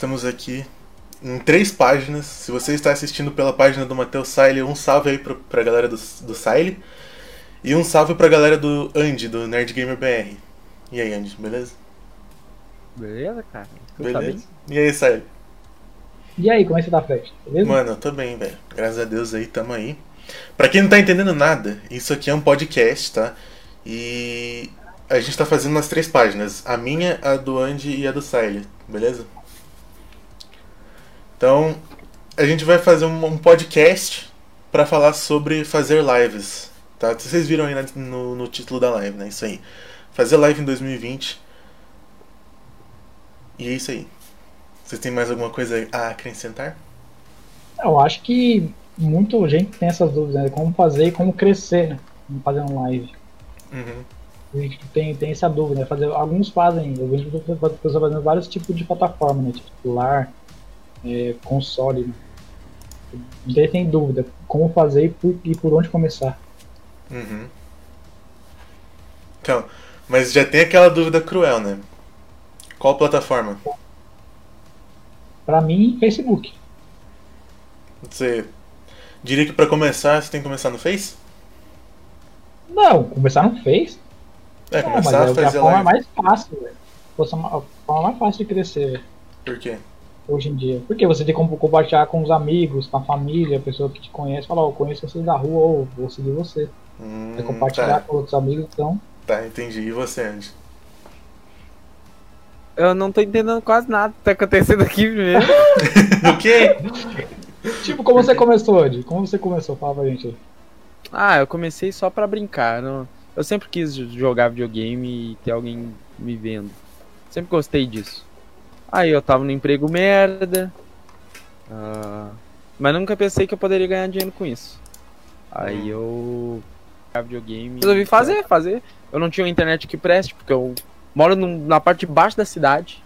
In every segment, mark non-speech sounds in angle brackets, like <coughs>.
Estamos aqui em três páginas. Se você está assistindo pela página do Matheus Saile, um salve aí pra, pra galera do, do Saile. E um salve pra galera do Andy, do Nerd Gamer BR. E aí, Andy, beleza? Beleza, cara? Tu beleza? tá? E aí, Saile? E aí, como é que você tá, Fred? Beleza? Mano, eu tô bem, velho. Graças a Deus aí, tamo aí. Pra quem não tá entendendo nada, isso aqui é um podcast, tá? E a gente tá fazendo nas três páginas. A minha, a do Andy e a do Saile, beleza? Então, a gente vai fazer um, podcast pra falar sobre fazer lives, tá? Vocês viram aí no, no título da live, né? Isso aí. Fazer live em 2020. E é isso aí. Vocês têm mais alguma coisa a acrescentar? Eu acho que muita gente tem essas dúvidas, né? Como fazer e como crescer, né? Como fazer um live. Uhum. A gente tem, tem essa dúvida, né? Fazer, alguns fazem, eu vejo pessoas fazendo vários tipos de plataforma, né? Tipo celular, é, console, né? Daí tem dúvida, como fazer e por, e por onde começar. Uhum. Então, mas já tem aquela dúvida cruel, né? Qual plataforma? Pra mim, Facebook. Você diria que pra começar você tem que começar no Face? Não, começar não fez. É, Não, mas começar é a a fazer forma live. mais fácil, velho. Uma- A forma mais fácil de crescer, velho. Por quê? Hoje em dia. Porque você tem como compartilhar com os amigos, com a família, a pessoa que te conhece, falar, ó, eu conheço você da rua, ou vou seguir você. Hum, Você compartilhar tá, com outros amigos, então. tá, entendi. E você, Andy? Eu não tô entendendo quase nada que tá acontecendo aqui mesmo. <laughs> o quê? Tipo, como você começou, Ed? Como você começou? Fala pra gente aí. ah, eu comecei só pra brincar. Não... Eu sempre quis jogar videogame e ter alguém me vendo. Sempre gostei disso. Aí eu tava no emprego merda. ah, Mas nunca pensei que eu poderia ganhar dinheiro com isso. Aí eu. jogar videogame. Resolvi fazer, fazer. Eu não tinha uma internet que preste, porque eu moro num- na parte de baixo da cidade,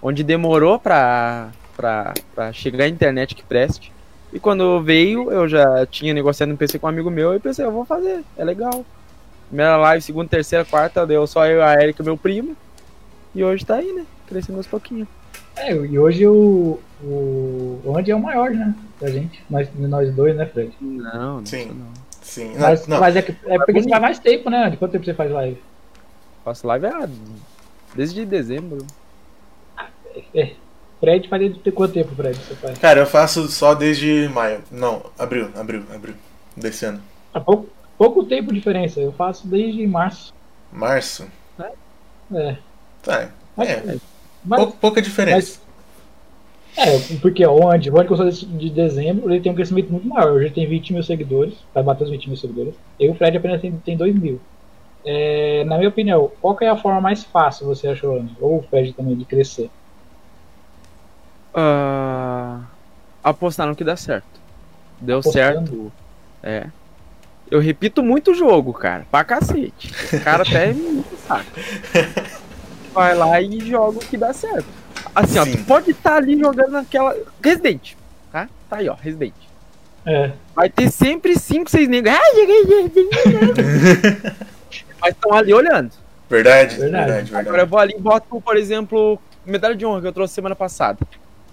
onde demorou pra, pra, pra chegar a internet que preste. E quando veio, eu já tinha negociado no PC com um amigo meu e pensei, eu vou fazer, é legal. Primeira live, segunda, terceira, quarta, deu só eu, a Erika, meu primo. E hoje tá aí, né? Crescendo aos pouquinhos. É, e hoje o. O o Andy é o maior, né? Da gente. Nós, nós dois, né, Fred? Não, não Sim. não. Sim. Mas, não. mas é, que, é porque você faz mais tempo, né, Andy? Quanto tempo você faz live? Faço live há desde dezembro. É. Fred faz desde quanto tempo, Fred? Você faz? Cara, eu faço só desde maio. Não, abril, abril, abril. Desse ano. Há pouco, pouco tempo de diferença. Eu faço desde março. Março? É. Tá. Mas, É, mas, pou- pouca diferença. É, porque ó, o Andy, o Andy começou de- de dezembro, ele tem um crescimento muito maior. Hoje ele tem 20 mil seguidores, vai bater os 20 mil seguidores. E o Fred apenas tem, tem 2 mil. É, na minha opinião, qual que é a forma mais fácil, você achou, Andy? Ou o Fred também, de crescer? Ah, apostar no que dá certo. Deu Apostando. certo. É. Eu repito muito o jogo, cara. Pra cacete. O cara <laughs> até me saco. <laughs> Vai lá e joga o que dá certo. Assim, ó, Sim. tu pode estar ali jogando naquela. Resident, tá? Tá aí, ó, Resident. É, Vai ter sempre 5, 6 negros. Ah, joguei. <laughs> Mas estão ali olhando. Verdade, Verdade. verdade, verdade. Agora eu vou ali e boto, por exemplo, medalha de honra que eu trouxe semana passada.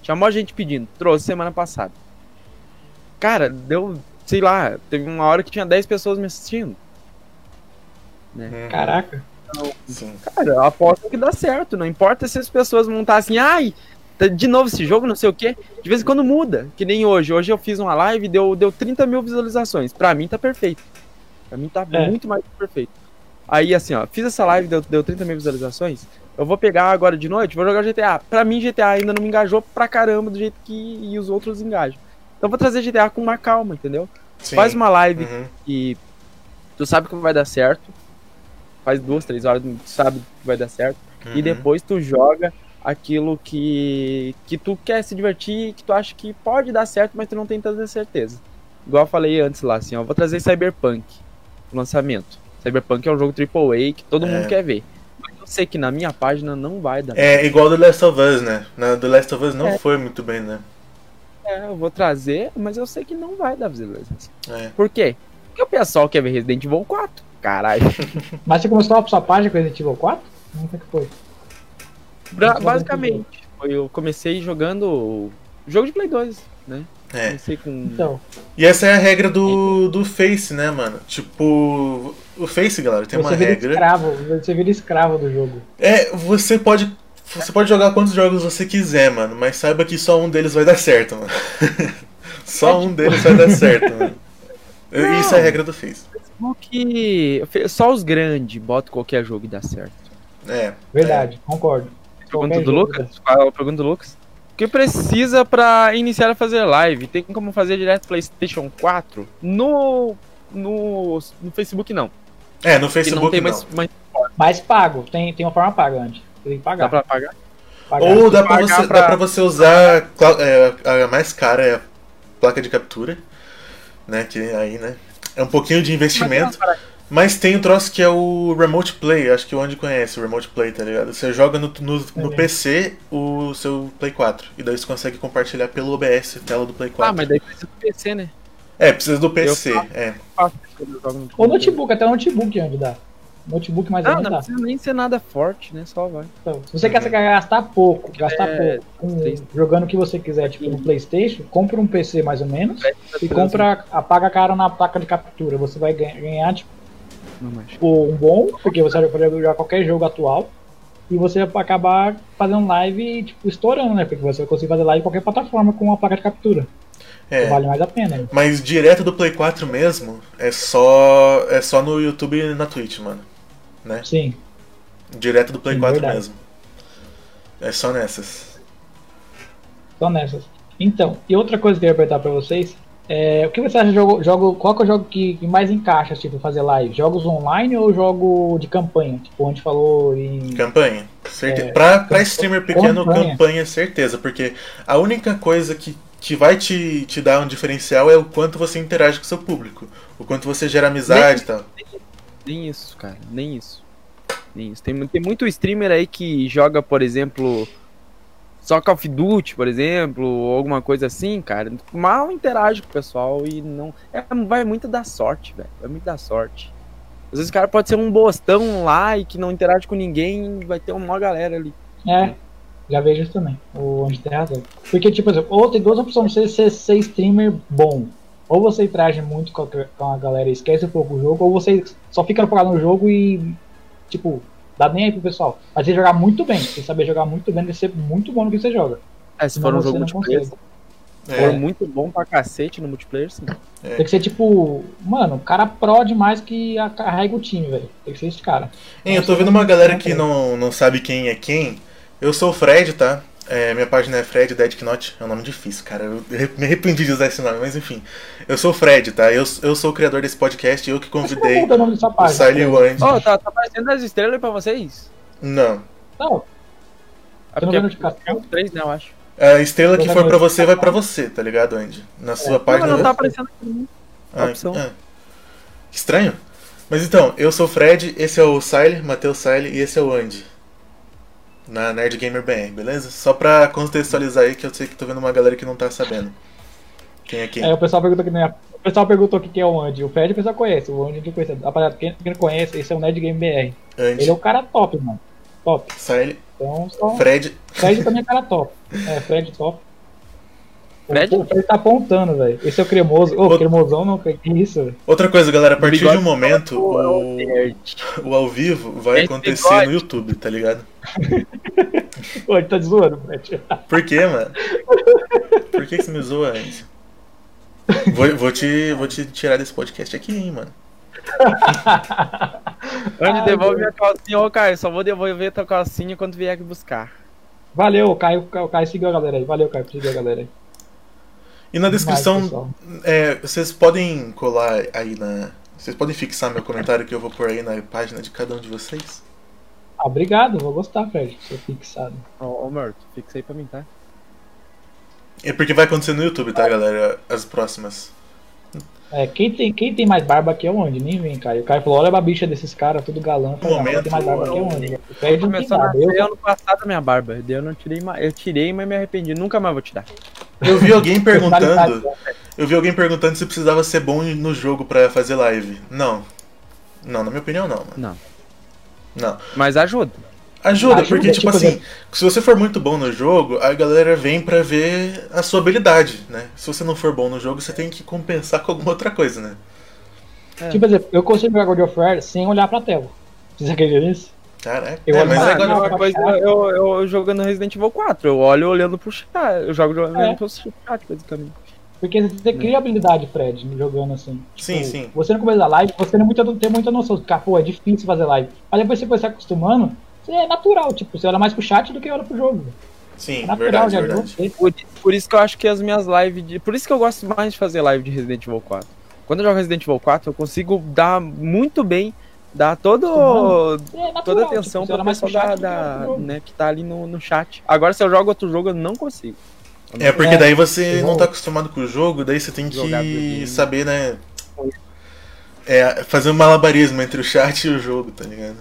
Chamou a gente pedindo, trouxe semana passada. Cara, deu, sei lá, teve uma hora que tinha 10 pessoas me assistindo. Uhum. caraca. Sim. Cara, eu aposto que dá certo. Não importa se as pessoas vão estar assim, ai, tá de novo esse jogo, não sei o quê. De vez em quando muda. Que nem hoje. Hoje eu fiz uma live e deu, deu 30 mil visualizações. Pra mim tá perfeito. Pra mim tá É. muito mais que perfeito. Aí assim, ó, fiz essa live, deu, deu 30 mil visualizações. Eu vou pegar agora de noite, vou jogar GTA. Pra mim, GTA ainda não me engajou pra caramba do jeito que e os outros engajam. Então vou trazer GTA com uma calma, entendeu? Sim. Faz uma live Uhum. que tu sabe que vai dar certo. Faz duas, três horas, tu sabe que vai dar certo. E Uhum. depois tu joga aquilo que, que tu quer se divertir, que tu acha que pode dar certo, mas tu não tem tanta certeza. Igual eu falei antes lá, assim, ó, vou trazer Cyberpunk, o lançamento. Cyberpunk é um jogo AAA que todo É. mundo quer ver. Mas eu sei que na minha página não vai dar. É igual do Last of Us, né? Na do Last of Us não É. foi muito bem, né? É, eu vou trazer, mas eu sei que não vai dar visualização. É. Por quê? Porque o pessoal quer ver Resident Evil 4. Caralho. <laughs> Mas você começou a sua página com Resident Evil 4? Como é que foi? Basicamente. Eu comecei jogando jogo de Play 2, né? É. Comecei com. Então, E essa é a regra do, do Face, né, mano? Tipo, o Face, galera, tem uma você vira regra. escravo, você vira escravo do jogo. É, você pode. Você pode jogar quantos jogos você quiser, mano, mas saiba que só um deles vai dar certo, mano. <laughs> só um deles vai dar certo, mano. <laughs> Isso é a regra do Face. Facebook, só os grandes botam qualquer jogo e dá certo. É. Verdade, concordo. Pergunta Qualquer do jogo, Lucas? Qual a pergunta do Lucas? O que precisa pra iniciar a fazer live? Tem como fazer direto PlayStation 4? No, no, no Facebook não. É, no Que Facebook não tem não. mais, mais Mas pago, tem, tem uma forma paga antes. Tem que pagar. dá pra pagar. pagar. Ou dá pra, pagar você, pra- dá pra você usar. é, a mais cara é a placa de captura. Né? Que aí, né? É um pouquinho de investimento. Mas tem um troço que é o Remote Play, acho que o Andy conhece o Remote Play, tá ligado? Você joga no, no, no. PC o seu Play 4. E daí você consegue compartilhar pelo OBS a tela do Play 4. Ah, mas daí precisa do PC, né? É, precisa do PC. faço. É. Faço eu jogo no Ou notebook, até notebook onde dá. Notebook mais Não, menos não precisa nem ser nada forte, né? Só vai. Então, se você quer gastar pouco, gastar É, pouco, jogando o que você quiser, tipo no Playstation, compra um PC mais ou menos tá e compra, apaga caro na placa de captura. Você vai ganhar, ganhar, tipo, Não mais. um bom, porque você vai poder jogar qualquer jogo atual. E você vai acabar fazendo live, tipo, estourando, né? Porque você vai conseguir fazer live em qualquer plataforma com uma placa de captura. É. Vale mais a pena. Mas direto do Play 4 mesmo, é só. É só no YouTube e na Twitch, mano. Né? Sim. Direto do Play Sim, 4 verdade. mesmo. É só nessas. Só nessas. Então, e outra coisa que eu ia perguntar pra vocês. É, o que você acha de jogo, jogo. Qual que é o jogo que, que mais encaixa, tipo, fazer live? Jogos online ou jogo de campanha? Tipo, onde falou em. Campanha. Certe... É. Pra, pra streamer pequeno, Campanha. campanha. certeza. Porque a única coisa que, que vai te, te dar um diferencial é o quanto você interage com o seu público. O quanto você gera amizade e tal. Nem isso, cara. Nem isso. Nem isso. Tem, tem muito streamer aí que joga, por exemplo, só Call of Duty, por exemplo, ou alguma coisa assim, cara. Mal interage com o pessoal e não. É, vai muito da sorte, velho. Vai muito da sorte. Às vezes o cara pode ser um bostão lá e que não interage com ninguém vai ter uma galera ali. É, já vejo isso também. O onde tem razão. Porque, tipo, ou tem duas opções você ser, ser streamer bom. Ou você interage muito com a, galera e esquece um pouco o jogo, ou você só fica focado no jogo e, tipo, dá nem aí pro pessoal. Mas você jogar muito bem, você saber jogar muito bem, deve ser muito bom no que você joga. É, se for um jogo multiplayer, se for É, muito bom pra cacete no multiplayer, sim. Tem que ser tipo, mano, o cara pró demais que carrega o time, velho. Tem que ser esse cara. Hein, eu tô vendo uma galera que não, não sabe quem é quem. Eu sou o Fred, tá? É, minha página é Fred Dead Knot. É um nome difícil, cara. Eu me arrependi de usar esse nome, mas enfim. Eu sou o Fred, tá? Eu, eu sou o criador desse podcast. Eu que convidei muda o nome dessa o página? Siley One. Ó, tá, tá aparecendo as estrelas pra vocês? Não. Não, É não porque notificação? é três, né, eu acho. A estrela que for pra você vai pra você, tá ligado, Andy? Na sua Não, página. mas não tá aparecendo aqui. Ah, opção. ah. Estranho. Mas então, eu sou o Fred, esse é o Siley, Matheus Siley e esse é o Andy. Na Nerd Gamer BR, beleza? Só pra contextualizar aí que eu sei que tô vendo uma galera que não tá sabendo. Quem é quem? Aí o pessoal perguntou que nem a- O pessoal perguntou o que é o Andy. O Fred o pessoal conhece, o Andy não conhece. Rapaziada, quem, não conhece, esse é o Nerd Game BR. Andy, Ele é o cara top, mano. Top. Siley, Então, só. Fred. Fred também é cara top. É, Fred top. O- Fred? O Fred tá apontando, velho. Esse é o cremoso. Ô, Outro- cremosão não, que isso, velho. Outra coisa, galera, a partir de um momento, o, Nerd. o ao vivo vai Esse acontecer bigode. no YouTube, tá ligado? Pô, ele tá te zoando, Fred. Por quê, mano? Por que, que você me zoa, Andy? Vou, vou, te, vou te tirar desse podcast aqui, hein, mano. <laughs> Andy, devolve minha calcinha, ô Caio. Só vou devolver tua calcinha quando vier aqui buscar. Valeu, o Caio, o Caio seguiu a galera aí. Valeu, Caio, por seguir a galera aí. E na descrição, é, vocês podem colar aí na. Vocês podem fixar meu comentário que eu vou pôr aí na página de cada um de vocês? Ah, obrigado, vou gostar, Fred. Sou fixado. Ô, ô Morto, fixa aí pra mim, tá? É porque vai acontecer no YouTube, tá, galera? As próximas. É, quem tem, quem tem mais barba aqui é o Andy, nem vem, Caio. O Caio falou, olha a bicha desses caras, tudo galã. Eu falei, momento, tem mais barba aqui é o Andy. O Fred não tem Começou a nascer Eu, ano passado a minha barba. Eu não tirei mais. Eu tirei, mas me arrependi. Nunca mais vou tirar. Eu vi alguém perguntando. Eu vi alguém perguntando se precisava ser bom no jogo pra fazer live. Não. Não, na minha opinião não, mano. Não. Não. Mas ajuda. Ajuda, Ajuda, porque, tipo, tipo, assim, se você for muito bom no jogo, a galera vem pra ver a sua habilidade, né? Se você não for bom no jogo, você tem que compensar com alguma outra coisa, né? É. Tipo, por exemplo, eu consigo jogar God of War sem olhar pra tela. Vocês acreditam nisso? Caraca. Eu é, mas pra- agora. não, Uma coisa, eu, eu jogando Resident Evil 4, eu olho olhando pro chat, eu jogo olhando É. pro chat, basicamente. Porque você cria habilidade, Fred, jogando assim. Sim, sim. Você no começo da live, você não muito- tem muita noção de que, pô, é difícil fazer live. Mas depois você vai se acostumando, é natural, tipo, você olha mais pro chat do que olha pro jogo. Sim, É natural, verdade, já verdade. Por, por isso que eu acho que as minhas lives de. Por isso que eu gosto mais de fazer live de Resident Evil 4. Quando eu jogo Resident Evil 4, eu consigo dar muito bem, dar todo, É natural, toda a atenção tipo, pra olha mais pro pessoa da, da, né, que tá ali no, no chat. Agora, se eu jogo outro jogo, eu não consigo. É, porque É, daí você eu não tá acostumado com o jogo, daí você tem que saber, né? É, fazer um malabarismo entre o chat e o jogo, tá ligado?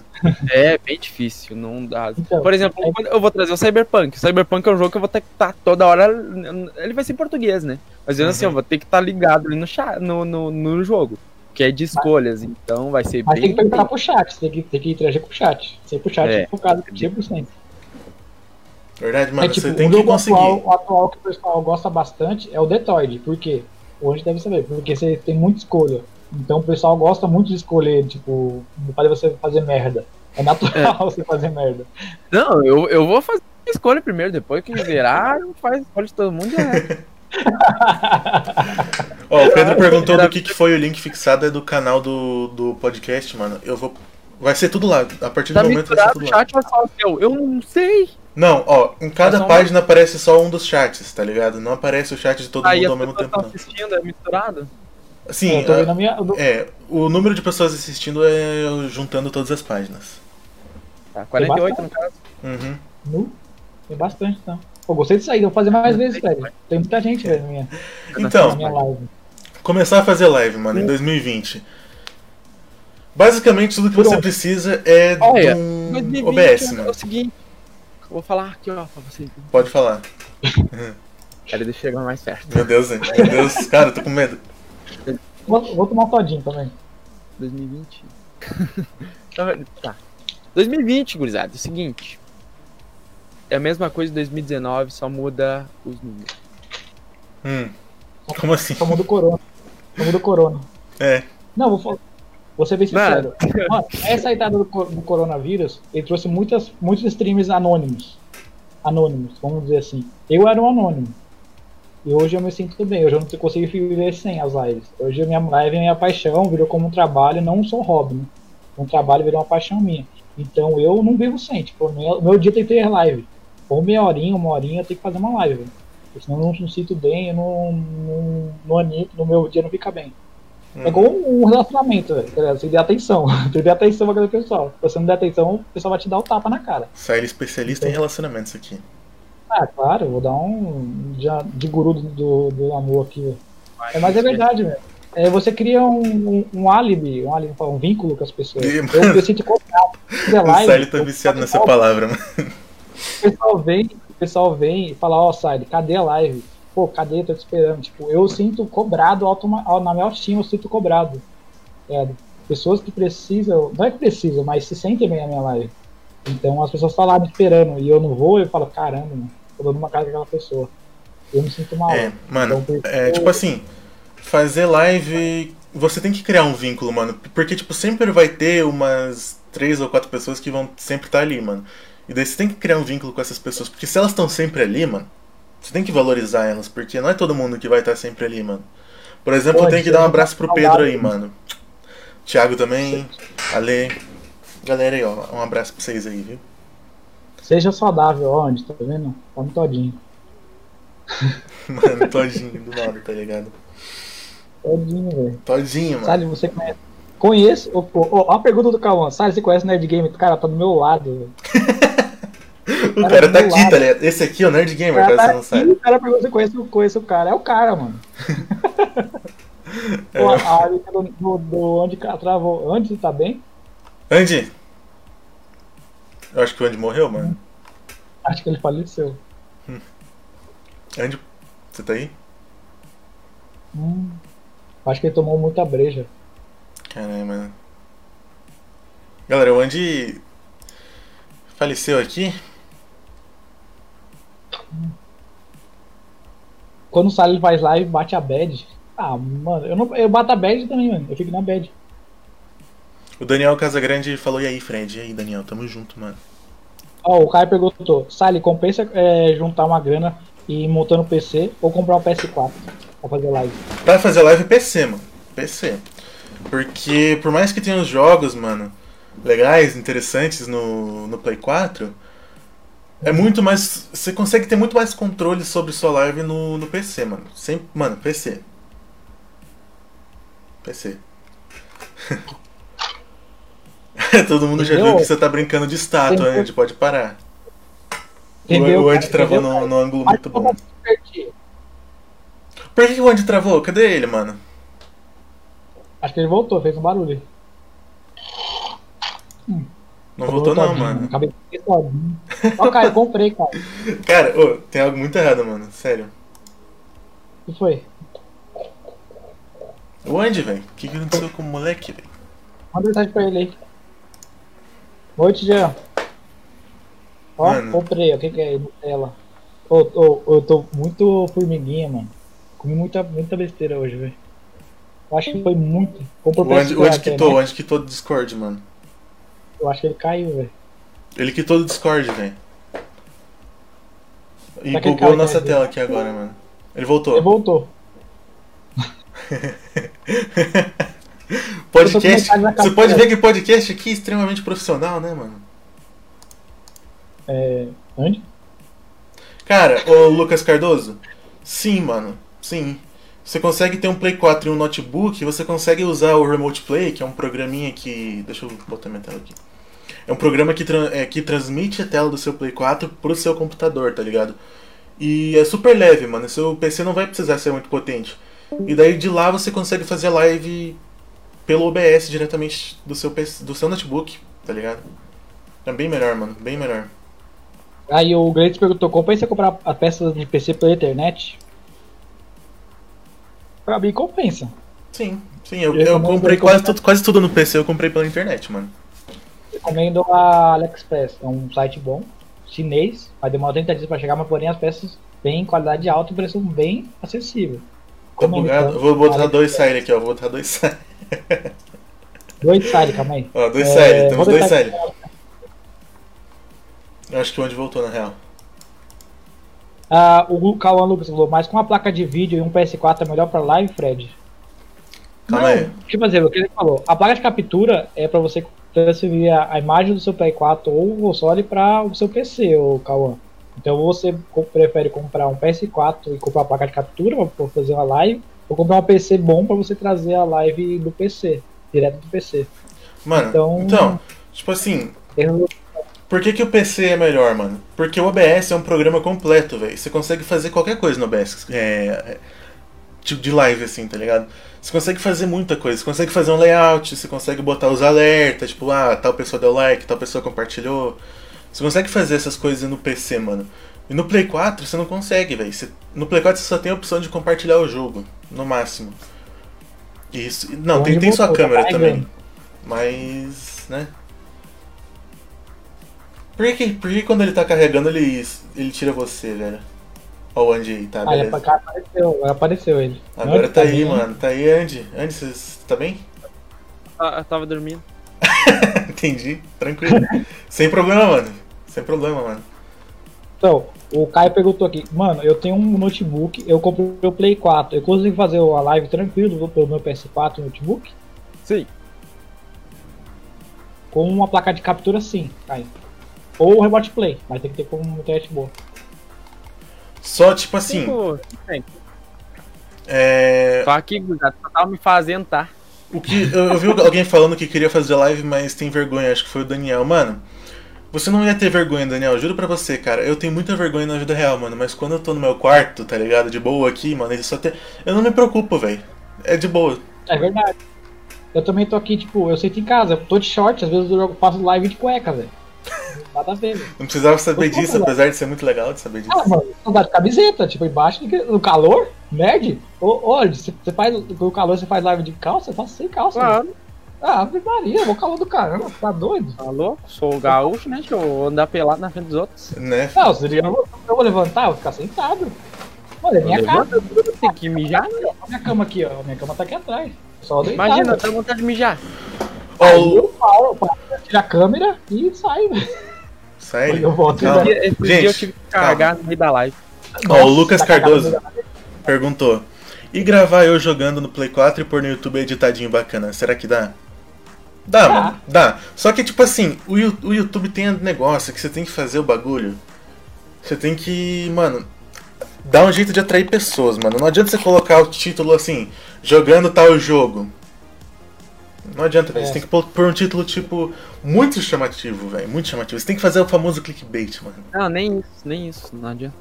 É bem difícil, não dá. Então, Por exemplo, quando eu vou trazer o Cyberpunk. O Cyberpunk é um jogo que eu vou ter que estar toda hora. Ele vai ser em português, né? Mas assim, Uhum. eu vou ter que estar ligado ali no, chat, no, no, no jogo. Que é de escolhas, então vai ser Mas bem. tem que perguntar pro chat, você tem que, tem que interagir com o chat. Você pro chat É. focado 100%. Verdade, mano, é tipo, você tem um que conseguir. atual, o atual que o pessoal gosta bastante é o Detroit. Por quê? Hoje deve saber, porque você tem muita escolha. Então o pessoal gosta muito de escolher, tipo, fazer você fazer merda. É natural <laughs> você fazer merda. Não, eu, eu vou fazer a escolha primeiro, depois que virar, <laughs> faz escolha de todo mundo e já é. Ó, o Pedro perguntou Era- do que, que foi o link fixado é do canal do, do podcast, mano. Eu vou. Vai ser tudo lá. A partir do Tá momento vai ser tudo o lá. seu? Eu não sei. Não, ó, em cada É um- página aparece só um dos chats, tá ligado? Não aparece o chat de todo Aí mundo ao mesmo tempo, não. assistindo, é misturado? Sim, eu tô vendo a- a minha. é, o número de pessoas assistindo é juntando todas as páginas. Tá, 48 no caso. Uhum. Nu? Tem bastante, então. Pô, gostei disso aí, vou fazer mais vezes, velho. Tem muita gente, velho, minha, Então, minha live. começar a fazer live, mano, em 2020. Basicamente, tudo que você precisa é Olha, de um 2020 OBS, é mano. o seguinte. Eu vou falar aqui, ó, pra vocês. Pode falar. <laughs> Pera, deixa eu chegar mais perto. Meu Deus, hein? meu Deus, cara, eu tô com medo. Vou, vou tomar um todinho também. 2020. <laughs> tá. 2020, gurizada, é o seguinte. É a mesma coisa de 2019, só muda os números. Hum. Como assim? Só muda o corona. Só muda o corona. É. Não, vou falar. Vou ser bem sincero. Mano, essa entrada do, do coronavírus, ele trouxe muitas, muitos streams anônimos. Anônimos, vamos dizer assim. Eu era um anônimo. E hoje eu me sinto bem. Hoje eu não consigo viver sem as lives. Hoje a minha live é minha paixão, virou como um trabalho, não só um hobby, né? Um trabalho virou uma paixão minha. Então eu não vivo sem. Tipo, meu, meu dia tem que ter live. Ou meia horinha, uma horinha, eu tenho que fazer uma live. velho. Porque senão eu não me sinto bem, eu não, não, não animo, no meu dia não fica bem. É Uhum. igual um relacionamento, velho. ligado? Você der atenção. <laughs> Você der atenção pra aquele pessoal. Se você não der atenção, o pessoal vai te dar o tapa na cara. Sai especialista em relacionamentos aqui. Ah, claro, vou dar um de, de guru do, do, do amor aqui. É, mas é verdade, velho. É, você cria um, um, um álibi, um álibi, um vínculo com as pessoas. E, Eu, mano, <laughs> eu sinto fizer O Sally tá viciado nessa palavra, mano. O pessoal vem, o pessoal vem e fala, ó, Sally, cadê a live? Pô, cadê? Tô te esperando. Tipo, eu sinto cobrado automa- na minha autoestima, eu sinto cobrado. É, pessoas que precisam, não é que precisam, mas se sentem bem na minha live. Então as pessoas lá me esperando e eu não vou, eu falo, caramba, mano, tô dando uma cara com aquela pessoa. Eu me sinto mal. É, mano, Então, é tipo assim, fazer live. Você tem que criar um vínculo, mano. Porque, tipo, sempre vai ter umas três ou quatro pessoas que vão sempre estar ali, mano. E daí você tem que criar um vínculo com essas pessoas. Porque se elas estão sempre ali, mano, você tem que valorizar elas. Porque não é todo mundo que vai estar sempre ali, mano. Por exemplo, eu Pode tenho que dar um abraço pro Pedro aí, mano. Thiago também, Ale. Galera aí, ó. Um abraço pra vocês aí, viu? Seja saudável, ó, onde, tá vendo? Tá no todinho. <laughs> Mano, todinho do nada, tá ligado? Todinho, velho. Todinho, mano. Sally, você conhece? Conheço. Pô, ó, a pergunta do Cauã. Sally, você conhece o Nerd Game? Cara, tá do meu lado, velho. <laughs> O cara cara tá aqui, lado. tá ligado? Esse aqui é o Nerd Gamer, cara você tá não aqui, sabe. o cara perguntou se conhece, conhece o cara. É o cara, mano. <laughs> É. Pô, a área do, do, do onde cara travou. Antes tá bem? Andy! Eu acho que o Andy morreu, mano. Acho que ele faleceu. Andy, você tá aí? Hum, acho que ele tomou muita breja. Caralho, mano. Galera, o Andy faleceu aqui. Quando o Salles faz live, bate a bad. Ah, mano, eu, não, eu bato a bad também, mano. Eu fico na bad. O Daniel Casagrande falou: E aí, Fred? E aí, Daniel? Tamo junto, mano. Ó, o Caio perguntou: Sally, compensa é, juntar uma grana e ir montando PC ou comprar um PS4 pra fazer live? Pra fazer live PC, mano. PC. Porque por mais que tenha os jogos, mano, legais, interessantes no, no Play 4, é muito mais. Você consegue ter muito mais controle sobre sua live no, no PC, mano. Sempre, mano, PC. PC. <laughs> <laughs> Todo mundo já viu Entendeu? que você tá brincando de estátua, Entendeu? né? A gente pode parar. Entendeu? o Andy cara? travou Entendeu? no, no ângulo muito bom. divertir? Por que, o Andy travou? Cadê ele, mano? Acho que ele voltou, fez um barulho. Não voltou não, mano. Acabei de. Ó, Caio, eu comprei, cara. <laughs> Cara, ô, tem algo muito errado, mano. Sério. O que foi? O Andy, velho. O que, que aconteceu com o moleque, velho? Manda mensagem pra ele aí. Noite, Jean. Ó, Mano. comprei, ó. O que, que é Nutella? Ô, ô, eu tô muito formiguinha, mano. Comi muita, muita besteira hoje, velho. Acho que foi muito. Comprou O Andy, o Andy PS4, quitou, né? o Andy quitou do Discord, mano. Eu acho que ele caiu, velho. Ele quitou do Discord, velho. E Será bugou nossa tela aqui agora, mano. Ele voltou. Ele voltou. <laughs> podcast. Você pode ver que podcast aqui é extremamente profissional, né, mano? É. Onde? Cara, ô Lucas Cardoso, sim, mano, sim. Você consegue ter um Play 4 e um notebook, você consegue usar o Remote Play, que é um programinha que. Deixa eu botar minha tela aqui. É um programa que, tran- é, que transmite a tela do seu Play 4 pro seu computador, tá ligado? E é super leve, mano. Seu PC não vai precisar ser muito potente. E daí de lá você consegue fazer live pelo OBS diretamente do seu, PC, do seu notebook, tá ligado? É bem melhor, mano. Bem melhor. Aí o Gleitos perguntou: compensa comprar a peça de PC pela internet? Pra mim, compensa. Sim, sim, eu, Eu comprei quase tudo, quase tudo no PC, eu comprei pela internet, mano. Recomendo a AliExpress. É um site bom, chinês, vai demorar 30 dias pra chegar, mas porém as peças têm qualidade alta e preço bem acessível. Recomendo, bugado. então, Vou botar dois side aqui, ó. Vou botar dois <laughs> side. Dois sites, calma aí. Ó, dois É, vou temos dois. Eu acho que o onde voltou, na real. Ah, o Cauã Lucas falou, mas com uma placa de vídeo e um PS4 é melhor pra live, Fred? Calma aí. Tipo assim, o que ele falou, a placa de captura é pra você transferir a, imagem do seu Play 4 ou o console para o seu PC, o Cauã. Então você prefere comprar um PS4 e comprar a placa de captura para fazer uma live, ou comprar um PC bom para você trazer a live do PC, direto do PC. Mano, então, Então- tipo assim, Eu- por que, que o PC é melhor, mano? Porque o OBS é um programa completo, velho. Você consegue fazer qualquer coisa no OBS. É, é, tipo de live, assim, tá ligado? Você consegue fazer muita coisa. Você consegue fazer um layout, você consegue botar os alertas, tipo, ah, tal pessoa deu like, tal pessoa compartilhou. Você consegue fazer essas coisas no PC, mano. E no Play 4 você não consegue, velho. No Play 4 você só tem a opção de compartilhar o jogo, no máximo. Isso. Não, tem, tem sua tá câmera também. Mas. né? Por que, por que quando ele tá carregando ele, ele tira você, velho? Ó o Andy aí, tá, Ah, ele beleza. apa- apareceu, apareceu ele. Agora Onde tá aí, bem? mano. Tá aí, Andy. Andy, você tá bem? Ah, eu tava dormindo. <laughs> Entendi. Tranquilo. Sem problema, mano. Sem problema, mano. Então, o Caio perguntou aqui, mano, eu tenho um notebook, eu comprei o Play 4, eu consigo fazer a live tranquilo pelo meu PS4 notebook? Sim. Com uma placa de captura sim, Caio. Ou o Remote Play, mas tem que ter com uma internet boa. Só, tipo assim, Tipo, é. Tô aqui, gurizada, só tava me fazendo, tá? O que. Eu, eu vi alguém falando que queria fazer live, mas tem vergonha, acho que foi o Daniel. Mano, você não ia ter vergonha, Daniel, juro pra você, cara. Eu tenho muita vergonha na vida real, mano. Mas quando eu tô no meu quarto, tá ligado? De boa aqui, mano, só tem. Eu não me preocupo, velho. É de boa. É verdade. Eu também tô aqui, tipo, eu sinto em casa, eu tô de short, às vezes eu jogo- faço live de cueca, velho. Nada a ver, velho. Não precisava saber disso, apesar de ser muito legal de saber disso. Ah, mano, dá de camiseta, tipo, embaixo, no calor, nerd. Ô, Olha, você faz, com o calor você faz live de calça, eu faço sem calça. Claro. Ah, Ave Maria, vou calor do caramba, tá doido? Tá louco? Sou gaúcho, né? Deixa eu andar pelado na frente dos outros. Né? Não, seria, eu, vou, eu vou levantar, eu vou ficar sentado. Olha, minha casa, Tem que mijar, né? minha cama aqui, ó. Minha cama tá aqui atrás. Só deitar. Imagina, dá vontade de mijar. Ó, Aí eu falo, eu falo, tira a câmera e sai, velho. Sério? Eu volto Calma. e Esse Gente, dia eu tive que carregar no meio da live. Ó, o Lucas Tá Cardoso perguntou. E gravar eu jogando no Play 4 e pôr no YouTube editadinho bacana, será que dá? Dá, mano, dá. Só que, tipo assim, o, o YouTube tem um negócio que você tem que fazer o bagulho. Você tem que, mano, dar um jeito de atrair pessoas, mano. Não adianta você colocar o título assim, jogando tal jogo. Não adianta, velho. É. Você tem que pôr um título, tipo, muito chamativo, velho. Muito chamativo. Você tem que fazer o famoso clickbait, mano. Não, nem isso, nem isso, não adianta.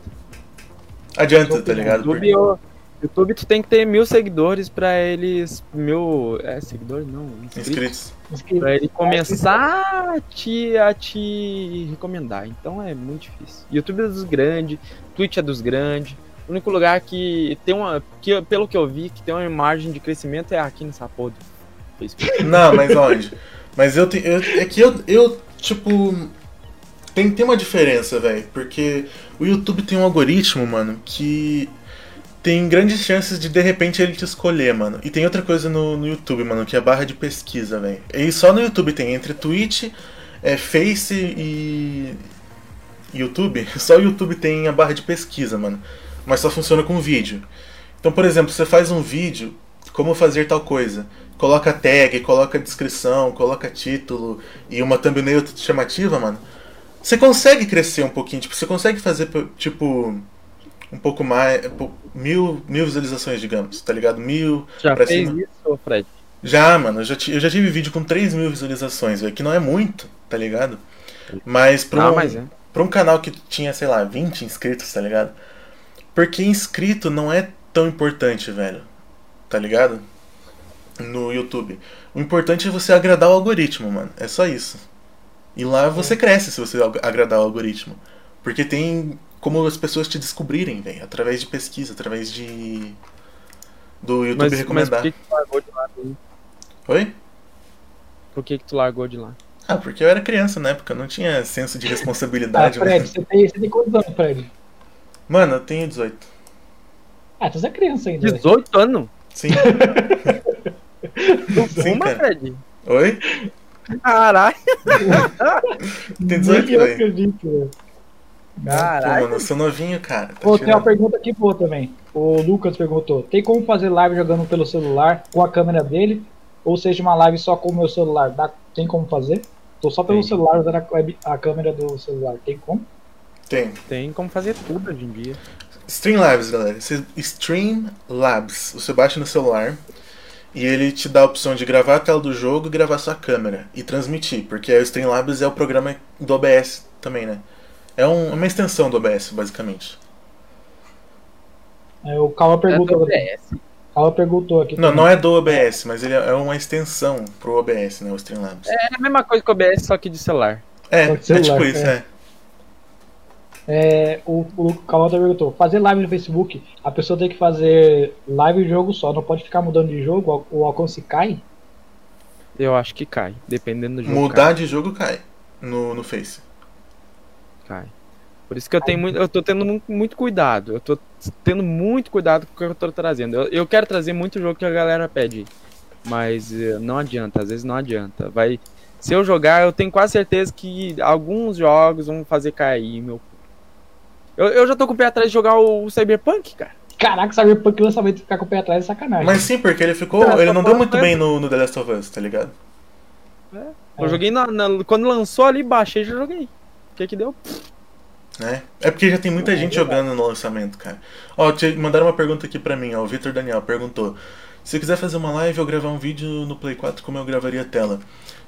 Adianta, tá ligado? YouTube, eu- YouTube tu tem que ter mil seguidores pra eles. Mil. É, seguidores não, inscritos. Inscritos. Pra ele começar a te, a te recomendar. Então é muito difícil. YouTube é dos grandes, Twitch é dos grandes. O único lugar que tem uma. Que, pelo que eu vi, que tem uma margem de crescimento é aqui nessa porra do Facebook. <laughs> Não, mas onde? Mas eu, te, eu é que eu, eu tipo tem tem uma diferença, velho, porque o YouTube tem um algoritmo, mano, que tem grandes chances de de repente ele te escolher, mano. E tem outra coisa no, no YouTube, mano, que é a barra de pesquisa, velho. E só no YouTube tem entre Twitch, é, Face e YouTube. <laughs> Só o YouTube tem a barra de pesquisa, mano. Mas só funciona com vídeo. Então, por exemplo, você faz um vídeo, como fazer tal coisa. Coloca tag, coloca descrição, coloca título e uma thumbnail chamativa, mano. Você consegue crescer um pouquinho, tipo, você consegue fazer, tipo, um pouco mais, mil, mil visualizações, digamos, tá ligado? Mil Já pra fez cima. isso, Fred? Já, mano, eu já, eu já tive vídeo com 3 mil visualizações, velho, que não é muito, tá ligado? Mas pra Não, um, mas é. pra um canal que tinha, sei lá, 20 inscritos, tá ligado? Porque inscrito não é tão importante, velho, tá ligado? No YouTube. O importante é você agradar o algoritmo, mano, é só isso. E lá você cresce se você ag- agradar o algoritmo. Porque tem como as pessoas te descobrirem, velho, através de pesquisa, através de. do YouTube Mas, mas recomendar. por que, que tu largou de lá? daí? Oi? Por que, que tu largou de lá? Ah, porque eu era criança na época, eu não tinha senso de Ah, responsabilidade. Fred, né? você tem, você tem quantos anos, Fred? Mano, eu tenho 18. Ah, você é criança ainda. velho. 18 anos? Sim. Tu <laughs> Sim, fuma, cara. Fred? Oi? Caralho, <laughs> Tem 18, Nem eu velho. acredito, velho. Pô, caralho. mano, eu sou novinho, cara. Tá Pô, tem uma pergunta aqui boa também. O Lucas perguntou: tem como fazer live jogando pelo celular com a câmera dele? Ou seja, uma live só com o meu celular? Dá, tem como fazer? Tô só pelo Tem. celular usando a, web- a câmera do celular. Tem como? Tem. Tem como fazer tudo hoje em dia. Streamlabs, galera. Streamlabs. Você baixa no celular e ele te dá a opção de gravar a tela do jogo e gravar sua câmera e transmitir, porque o Streamlabs é o programa do OBS também, né? É um- uma extensão do OBS, basicamente. É, o Calma É perguntou. do OBS. Calma perguntou aqui. Não, também. não é do OBS, mas ele é uma extensão pro OBS, né? O Streamlabs. É a mesma coisa que o OBS, só que de celular. É, é de celular, tipo isso, é. é. É, o, o perguntou: fazer live no Facebook, a pessoa tem que fazer live e jogo só, não pode ficar mudando de jogo, o alcance cai? Eu acho que cai, dependendo do jogo. Mudar de jogo cai no, no Face. Cai. Por isso que eu tenho muito, eu tô tendo mu- muito cuidado. Eu tô tendo muito cuidado com o que eu tô trazendo. Eu, eu quero trazer muito jogo que a galera pede, mas eh, não adianta, às vezes não adianta. Vai, se eu jogar, eu tenho quase certeza que alguns jogos vão fazer cair meu. Eu, eu já tô com o pé atrás de jogar o, o Cyberpunk, cara. Caraca, Cyberpunk lançamento ficar com o pé atrás é sacanagem. Mas sim, porque ele ficou. Tá, Ele não deu muito bem no, no The Last of Us, tá ligado? Eu É. joguei na, na- quando lançou ali, baixei e já joguei. O que que deu? Né? É porque já tem muita É gente jogando no lançamento, cara. Ó, te mandaram uma pergunta aqui pra mim, ó. O Vitor Daniel perguntou: Se eu quiser fazer uma live ou gravar um vídeo no Play 4, como eu gravaria a tela?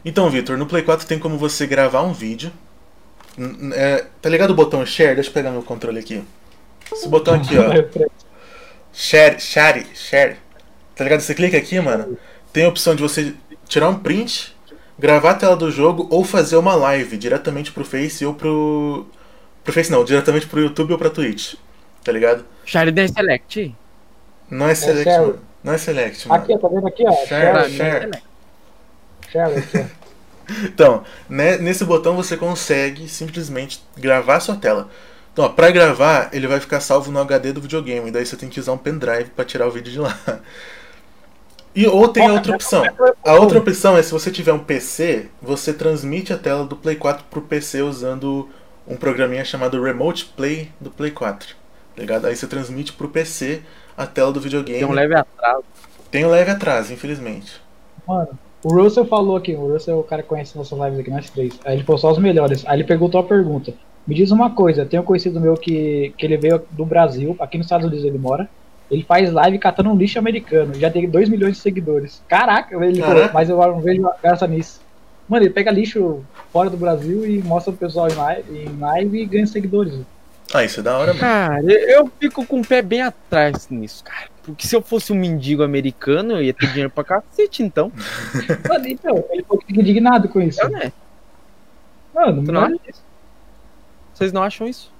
Então, Vitor, no Play 4 tem como você gravar um vídeo. É, tá ligado o botão share? Deixa eu pegar meu controle aqui. Esse botão aqui, ó. <laughs> Share, share, share. Tá ligado? Você clica aqui, mano. Tem a opção de você tirar um print, gravar a tela do jogo ou fazer uma live diretamente pro Face ou pro. Pro Face não, diretamente pro YouTube ou pra Twitch. Tá ligado? Sharidan Select. Não é Select, share. mano. Não é Select, mano. Aqui, tá vendo aqui, ó? Share, é share. Select. Share, share. <laughs> Então, né, nesse botão você consegue simplesmente gravar sua tela. Então, ó, pra gravar, ele vai ficar salvo no HD do videogame. E daí você tem que usar um pendrive pra tirar o vídeo de lá. E ou tem a outra opção. A outra opção é se você tiver um PC, você transmite a tela do Play 4 pro PC usando um programinha chamado Remote Play do Play 4. Tá ligado? Aí você transmite pro PC a tela do videogame. Tem um leve atraso. Tem um leve atraso, infelizmente. Mano, o Russell falou aqui, o Russell é o cara que conhece nossas lives aqui, nós três. Aí ele falou só os melhores. Aí ele perguntou a pergunta. Me diz uma coisa, tem um conhecido meu que, que ele veio do Brasil, aqui nos Estados Unidos ele mora. Ele faz live catando um lixo americano. Já tem 2 milhões de seguidores. Caraca, ele falou, mas eu não vejo graça nisso. Mano, ele pega lixo fora do Brasil e mostra pro pessoal em live, em live e ganha seguidores. Ah, isso é da hora, mano. Cara, eu fico com o pé bem atrás nisso, cara. Porque se eu fosse um mendigo americano, eu ia ter dinheiro pra cacete, então. <laughs> Mano, então, ele ficou indignado com isso. É, né? Mano, não isso? Vocês não acham isso?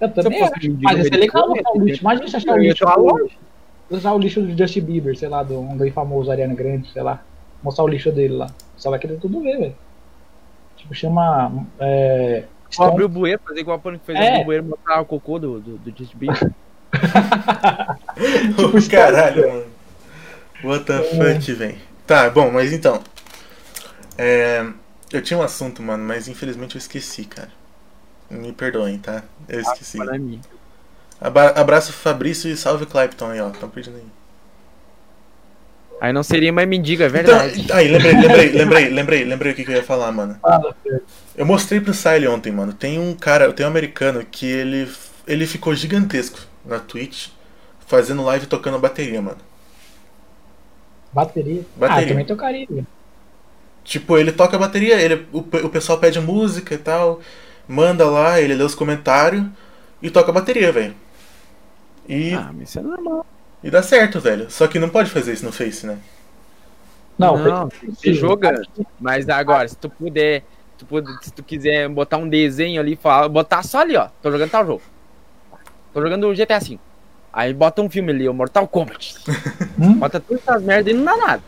Eu também acho. Mas isso é legal botar o lixo. Imagina se achar o lixo. Usar o lixo do Justin Bieber, sei lá, do um bem famoso, Ariana Grande, sei lá. Mostrar o lixo dele lá. Só vai querer tudo ver, velho. Tipo, chama. É. Abrir o bueiro, fazer igual a Pânico fez É. o bueiro botar o cocô do, do, do Justin Bieber. <laughs> tipo, Caralho, mano. What the fuck, velho. Tá, bom, mas então. É, eu tinha um assunto, mano, mas infelizmente eu esqueci, cara. Me perdoem, tá? Eu esqueci. Para mim. Aba- abraço Fabrício e salve Clapton aí, ó. Tão pedindo aí. Aí não seria mais mendigo, é verdade. Então, aí, lembrei, lembrei, <laughs> lembrei, lembrei, lembrei o que, que eu ia falar, mano. Eu mostrei pro Sile ontem, mano. Tem um cara, tem um americano que ele, ele ficou gigantesco na Twitch fazendo live tocando bateria, mano. Bateria. Bateria. Ah, também tocaria. velho. Tipo, ele toca a bateria, ele, o, o pessoal pede música e tal, manda lá, ele lê os comentários e toca a bateria, velho. E, Ah, mas isso é normal. e dá certo, velho. Só que não pode fazer isso no Face, né? Não, Não, ser jogando. Mas agora, se tu puder, tu puder- se tu quiser botar um desenho ali, fala, botar só ali, ó. Tô jogando tal jogo. Tô jogando o GTA V. Aí bota um filme ali, o Mortal Kombat. <laughs> Bota todas essas merdas e não dá nada.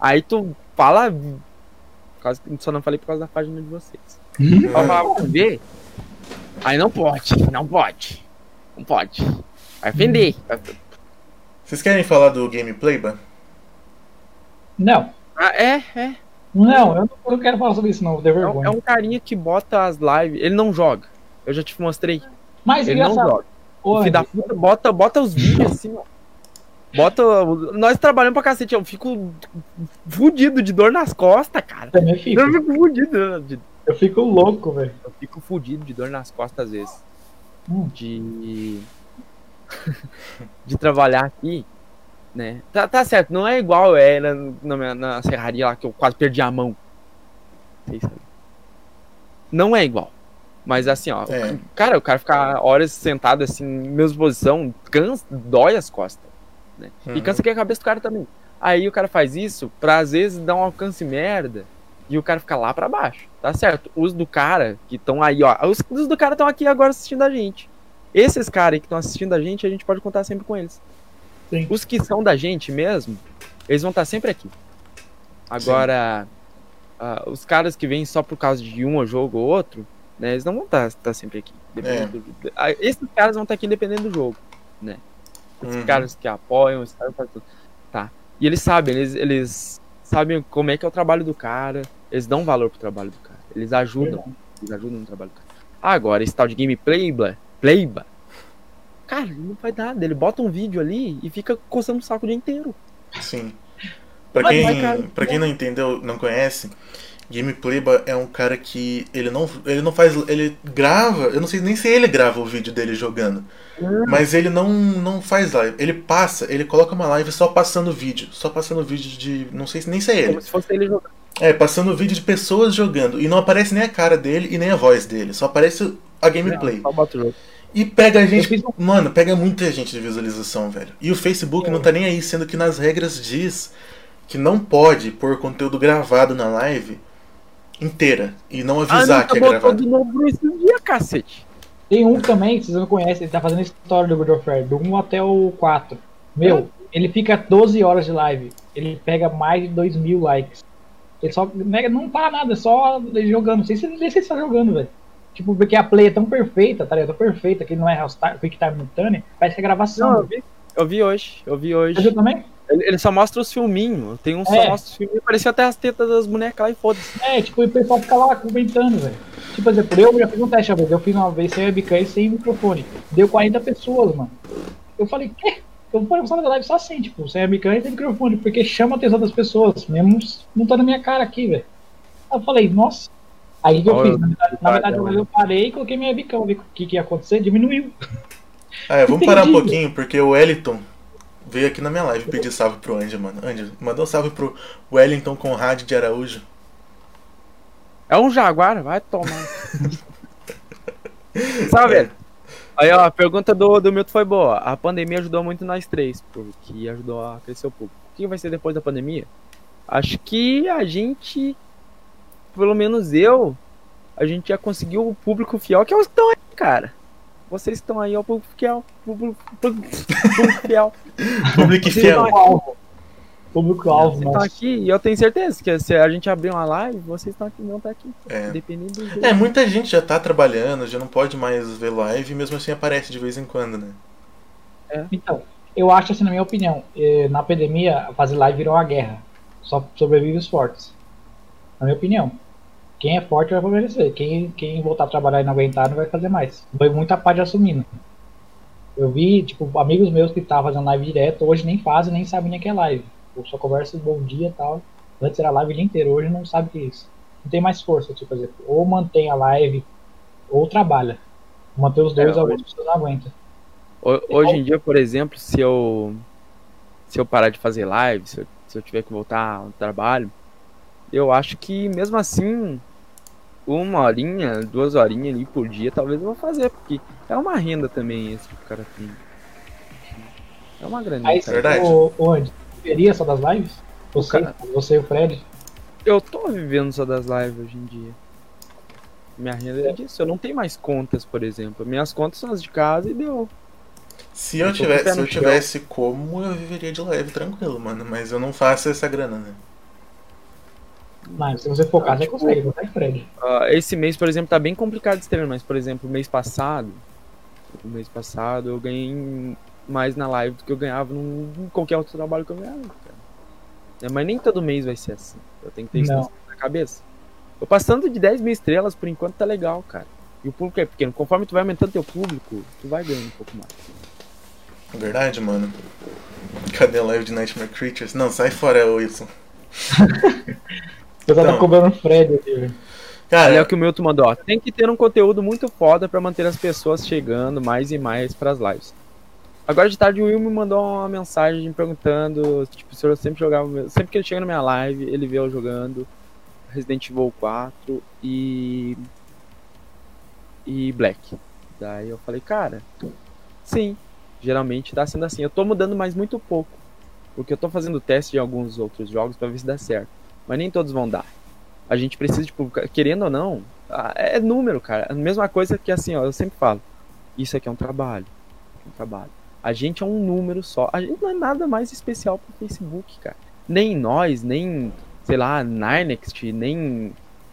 Aí tu fala. Causa Só não falei por causa da página de vocês. Hum? Falar, vamos ver. Aí não pode, não pode. Não pode. Vai ofender. Vocês querem falar do gameplay, Ban? Não. Ah, é, é. Não, eu não, eu não quero falar sobre isso, não. É um, vergonha. é um carinha que bota as lives. Ele não joga. Eu já te mostrei. Mas Ele não engraçado. joga. Ô, O filho da puta bota, bota os vídeos assim, ó. Bota. Nós trabalhamos pra cacete. Eu fico fudido de dor nas costas, cara. eu também fico. Eu fico fudido. de- Eu fico louco, velho. Eu fico fudido de dor nas costas às vezes. Hum. De. <laughs> de trabalhar aqui, né? Tá, tá certo, não é igual era na, minha- na serraria lá que eu quase perdi a mão. Sabem. Não é igual. Mas assim, ó. É. Cara, o cara ficar horas sentado assim, mesma posição, cansa, dói as costas. Né? E Uhum. cansa que a cabeça do cara também. Aí o cara faz isso pra às vezes dar um alcance merda e o cara fica lá pra baixo. Tá certo? Os do cara que estão aí, ó. Os, os do cara estão aqui agora assistindo a gente. Esses caras aí que estão assistindo a gente, a gente pode contar sempre com eles. Sim. Os que são da gente mesmo, eles vão estar sempre aqui. Agora, ah, os caras que vêm só por causa de um jogo ou outro, né, eles não vão estar sempre aqui. dependendo do- ah, esses caras vão estar aqui dependendo do jogo, né? Esses Uhum. caras que apoiam, esses caras fazem tudo. Tá. E eles sabem, eles, eles sabem como é que é o trabalho do cara, eles dão valor pro trabalho do cara, eles ajudam, eles ajudam no trabalho do cara. Agora, esse tal de gameplay, playba, cara, ele não faz nada, ele bota um vídeo ali e fica coçando o saco o dia inteiro. Sim. Pra quem, mas, cara, pra quem não entendeu, não conhece, Gameplayba é um cara que ele não, ele não faz, ele grava, eu não sei nem se ele grava o vídeo dele jogando, mas ele não, não faz live, ele passa, ele coloca uma live só passando vídeo, só passando vídeo de, não sei se nem se é ele, Como se fosse ele jogando. é, passando vídeo de pessoas jogando, e não aparece nem a cara dele e nem a voz dele, só aparece a gameplay. E pega a gente. Mano, pega muita gente de visualização, velho. E o Facebook É. não tá nem aí, sendo que nas regras diz que não pode pôr conteúdo gravado na live inteira. E não avisar que é botou gravado. de novo esse dia, cacete. Tem um também, que vocês não conhecem, ele tá fazendo história do God of War, do 1 até o 4. Meu, ele fica 12 horas de live. Ele pega mais de 2 mil likes. Ele só né, não tá nada, é só jogando. Não sei se ele está jogando, velho. Tipo, porque a play é tão perfeita, tá ligado? Tão perfeita que não é Quick Time Mutane, parece que é gravação. Não, eu vi, eu vi hoje, eu vi hoje. Você também? Ele, ele, só mostra os filminhos. Tem um é. só mostra os filminhos. Parecia até as tetas das bonecas lá e foda-se. É, tipo, o pessoal fica lá comentando, velho. Tipo, por exemplo, eu já fiz um teste uma vez. Eu fiz uma vez sem webcam e sem microfone. Deu 40 pessoas, mano. Eu falei, quê? Eu vou fazer live só assim, tipo, sem webcam e sem microfone, porque chama a atenção das pessoas, mesmo não tá na minha cara aqui, velho. Eu falei, nossa. Aí que eu fiz? Na verdade, na verdade eu parei e coloquei minha webcam, o que, que ia acontecer, diminuiu. Ah, é, vamos parar um pouquinho, porque o Wellington veio aqui na minha live pedir salve pro Andy, mano. Andy, mandou um salve pro Wellington Conrad de Araújo. É um jaguar, vai tomar. salve, velho. Aí, ó, a pergunta do, do Milton foi boa. A pandemia ajudou muito nós três, porque ajudou a crescer o público. O que vai ser depois da pandemia? Acho que a gente, pelo menos eu, a gente já conseguiu o público fiel, que é os que estão aí, cara. Vocês estão aí, ó, público fiel. Público, público, público fiel. <laughs> público fiel. Público-alvo, Vocês estão aqui e eu tenho certeza que se a gente abrir uma live, vocês estão aqui, não tá aqui. É. Dependendo do É, muita gente já tá trabalhando, já não pode mais ver live, e mesmo assim aparece de vez em quando, né? É. Então, eu acho assim, na minha opinião, eh, na pandemia, fazer live virou uma guerra. Só sobrevive os fortes. Na minha opinião. Quem é forte vai permanecer. Quem, quem voltar a trabalhar e não aguentar não vai fazer mais. Foi muita parte assumindo. Eu vi, tipo, amigos meus que estavam fazendo live direto, hoje nem fazem, nem sabem nem que é live. Eu só conversa bom dia e tal. Antes era live o dia inteiro, hoje não sabe o que é isso. Não tem mais força, tipo, exemplo. Ou mantém a live, ou trabalha. Manter os dois, é, algumas pessoas não aguentam. Hoje em dia, por exemplo, se eu se eu parar de fazer live, se eu, se eu tiver que voltar ao trabalho, eu acho que mesmo assim uma horinha, duas horinhas ali por dia, talvez eu vou fazer, porque é uma renda também esse que o cara tem. É uma grande. Aí, verdade. onde? Viveria só das lives? Você, cara... você e o Fred? Eu tô vivendo só das lives hoje em dia. Minha renda é disso. Eu não tenho mais contas, por exemplo. Minhas contas são as de casa e deu. Se eu, eu tivesse, se eu tivesse como, eu viveria de live tranquilo, mano. Mas eu não faço essa grana, né? Mas se você focar, você tipo, consegue, você Fred. Uh, esse mês, por exemplo, tá bem complicado de estrear, mas, por exemplo, o mês passado. O mês passado eu ganhei mais na live do que eu ganhava num, em qualquer outro trabalho que eu ganhava, cara. É, mas nem todo mês vai ser assim. Eu tenho que ter isso na cabeça. Tô passando de 10 mil estrelas, por enquanto tá legal, cara. E o público é pequeno. Conforme tu vai aumentando teu público, tu vai ganhando um pouco mais. É verdade, mano. Cadê a live de Nightmare Creatures? Não, sai fora, Wilson. <laughs> Eu tava então, cobrando Fred aqui, velho. Cara, é o que o Milton mandou, ó. Tem que ter um conteúdo muito foda para manter as pessoas chegando mais e mais para as lives. Agora de tarde o Will me mandou uma mensagem perguntando, tipo, se eu sempre jogava, sempre que ele chega na minha live, ele vê eu jogando Resident Evil 4 e e Black. Daí eu falei, cara, sim, geralmente tá sendo assim. Eu tô mudando mais muito pouco, porque eu tô fazendo teste de alguns outros jogos para ver se dá certo mas nem todos vão dar. A gente precisa, tipo, querendo ou não, é número, cara. A mesma coisa que assim, ó, eu sempre falo. Isso aqui é um trabalho. É um trabalho. A gente é um número só. A gente não é nada mais especial pro Facebook, cara. Nem nós, nem, sei lá, Ninext, nem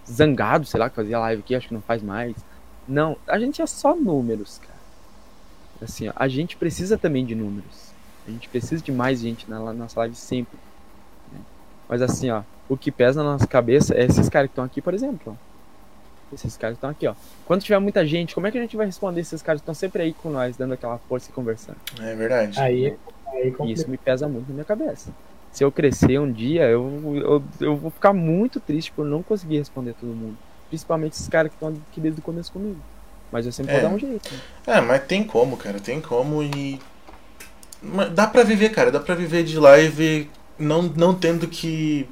Zangado, sei lá, que fazia live aqui, acho que não faz mais. Não, a gente é só números, cara. Assim, ó, a gente precisa também de números. A gente precisa de mais gente na nossa live sempre. Né? Mas assim, ó, o que pesa na nossa cabeça é esses caras que estão aqui, por exemplo. Esses caras que estão aqui, ó. Quando tiver muita gente, como é que a gente vai responder esses caras que estão sempre aí com nós, dando aquela força e conversando? É verdade. Aí, aí Isso me pesa muito na minha cabeça. Se eu crescer um dia, eu, eu, eu vou ficar muito triste por não conseguir responder todo mundo. Principalmente esses caras que estão aqui desde o começo comigo. Mas eu sempre é. vou dar um jeito. Né? É, mas tem como, cara. Tem como e. Dá pra viver, cara. Dá pra viver de live não, não tendo que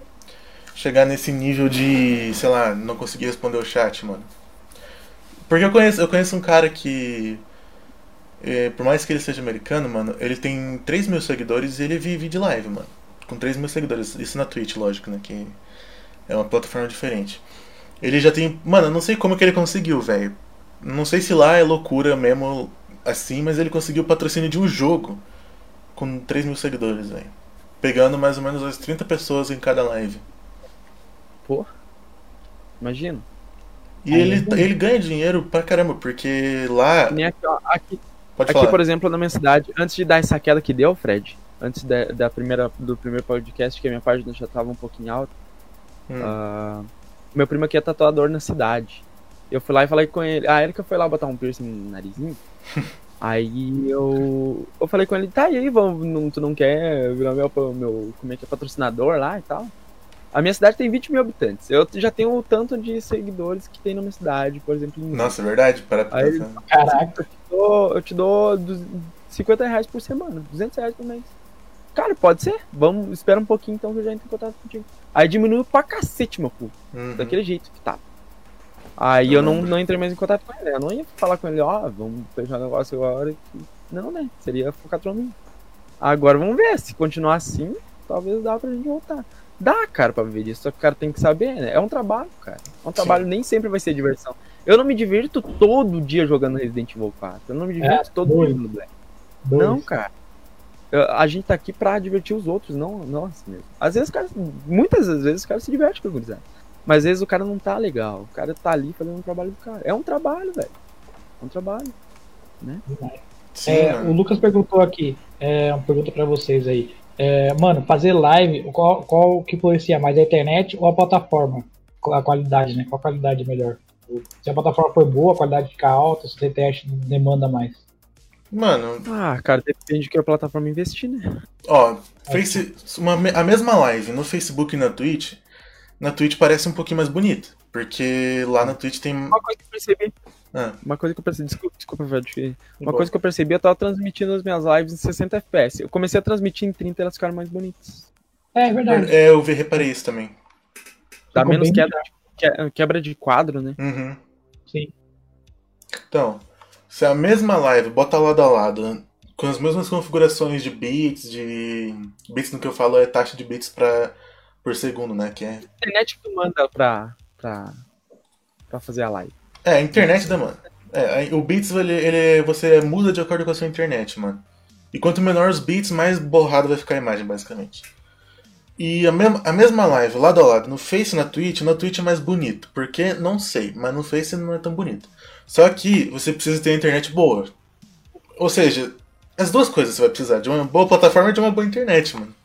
chegar nesse nível de, sei lá, não conseguir responder o chat, mano. Porque eu conheço, eu conheço um cara que, é, por mais que ele seja americano, mano, ele tem 3 mil seguidores e ele vive de live, mano. Com 3 mil seguidores. Isso na Twitch, lógico, né? Que é uma plataforma diferente. Ele já tem. Mano, eu não sei como que ele conseguiu, velho. Não sei se lá é loucura mesmo assim, mas ele conseguiu o patrocínio de um jogo com 3 mil seguidores, velho. Pegando mais ou menos as 30 pessoas em cada live. Pô. Imagina. E Aí ele, ele ganha dinheiro pra caramba, porque lá. Aqui, Pode aqui, falar. por exemplo, na minha cidade, antes de dar essa queda que deu, Fred, antes da, da primeira, do primeiro podcast, que a minha página já tava um pouquinho alta, Hum. ah, meu primo aqui é tatuador na cidade. Eu fui lá e falei com ele. A Erika foi lá botar um piercing no narizinho. <laughs> Aí eu, eu falei com ele, tá e aí, vamos, não, tu não quer virar meu, meu como é que é, patrocinador lá e tal? A minha cidade tem 20 mil habitantes. Eu já tenho o tanto de seguidores que tem na minha cidade, por exemplo. Em Nossa, é verdade? Para Aí-. Caraca. eu, dou- eu te dou du- 50 reais por semana, 200 reais por mês. Cara, pode ser. Vamos, espera um pouquinho então que eu já entro em contato contigo. Aí diminuiu pra cacete meu cu, Uhum. daquele jeito que tava. Aí eu não, não entrei mais em contato com ele. Eu não ia falar com ele, ó, vamos fechar o negócio agora. Não, né? Seria focar pra mim. Agora vamos ver. Se continuar assim, talvez dá pra gente voltar. Dá, cara, pra viver disso. Só que o cara tem que saber, né? É um trabalho, cara. É um trabalho, nem sempre vai ser diversão. Eu não me divirto todo dia jogando Resident Evil 4. Eu não me divirto É, todo doido. dia no Black. Dois. Não, cara. A gente tá aqui pra divertir os outros, não nós mesmo. Às vezes, o cara, muitas das vezes, o cara se diverte com gurizada. Mas às vezes o cara não tá legal. O cara tá ali fazendo um trabalho do cara. É um trabalho, velho. É um trabalho. Sim, É, o Lucas perguntou aqui, é, uma pergunta pra vocês aí. É, mano, fazer live, qual, qual que influencia mais, a internet ou a plataforma? A qualidade, né? Qual a qualidade é melhor? Se a plataforma for boa, a qualidade fica alta, se a internet demanda mais. Mano, Ah, cara, depende do que a plataforma investir, né? ó, face, uma, a mesma live no Facebook e na Twitch, na Twitch parece um pouquinho mais bonita. Porque lá na Twitch tem. Uma coisa que eu percebi. Ah. Uma coisa que eu percebi. Desculpa, desculpa, Fred. Uma Bom. coisa que eu percebi, eu tava transmitindo as minhas lives em 60 FPS. Eu comecei a transmitir em 30 e elas ficaram mais bonitas. É verdade. É, eu vi, reparei isso também. Dá Ficou menos quebra, que- quebra de quadro, né? Uhum. Sim. Então, se a mesma live bota lado a lado, com as mesmas configurações de bits, de. Bits no que eu falo é taxa de bits pra, por segundo, né? Que é. A internet que manda pra, pra, pra fazer a live. É, a internet da mano. É, o bits ele, ele você muda de acordo com a sua internet, mano. E quanto menor os bits, mais borrado vai ficar a imagem, basicamente. E a, mesma a mesma live, lado a lado, no Face e na Twitch, na Twitch é mais bonito. Porque não sei, mas no Face não é tão bonito. Só que você precisa ter internet boa. Ou seja, as duas coisas você vai precisar, de uma boa plataforma e de uma boa internet, mano.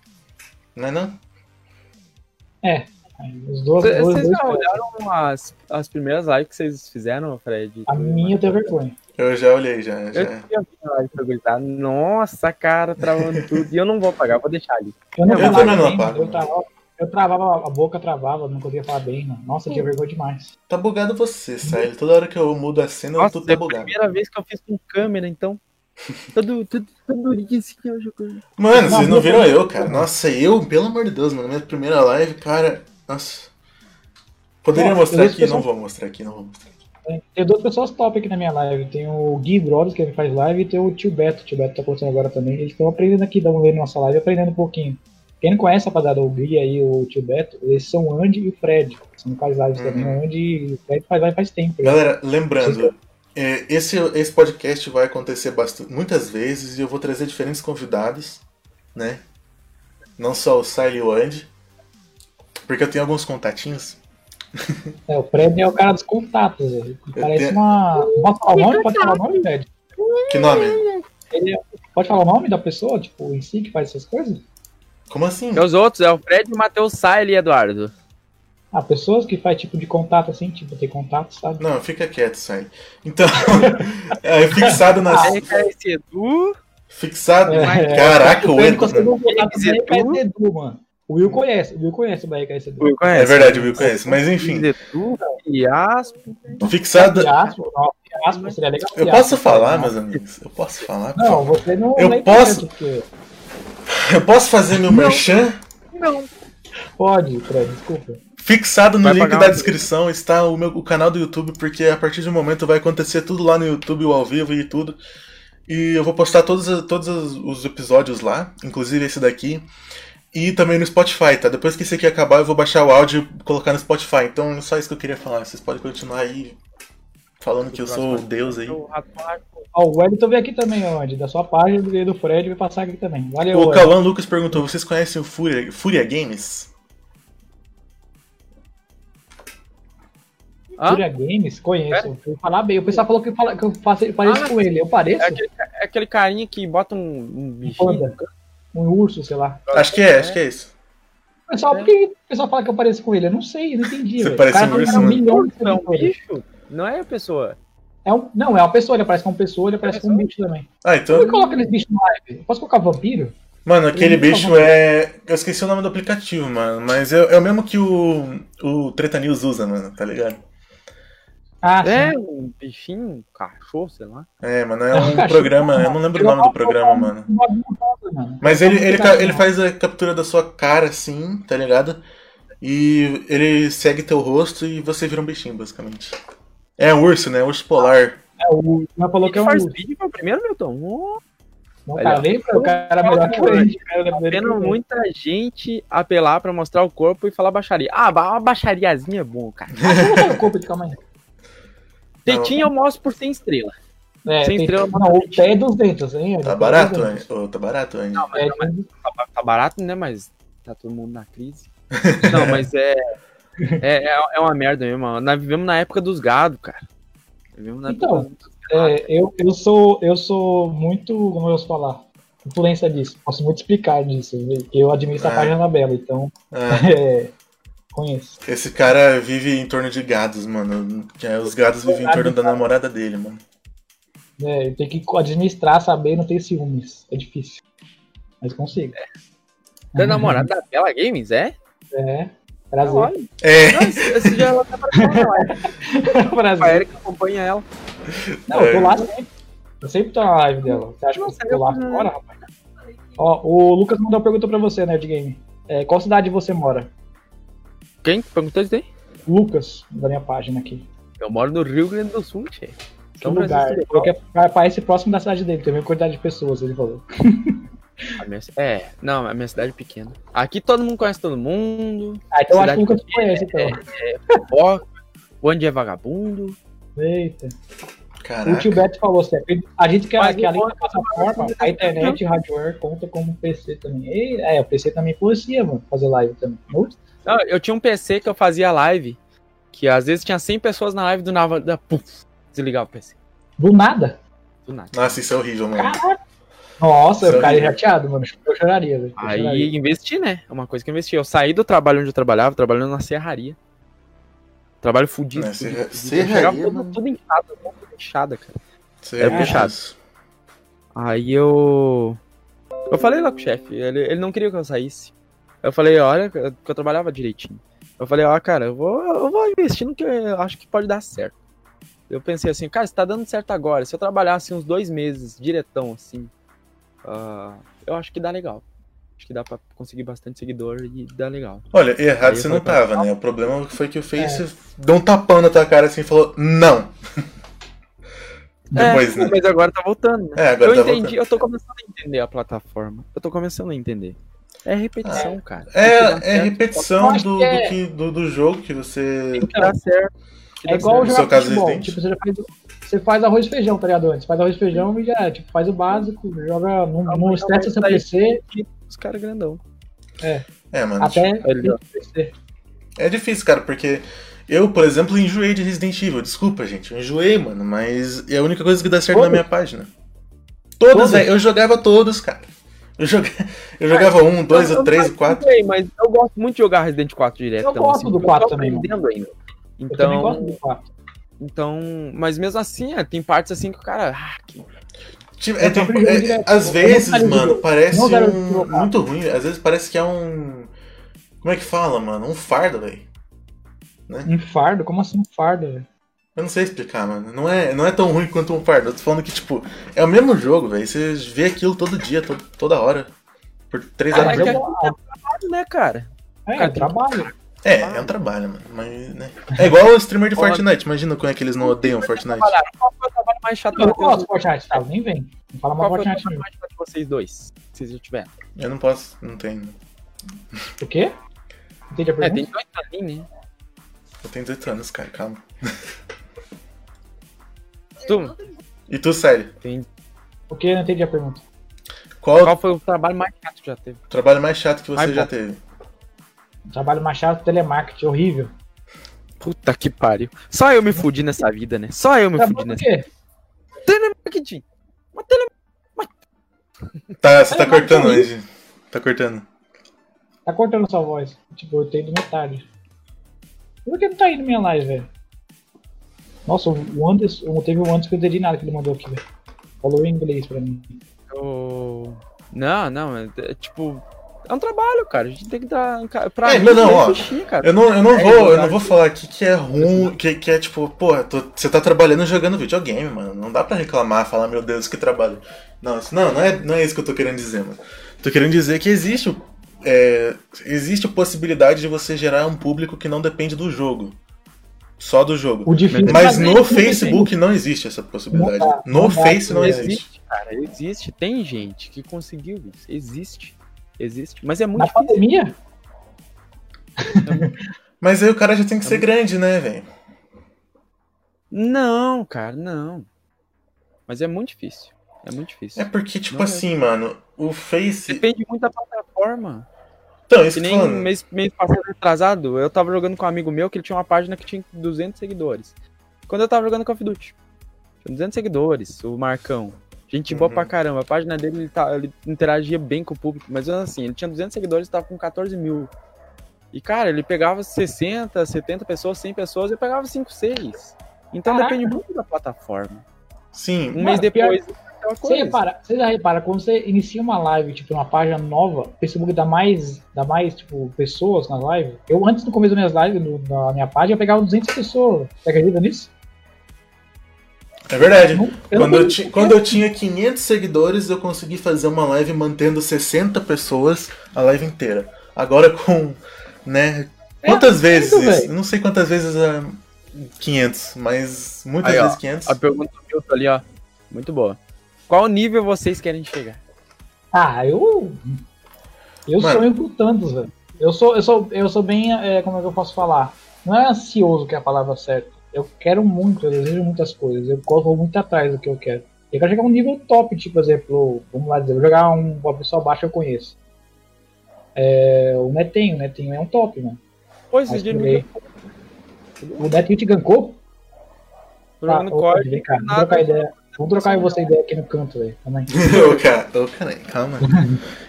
Não é não? É. Os dois, Vocês dois, vocês dois já olharam as, as primeiras lives que vocês fizeram, Fred? A minha eu tenho vergonha. Eu já olhei, já. Eu já. tinha visto a live pra gritar. Nossa, cara, travando <laughs> tudo. E eu não vou pagar, vou deixar ali. Eu não Eu falava também não apago. Eu travava, eu travava, a boca travava, não conseguia falar bem. Mano. Nossa, eu tinha vergonha demais. Tá bugado você, Sérgio. Toda hora que eu mudo a cena, Nossa, tudo tá é a bugado. primeira vez que eu fiz com câmera, então. Todo, todo, todo assim, jogando. Mano, vocês não viram eu, cara. Nossa, eu, pelo amor de Deus, mano. Minha primeira live, cara. Nossa. Poderia Não, mostrar eu aqui? só- Não vou mostrar aqui, não vou mostrar aqui. Tem duas pessoas top aqui na minha live. Tem o Gui Brothers, que ele faz live, e tem o Tio Beto. O Tio Beto tá postando agora também. Eles estão aprendendo aqui, dando ver nossa live, aprendendo um pouquinho. Quem não conhece, rapaziada, o Gui aí, o Tio Beto, eles são o Andy e o Fred. São faz lives Uhum. também. O Andy e o Fred faz live faz tempo. já. Galera, lembrando, é, esse, esse podcast vai acontecer bastante, muitas vezes e eu vou trazer diferentes convidados, né? Não só o Sile e o Andy, porque eu tenho alguns contatinhos. <laughs> É, o Fred é o cara dos contatos. Ele parece tenho- uma. Pode falar o nome? Pode falar o nome, Fred? Que nome? Ele é- Pode falar o nome da pessoa, tipo, em si, que faz essas coisas? Como assim? E os outros é o Fred, o Matheus Saile e Eduardo. Ah, pessoas que faz tipo de contato assim, tipo, tem contato, sabe? Não, fica quieto, Sile. Então, <laughs> é, fixado nas. Aí cai esse Edu. Fixado. É, Caraca, o Edu. conseguiu contato com. BRKS Edu, mano. O Will conhece, o Will conhece o BRKS Edu. Will É conhece. verdade, o Will conhece. Mas enfim, Edu, Fiasco. fixado. Fiasco, não, fiasco seria legal. Eu posso falar, né? meus amigos? Eu posso falar? Não, favor? você não. Eu não é posso- Eu posso fazer meu merchan? Não. Pode, Fred, desculpa. Fixado no Vai link da um- descrição está o, meu, o canal do YouTube, porque a partir de um momento vai acontecer tudo lá no YouTube, o ao vivo e tudo. E eu vou postar todos, todos os- os episódios lá, inclusive esse daqui. E também no Spotify, tá? Depois que esse aqui acabar, eu vou baixar o áudio e colocar no Spotify. Então é só isso que eu queria falar. Vocês podem continuar aí falando que eu sou o Deus aí. O. Ó, Wellington veio aqui também, onde? Da sua página do do Fred, vai passar aqui também. Valeu, O. Cauã Lucas perguntou: vocês conhecem o Fúria, Fúria Games? Fúria Games? Conheço. Eu falar bem. O pessoal falou que, eu fala- que eu faço, eu pareço Ah, com ele. Eu pareço? É aquele, é aquele carinha que bota um, um Um bichinho. Um urso, sei lá. Acho que é, acho que é isso. Pessoal, por que o pessoal fala que eu pareço com ele? Eu não sei, eu não entendi. Você velho. parece O cara um urso, tem um né? milhão de Não, é um bicho? Não é a pessoa. É um, não, é uma pessoa, ele aparece como pessoa, ele aparece como bicho também. Ah, Como então. eu coloco aqueles bichos na live? Eu posso colocar vampiro? Mano, aquele bicho é. Eu esqueci o nome do aplicativo, mano. Mas é, é o mesmo que o, o Treta News usa, mano, tá ligado? Ah, É sim. um bichinho, um cachorro, sei lá. É, mano, é É um programa. Eu não lembro o nome do programa, mano. Mano. Mas ele, ele, Tá ele faz a captura da sua cara, assim, tá ligado? E ele segue teu rosto e você vira um bichinho, basicamente. É um urso, né? Urso polar. É, o já falou que é um urso. vídeo foi o primeiro, Milton. Oh, O Olha, cara lembra? O cara é melhor que a gente. É que vendo muita gente apelar pra mostrar o corpo e falar baixaria. Ah, uma baixariazinha é bom, cara. Ah, <laughs> o corpo de calma aí. Tetinha eu mostro por 100 estrelas. É, Sem estrela, não, o pé é 200, hein? Tá Ele barato, é hein? 200. Ô, tá barato, hein? Não, mas, É, mas tá, tá barato, né? Mas tá todo mundo na crise. <laughs> Não, mas é. É, é, é uma merda mesmo. Nós vivemos na época dos gados, cara. Vivemos na Então, época dos gados. É, eu, eu, sou, eu sou muito, como eu posso falar, influência disso. Posso muito explicar disso. Eu administro a É. página dela, então Ah, é, <laughs> conheço. esse cara vive em torno de gados, mano. Que é, Os gados vivem em torno da namorada dele, mano. É, tenho que administrar, saber, não ter ciúmes. É difícil. Mas consigo. Da namorada da Bela Games, é? É, prazer. É, não, esse, já ela tá aparecendo na live. A prazer. Erika acompanha ela. Não, eu tô lá sempre. Eu sempre tô na live dela. Você acha que eu tô lá fora, rapaz? Ó, o Lucas mandou uma pergunta pra você, Nerd Game. É, qual cidade você mora? Quem? Perguntou isso aí? Lucas, da minha página aqui. Eu moro no Rio Grande do Sul, chefe. Que lugar? Ele falou que é- vai parece próximo da cidade dele, tem a mesma quantidade de pessoas, ele falou. <laughs> A minha- é, não, a minha cidade é pequena. Aqui todo mundo conhece todo mundo. Ah, então eu acho que o Lucas te conhece, então. Fofoca, onde é vagabundo. Eita. O caraca. tio Beto falou certo. A gente quer Mas que além da plataforma, a internet e o hardware conta como PC também. E, é, o PC também influencia, mano, fazer live também. Ups. Não, eu tinha um PC que eu fazia live, que às vezes tinha 100 pessoas na live do nada, da puf, desligava o PC. Do nada. Do nada. Nossa, isso é horrível, mano. Nossa, Isso é eu ficaria chateado, mano. Eu choraria, velho. Eu choraria. Aí investi, né? É uma coisa que eu investi. Eu saí do trabalho onde eu trabalhava, trabalhando na serraria. Trabalho fudido. É, serra- serraria, Eu tudo, tudo inchado, tudo inchada, cara. É puxado. Aí eu. Eu falei lá com o chefe, ele, ele não queria que eu saísse. Eu falei, olha, que eu trabalhava direitinho. Eu falei, ó, cara, eu vou, eu vou investir no que eu acho que pode dar certo. Eu pensei assim, cara, se tá dando certo agora, se eu trabalhasse uns dois meses diretão assim, ah, eu acho que dá legal. Acho que dá pra conseguir bastante seguidor e dá legal. Olha, errado Aí você não tava, né? O problema foi que o Face deu um tapão na tua cara assim e falou, não. <laughs> Depois, é, né? Mas agora tá voltando, né? É, agora eu tá entendi, voltando. eu tô começando a entender a plataforma. Eu tô começando a entender. É repetição, cara. É, é repetição do, que é- do, que- do, do jogo que você. Que dar certo. Que É igual certo. No jogar seu caso, futebol. Resident. Tipo, você, já faz, você faz arroz e feijão, tá ligado? Antes faz arroz e feijão e já, tipo, faz o básico, joga, não, Ah, mas estressa seu PC Os caras grandão. É, mano. até Ele- PC. É difícil, cara, porque eu, por exemplo, enjoei de Resident Evil. Desculpa, gente. Eu enjoei, mano, mas é a única coisa que dá certo na Todos? minha página. Todos, Todos? velho. Eu jogava todos, cara. Eu, joga... eu jogava um, dois, Eu- o três, eu o quatro. sei, mas eu gosto muito de jogar Resident 4 direto. Eu gosto do eu tô 4 também, ainda. Eu também gosto Então, do 4. então, mas mesmo assim, é, tem partes assim que o cara, ah, que Tipo, é, Eu tem- é, às Eu vezes, mano, parece um... muito ruim. Às vezes parece que é um. Como é que fala, mano? Um fardo, velho. Um fardo? Como assim um fardo, velho? Eu não sei explicar, mano. Não é, não é tão ruim quanto um fardo. Eu tô falando que, tipo, é o mesmo jogo, velho. Você vê aquilo todo dia, to- toda hora. Por três Ah, horas mas por eu dia. gosto. né, cara? É, Cara, é trabalho. É, é um trabalho, mano. Mas, né? É igual o streamer de Fortnite. Imagina como é que eles não odeiam Fortnite. Trabalharam. Qual foi o trabalho mais chato Eu não gosto do Fortnite, tá? Nem vem. Não fala mal Qual foi o Fortnite trabalho mais chato de vocês dois? Que vocês já tiveram? Eu não posso, não tenho. O quê? Entende a É, tem pergunta? dois ali, né? Eu tenho 18 anos, cara, calma. <laughs> Tu, E tu, sério? tem... O que? Eu não entendi a pergunta. Qual Qual foi o trabalho mais chato que já teve? o trabalho mais chato que você Mais já bom. é teve? Trabalho machado, telemarketing, horrível. Puta que pariu. Só eu me fudi nessa vida, né? Só eu me Tá fudi nessa quê? Telemarketing. Mas tele... Tá, você tá É, cortando, Andy. Tá cortando. Tá cortando sua voz. Tipo, eu tenho metade. Por que não tá indo minha live, velho? Nossa, o Anderson, teve o Anderson que eu não entendi nada que ele mandou aqui, velho. Falou em inglês pra mim. Eu- Não, não, é, é tipo. É um trabalho, cara. A gente tem que dar. Pra É, mim, não, não, é ó, fichinha, cara. Eu não, eu não É, vou, eu não vou falar aqui que é ruim, que, que é tipo, porra, tô- você tá trabalhando jogando videogame, mano. Não dá pra reclamar, falar, meu Deus, que trabalho. Não, isso, não, não é, não é isso que eu tô querendo dizer, mano. Tô querendo dizer que existe, é, existe a possibilidade de você gerar um público que não depende do jogo. Só do jogo. É Mas fazer no Facebook não existe essa possibilidade. No Face não é. existe. cara. Existe. Tem gente que conseguiu isso. Existe. Existe. Mas é muito Na difícil. pandemia? <laughs> Mas aí o cara já tem que ser grande, né, velho? Não, cara, não. Mas é muito difícil. É muito difícil. É porque, tipo Não é. assim, mano, o Face. Depende muito da plataforma. Então, isso Que nem falando. mês, mês passado atrasado, eu tava jogando com um amigo meu que ele tinha uma página que tinha 200 seguidores. Quando eu tava jogando Call of Duty, tinha 200 seguidores, o Marcão. Gente boa Uhum. pra caramba. A página dele, ele, tá, ele interagia bem com o público, mas assim, ele tinha 200 seguidores e tava com 14 mil. E, cara, ele pegava 60, 70 pessoas, 100 pessoas, eu pegava 5, 6. Então Caraca. depende muito da plataforma. Sim, Um Mano, mês pior- depois, é uma Você repara, você já repara, quando você inicia uma live, tipo, uma página nova, o Facebook dá mais, dá mais, tipo, pessoas na live. Eu, antes do começo das minhas lives, no- na minha página, eu pegava 200 pessoas. Você acredita nisso? é verdade. Não- eu Quando eu, ti- quando eu tinha 500 seguidores, eu consegui fazer uma live mantendo 60 pessoas a live inteira. Agora com, né, quantas É, vezes isso? não sei quantas vezes é 500, mas muitas Aí, ó, vezes 500. A pergunta do Milton ali, ó. Muito boa. Qual nível vocês querem chegar? Ah, eu. Eu Mano. sonho com tantos, velho. Eu sou, eu sou, eu sou bem, é, como é que eu posso falar? Não é ansioso que é a palavra certa. Eu quero muito, eu desejo muitas coisas. Eu corro muito atrás do que eu quero. Eu quero chegar a um nível top, tipo, por exemplo, vamos lá dizer, eu vou jogar um, uma pessoa baixa que eu conheço. É, o Netinho, o Netinho é um top, esse Mas dia joguei. me O Netinho te gancou? tô Tá, jogando ô, COD. vem cá, trocar ideia. Vamos trocar você ideia aqui no canto, velho. Também. <laughs> Ô, cara, ô, cara, calma.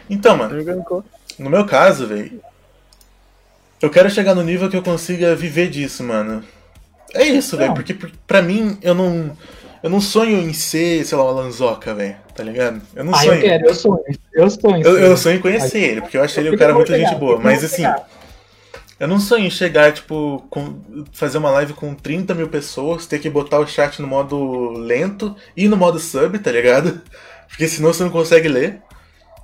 Então, mano, no meu caso, velho, eu quero chegar no nível que eu consiga viver disso, mano. É isso, velho, porque por- pra mim, eu não. Eu não sonho em ser, sei lá, uma lanzoca, velho, tá ligado? Eu não Ah, sonho. eu quero, eu sonho. Eu sonho. Eu, eu sonho em conhecer ele, porque eu achei ele um Eu cara muito pegar, gente boa. eu Mas assim, pegar. Eu não sonho em chegar, tipo, com, fazer uma live com 30 mil pessoas, ter que botar o chat no modo lento e no modo sub, tá ligado? <laughs> Porque senão você não consegue ler.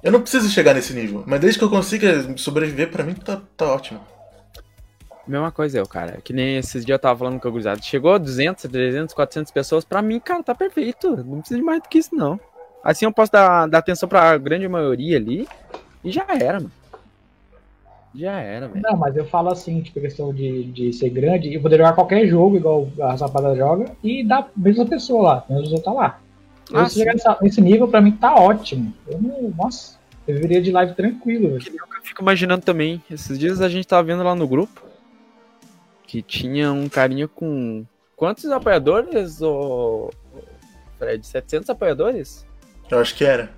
Eu não preciso chegar nesse nível, mas desde que eu consiga sobreviver, pra mim tá, tá ótimo. Mesma coisa eu, cara. Que nem esses dias eu tava falando com o gurizada. Chegou a 200, 300, 400 pessoas. Pra mim, cara, tá perfeito. Não precisa de mais do que isso, não. Assim eu posso dar, dar atenção pra grande maioria ali. E já era, mano. Já era, velho. Não, mas eu falo assim, tipo, questão de, de ser grande e poder jogar qualquer jogo, igual a rapaziada joga, e dar a mesma pessoa lá, a mesma pessoa tá lá. Ah, se chegar nessa- nesse nível, pra mim tá ótimo. Eu não, nossa, eu viveria de live tranquilo, velho. Que nem o que eu fico imaginando também. Esses dias a gente tava vendo lá no grupo que tinha um carinha com. Quantos apoiadores, ô. Fred? 700 apoiadores? Eu acho que era.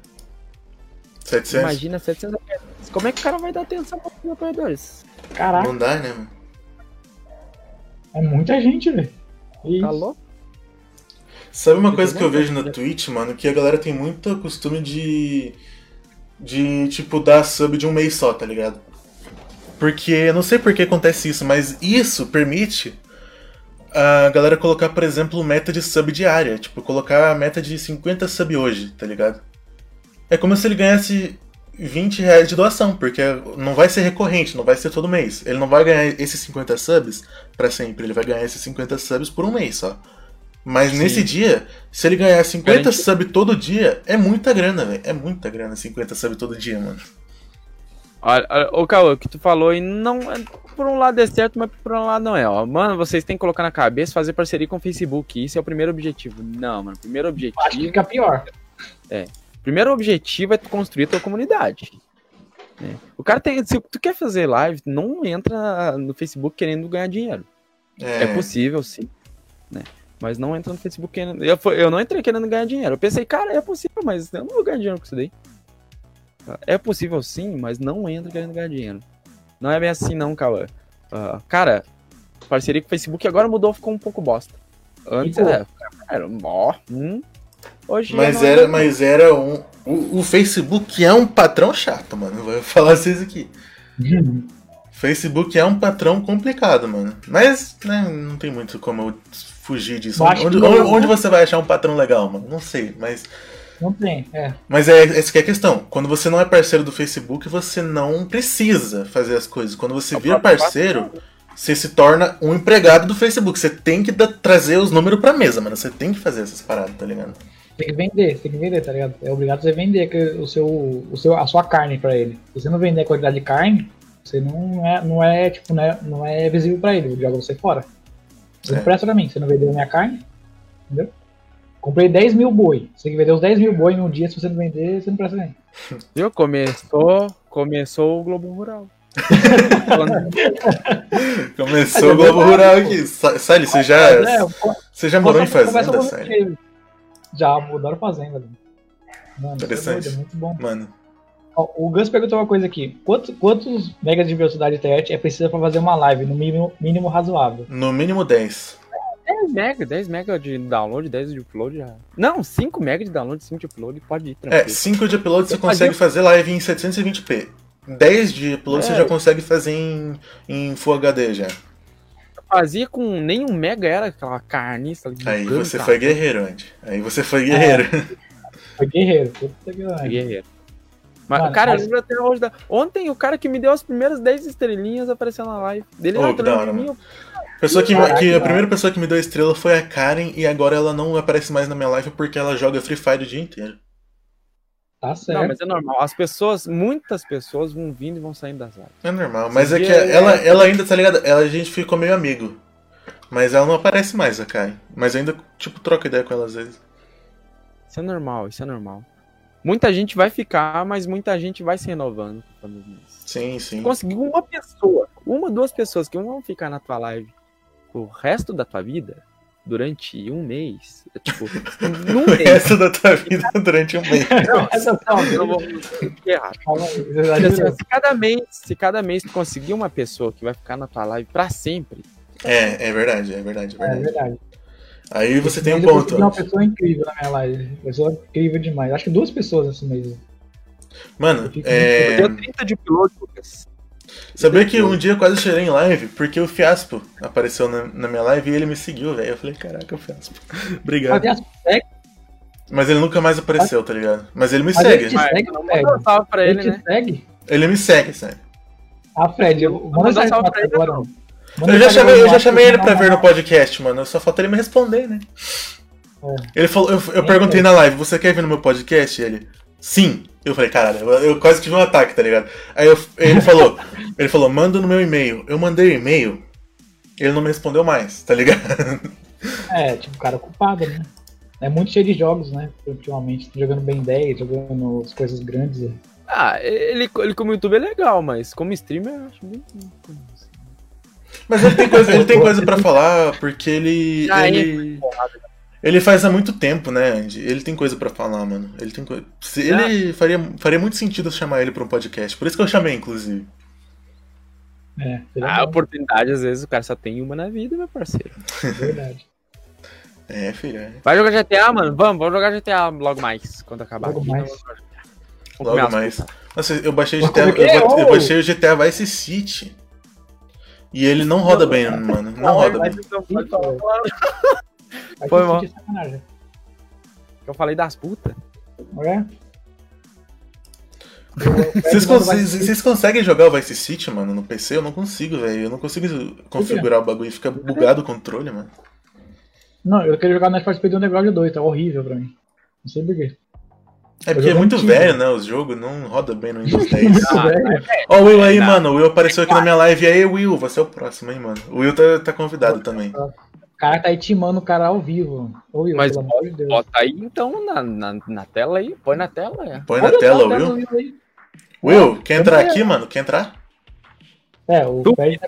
700? Imagina 700 apoiadores. Como é que o cara vai dar atenção para os apoiadores? Caraca, Não dá, né, mano? é muita gente, velho. Isso. Tá louco? Sabe uma Eu coisa que eu vejo na Twitch, mano? Que a galera tem muito costume de. de, tipo, dar sub de um mês só, tá ligado? Porque, eu não sei por que acontece isso, mas isso permite a galera colocar, por exemplo, meta de sub diária. Tipo, colocar a meta de 50 sub hoje, tá ligado? É como se ele ganhasse 20 reais de doação, porque não vai ser recorrente, não vai ser todo mês. Ele não vai ganhar esses 50 subs pra sempre, ele vai ganhar esses 50 subs por um mês só. Mas Sim. nesse dia, se ele ganhar 50 Garante- subs todo dia, é muita grana, velho. É muita grana 50 subs todo dia, mano. Olha, olha, ô Caô, o que tu falou e não. é- Por um lado é certo, mas por um lado não é. Ó. Mano, vocês têm que colocar na cabeça fazer parceria com o Facebook. Isso é o primeiro objetivo. Não, mano. Primeiro Acho que objetivo. fica pior. Primeiro objetivo é tu construir a tua comunidade. né? O cara tem. Se tu quer fazer live, não entra no Facebook querendo ganhar dinheiro. É, possível, sim. Né? Mas não entra no Facebook querendo. Eu, eu não entrei querendo ganhar dinheiro. Eu pensei, cara, é possível, mas eu não vou ganhar dinheiro com isso daí. É possível sim, mas não entra querendo ganhar dinheiro. Não é bem assim, não, Cauã. Ah, cara, parceria com o Facebook agora mudou, ficou um pouco bosta. Antes era. Era ó, hum. Hoje Mas não é era, mas era um. O, o Facebook é um patrão chato, mano. Vou <laughs> falar vocês aqui. Facebook é um patrão complicado, mano. Mas, né, não tem muito como eu fugir disso. Onde, onde- onde você vai achar um patrão legal, mano? Não sei, mas. Não tem, é. Mas é essa que é a questão. Quando você não é parceiro do Facebook, você não precisa fazer as coisas. Quando você É o vira parceiro, você se torna um empregado do Facebook. Você tem que trazer os números pra mesa, mano. Você tem que fazer essas paradas, tá ligado? Tem que vender, tem que vender, tá ligado? É obrigado você vender que- o seu, o seu, a sua carne pra ele. Se você não vender a quantidade de carne, você não é, não é tipo, não é, não é visível pra ele, ele joga você fora. Você É. não presta pra mim, você não vendeu a minha carne, entendeu? Comprei 10 mil boi. Você tem que vender os 10 mil boi em um dia, se você não vender, você não presta mim. <laughs> Viu? Começou, começou o Globo Rural. <laughs> Começou o é Globo Rural aqui. Sa- Sally, você já, É, pô, você já morou em fazenda, Sally? Você. Já, mudaram fazenda. velho. Mano, isso é Interessante. é muito bom. Mano, Ó, O Gus perguntou uma coisa aqui. Quantos, quantos megas de velocidade de internet é preciso pra fazer uma live no mínimo, mínimo razoável? no mínimo 10. 10 mega, 10 mega de download, 10 de upload já. Não, 5 mega de download, 5 de upload, pode ir É, tranquilo. 5 de upload você Eu consegue fazer live em 720p. 10 de upload você É. já consegue fazer em, em Full HD já. Fazia com nenhum mega, era aquela ali. Aí gigante, você cara. foi guerreiro, Andy. Aí você foi guerreiro. <laughs> Foi guerreiro. Puta que pariu. Guerreiro. Mas, Mano, cara, mas- eu lembro até hoje da... Ontem o cara que me deu as primeiras 10 estrelinhas apareceu na live. Dele hora, atrás de mim. Pessoa que, Caraca, que a primeira pessoa que me deu estrela foi a Karen e agora ela não aparece mais na minha live porque ela joga Free Fire o dia inteiro. Tá certo. Não, mas é normal. As pessoas, muitas pessoas vão vindo e vão saindo das lives. É normal, mas é que é- ela, ela ainda, tá ligado? Ela, a gente ficou meio amigo. Mas ela não aparece mais, a Karen. Mas ainda, tipo, troca ideia com ela às vezes. Isso é normal, isso é normal. Muita gente vai ficar, mas muita gente vai se renovando. Sim, sim. Conseguir uma pessoa, uma, duas pessoas que vão ficar na tua live o resto da tua vida, durante um mês, é tipo, <laughs> num O mês. resto da tua vida <laughs> durante um mês. Essa não, Eu vou errar. exagerou. assim, se cada mês, se cada mês tu conseguir uma pessoa que vai ficar na tua live pra sempre, É, é verdade, é verdade, é É verdade. verdade. Aí você tem um Esse mês eu ponto. uma pessoa incrível na minha live. Pessoa incrível demais. Acho que duas pessoas esse mês. Mano, Eu é. deu 30 de piloto, Lucas. Sabia que um dia eu quase chorei em live porque o Fiaspo apareceu na, na minha live e ele me seguiu, velho. Eu falei, caraca, o Fiaspo. <laughs> Obrigado. Mas ele nunca mais apareceu, tá ligado? Mas ele me Mas segue. ele te Mas segue, não um salve pra ele né? segue. Ele me segue, sério. Ah, Fred, eu, manda Manda mensagem salve pra ele, agora. Eu já chamei, eu já chamei ele pra ver no podcast, mano. Só falta ele me responder, né? É. Ele falou, eu, eu Nem perguntei sei. na live, você quer vir no meu podcast? Ele, sim. Eu falei, caralho, eu, eu quase tive um ataque, tá ligado? Aí eu- ele <laughs> falou, ele falou, manda no meu e-mail. Eu mandei o e-mail, ele não me respondeu mais, tá ligado? <laughs> É, tipo, cara ocupado, né? É muito cheio de jogos, né? Ultimamente. Jogando Ben 10, jogando as coisas grandes. Ah, ele, ele como YouTube é legal, mas como streamer eu acho muito. Mas ele tem coisa, ele tem <laughs> coisa pra falar, porque ele. Já ele, ele faz há muito tempo, né, Andy? Ele tem coisa pra falar, mano. Ele tem coisa. Se- Ele faria, faria muito sentido eu chamar ele pra um podcast. Por isso que eu chamei, inclusive. É, A oportunidade, às vezes, o cara só tem uma na vida, meu parceiro. é verdade. <laughs> É, filho. É. Vai jogar GTA, mano? Vamos, vamos jogar GTA logo mais, quando acabar. Logo aqui, mais. Logo mais. putas. Nossa, eu baixei o GTA. Eu, é? eu baixei o GTA Vice City. E ele não roda bem, mano. Não roda mas bem. Foi sacanagem. Eu falei das putas. É? Vocês, cons- vocês- vocês conseguem jogar o Vice City, mano, no PC? Eu não consigo, velho. Eu não consigo configurar o bagulho. Fica bugado o controle, mano. Não, eu queria jogar no Need for Speed Underground 2, tá horrível pra mim. Não sei porquê. É porque é muito antigo. velho, né? Os jogos não roda bem no Windows 10. <laughs> Ah, velho. Ó, o Will aí, Não. mano. O Will apareceu aqui na minha live. E aí, Will, você é o próximo, hein, mano. O Will tá, tá convidado também. O cara tá aí timando o cara ao vivo. Ô, Will, Mas pelo amor de Deus. Bota aí então na, na, na tela aí, põe na tela. É. Põe na Olha tela, tá Will. Will. Will, quer entrar aqui, mano? Quer entrar? É, o Tu- querer.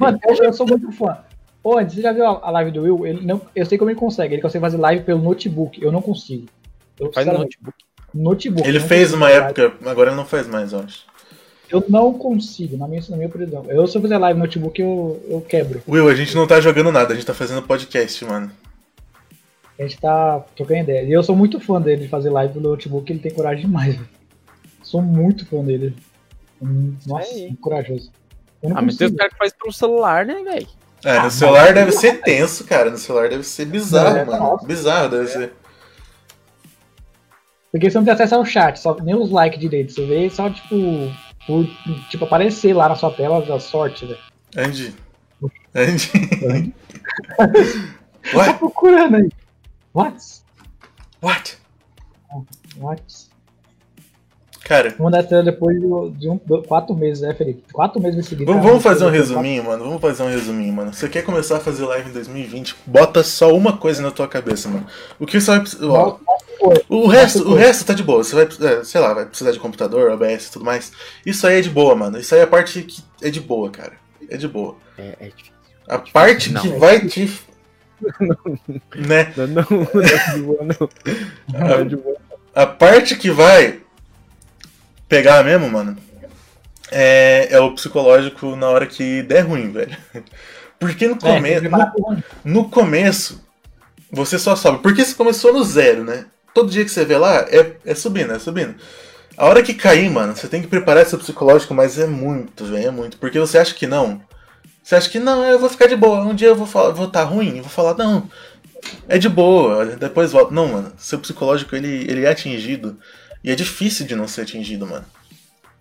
Mano, eu, eu sou muito fã. Ô, antes, você já viu a a live do Will? Ele não, eu sei como ele consegue. Ele consegue fazer live pelo notebook. Eu não consigo. Eu, Faz no notebook. notebook. Ele fez uma live. época, agora ele não faz mais, eu acho. Eu não consigo, na minha, na minha opinião. Eu, se eu fizer live no notebook, eu, eu quebro. Will, a gente não tá jogando nada, a gente tá fazendo podcast, mano. A gente tá trocando ideia. E eu sou muito fã dele de fazer live no notebook, ele tem coragem demais, velho. Sou muito fã dele. Hum, Nossa, muito corajoso. Eu não Ah, mas tem os consigo. caras que faz pro celular, né, velho? É, no Ah, celular mas- deve ser tenso, cara. No celular deve ser bizarro, É, mano. nossa. Bizarro deve ser. Porque você não tem acesso ao chat, só, nem os likes direito. Você vê só, tipo, por, tipo, aparecer lá na sua tela da sorte, velho. Andy. Andy. <laughs> Tá What? procurando aí. What? What? What? Cara, Vou mandar essa depois de, de um, do- quatro meses, né, Felipe? Quatro meses seguidos. vamos, vamos fazer um resuminho, mano. Vamos fazer um resuminho, mano. Você quer começar a fazer live em 2020? Bota só uma coisa na tua cabeça, mano. O que você vai precisar. O resto, o resto tá de boa. Você vai, é, sei lá, vai precisar de computador, OBS e tudo mais. Isso aí é de boa, mano. Isso aí é a parte que é de boa, cara. É de boa. É, é difícil. A parte Não. que vai te. <laughs> né? Não, não, não é de boa, não. Não é de boa. A parte que vai pegar mesmo, mano, é, é o psicológico na hora que der ruim, velho. <laughs> Porque no, É, tem come... que preparar pro ruim. no, no começo, você só sobe. Porque você começou no zero, né? Todo dia que você vê lá, é, é subindo, é subindo. A hora que cair, mano, você tem que preparar seu psicológico, mas é muito, velho, é muito. Porque você acha que não. Você acha que não, eu vou ficar de boa. Um dia eu vou falar, vou estar ruim, eu vou falar, não, é de boa, depois volta. Não, mano, seu psicológico ele, ele é atingido. E é difícil de não ser atingido, mano.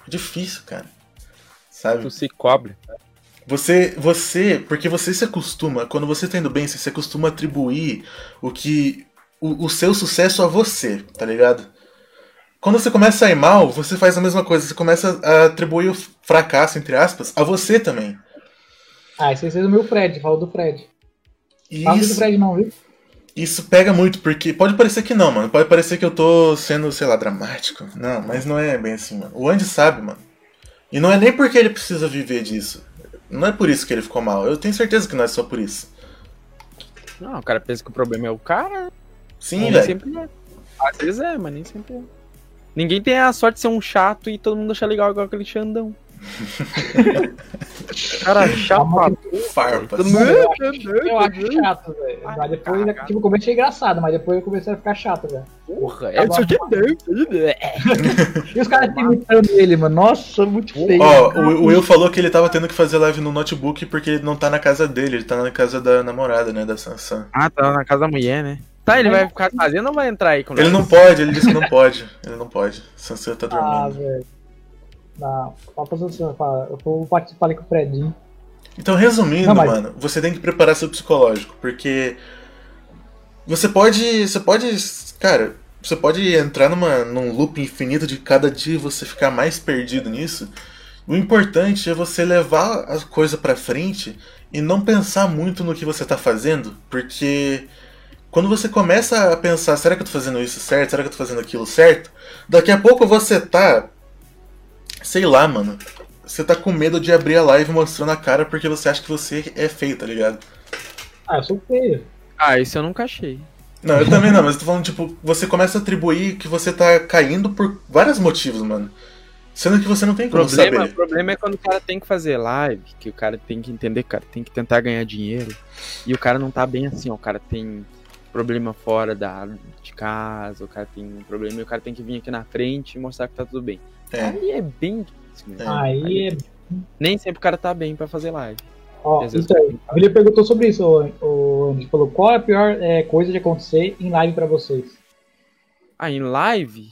É difícil, cara. Sabe? Tu se cobre. Você, você, porque você se acostuma, quando você tá indo bem, você se acostuma a atribuir o que, o, o seu sucesso a você, tá ligado? Quando você começa a ir mal, você faz a mesma coisa, você começa a atribuir o fracasso, entre aspas, a você também. Ah, esse aí é o meu Fred, falou do Fred. E Fala do isso, Fred não, viu? Isso pega muito, porque pode parecer que não, mano. Pode parecer que eu tô sendo, sei lá, dramático. Não, mas não é bem assim, mano. O Andy sabe, mano. E não é nem porque ele precisa viver disso. Não é por isso que ele ficou mal. Eu tenho certeza que não é só por isso. Não, o cara pensa que o problema é o cara. Sim, nem velho. sempre é. Às vezes é, mas nem sempre é. Ninguém tem a sorte de ser um chato e todo mundo achar legal igual aquele Xandão. <laughs> cara chapa. Farpas. Eu acho, chato, velho. Ai, Mas depois, caraca. tipo, começo achei engraçado, mas depois eu comecei a ficar chato, velho. Porra, é bom. isso aqui não. E os caras imitando ele, mano. Nossa, muito feio. Ó, o, o Will falou que ele tava tendo que fazer live no notebook porque ele não tá na casa dele, ele tá na casa da namorada, né, da Sansan. Ah, tá na casa da mulher, né? Tá, ele vai ficar fazendo ou vai entrar aí com Ele nós? não pode, ele disse que não pode. Ele não pode. Sansan tá Ah, dormindo. velho. Você, fala. Eu vou participar ali com o Fredinho. Então, resumindo, Não, mas- mano, você tem que preparar seu psicológico, porque você pode, você pode, cara, você pode entrar numa num loop infinito de cada dia você ficar mais perdido nisso. O importante é você levar a coisa pra frente e não pensar muito no que você tá fazendo, porque quando você começa a pensar, será que eu tô fazendo isso certo? Será que eu tô fazendo aquilo certo? Daqui a pouco você tá sei lá, mano. Você tá com medo de abrir a live mostrando a cara porque você acha que você é feio, tá ligado? Ah, eu sou feio. Ah, isso eu nunca achei. Não, eu também não, mas eu tô falando, tipo, você começa a atribuir que você tá caindo por vários motivos, mano. Sendo que você não tem O como problema, o saber. problema é quando o cara tem que fazer live, que o cara tem que entender que o cara tem que tentar ganhar dinheiro. E o cara não tá bem assim, ó. O cara tem problema fora da, de casa, o cara tem um problema e o cara tem que vir aqui na frente e mostrar que tá tudo bem. É. Aí é bem difícil mesmo. É. Aí é. Nem sempre o cara tá bem pra fazer live. Ó, aí. A William perguntou sobre isso, o, o Andy. Falou: qual é a pior é, coisa de acontecer em live pra vocês? Ah, em live?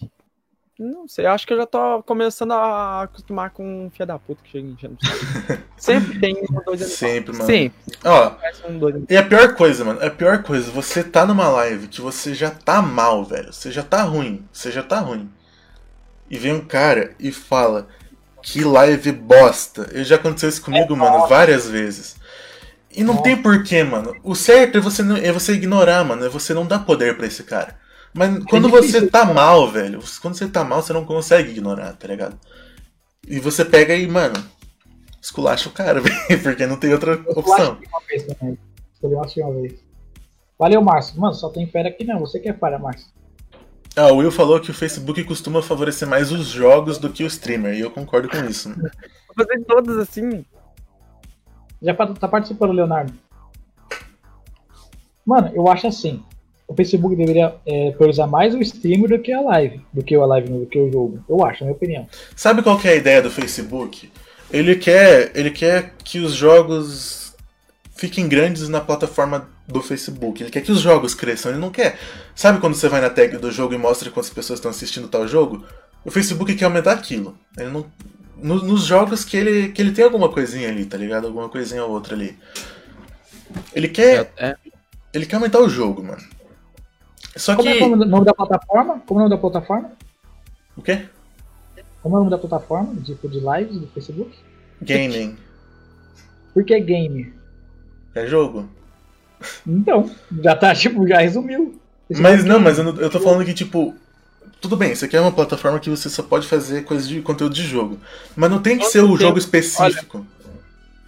Não sei, acho que eu já tô começando a acostumar com um filho da puta que chega enchendo. <laughs> Sempre tem um dois animais. Sempre, mano. Sempre. Ó, um e a pior coisa, mano, a pior coisa, você tá numa live que você já tá mal, velho. Você já tá ruim. Você já tá ruim. E vem um cara e fala que live bosta. E já aconteceu isso comigo, mano, várias vezes. E não Nossa. tem porquê, mano. O certo é você, não- é você ignorar, mano. É você não dar poder pra esse cara. Mas quando difícil. você tá mal, velho, quando você tá mal, você não consegue ignorar, tá ligado? E você pega e, mano, esculacha o cara, <laughs> velho, porque não tem outra opção. Uma vez também. Poder assistir uma vez. Valeu, Márcio. Mano, só tem fera aqui não. Você quer fera, Márcio? Ah, o Will falou que o Facebook costuma favorecer mais os jogos do que o streamer, e eu concordo com isso. né? <laughs> Vou fazer todas assim. Já tá participando, Leonardo. Mano, eu acho assim. O Facebook deveria é, priorizar mais o streamer do que a live. Do que a live, do que o jogo. Eu acho, na minha opinião. Sabe qual que é a ideia do Facebook? Ele quer, ele quer que os jogos fiquem grandes na plataforma do Facebook. Ele quer que os jogos cresçam, ele não quer. Sabe quando você vai na tag do jogo e mostra quantas pessoas estão assistindo tal jogo? O Facebook quer aumentar aquilo. Ele não no- nos jogos que ele, que ele tem alguma coisinha ali, tá ligado? Alguma coisinha ou outra ali. Ele quer, É, ele quer aumentar o jogo, mano. Só Como que é o nome da plataforma? Como é o nome da plataforma? o quê? Como é o nome da plataforma? Tipo, de lives do Facebook? Gaming Por que game? é jogo. Então, já tá, tipo, já resumiu. Esse Mas nome não, mas eu, não- eu tô falando que, tipo. Tudo bem, isso aqui é uma plataforma que você só pode fazer coisas de conteúdo de jogo. Mas não tem que Quanto ser o tempo? jogo específico.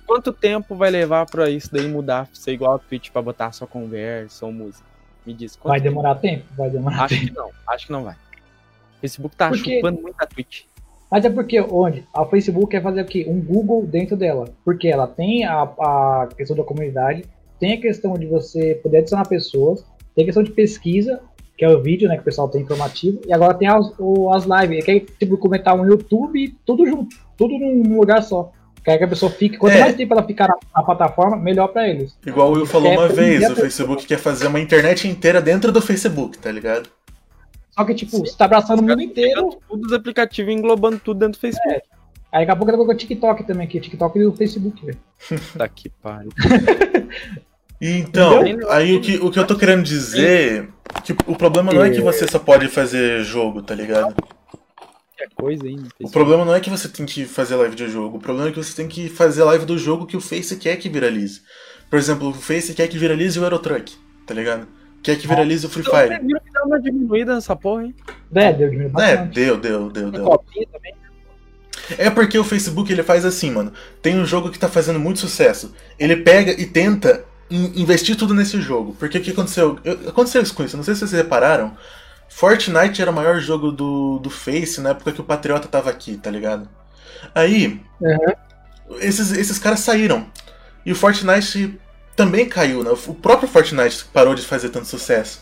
Quanto tempo vai levar pra isso daí mudar, ser igual a Twitch pra botar só conversa ou música? Me diz. Vai demorar tempo? Vai demorar Acho tempo. que não, acho que não vai. O Facebook tá Por quê? chupando muito a Twitch. Mas é porque onde? A Facebook quer fazer o quê? Um Google dentro dela. Porque ela tem a, a questão da comunidade, tem a questão de você poder adicionar pessoas, tem a questão de pesquisa, que é o vídeo, né, que o pessoal tem informativo, e agora tem as, as lives, que é tipo comentar um YouTube, tudo junto, tudo num lugar só. Quer que a pessoa fique, quanto É. mais tempo ela ficar na, na plataforma, melhor pra eles. Igual o Will falou É, uma é, vez, é, o Facebook quer fazer uma internet inteira dentro do Facebook, tá ligado? Só que, tipo, você tá abraçando o mundo inteiro, tudo os aplicativos englobando tudo dentro do Facebook. aí daqui a pouco ela colocou o TikTok também aqui, TikTok e o Facebook, velho. Tá que pariu. <laughs> Então, aí o que, o que eu tô querendo dizer. Que o problema não é que você só pode fazer jogo, tá ligado? Que coisa aí no O problema não é que você tem que fazer live de jogo, o problema é que você tem que fazer live do jogo que o Face quer que viralize. Por exemplo, o Face quer que viralize o Eurotruck, tá ligado? Quer que viralize o Free Então, Fire. você viu que deu uma diminuída nessa porra, hein? É, deu diminuiu É, deu, deu, deu, deu. É porque o Facebook ele faz assim, mano. Tem um jogo que tá fazendo muito sucesso. Ele pega e tenta in- investir tudo nesse jogo. Porque o que aconteceu? Eu- Aconteceu isso com isso, não sei se vocês repararam. Fortnite era o maior jogo do, do Face na época que o Patriota tava aqui, tá ligado? Aí, esses, esses caras saíram. E o Fortnite também caiu, né? O próprio Fortnite parou de fazer tanto sucesso.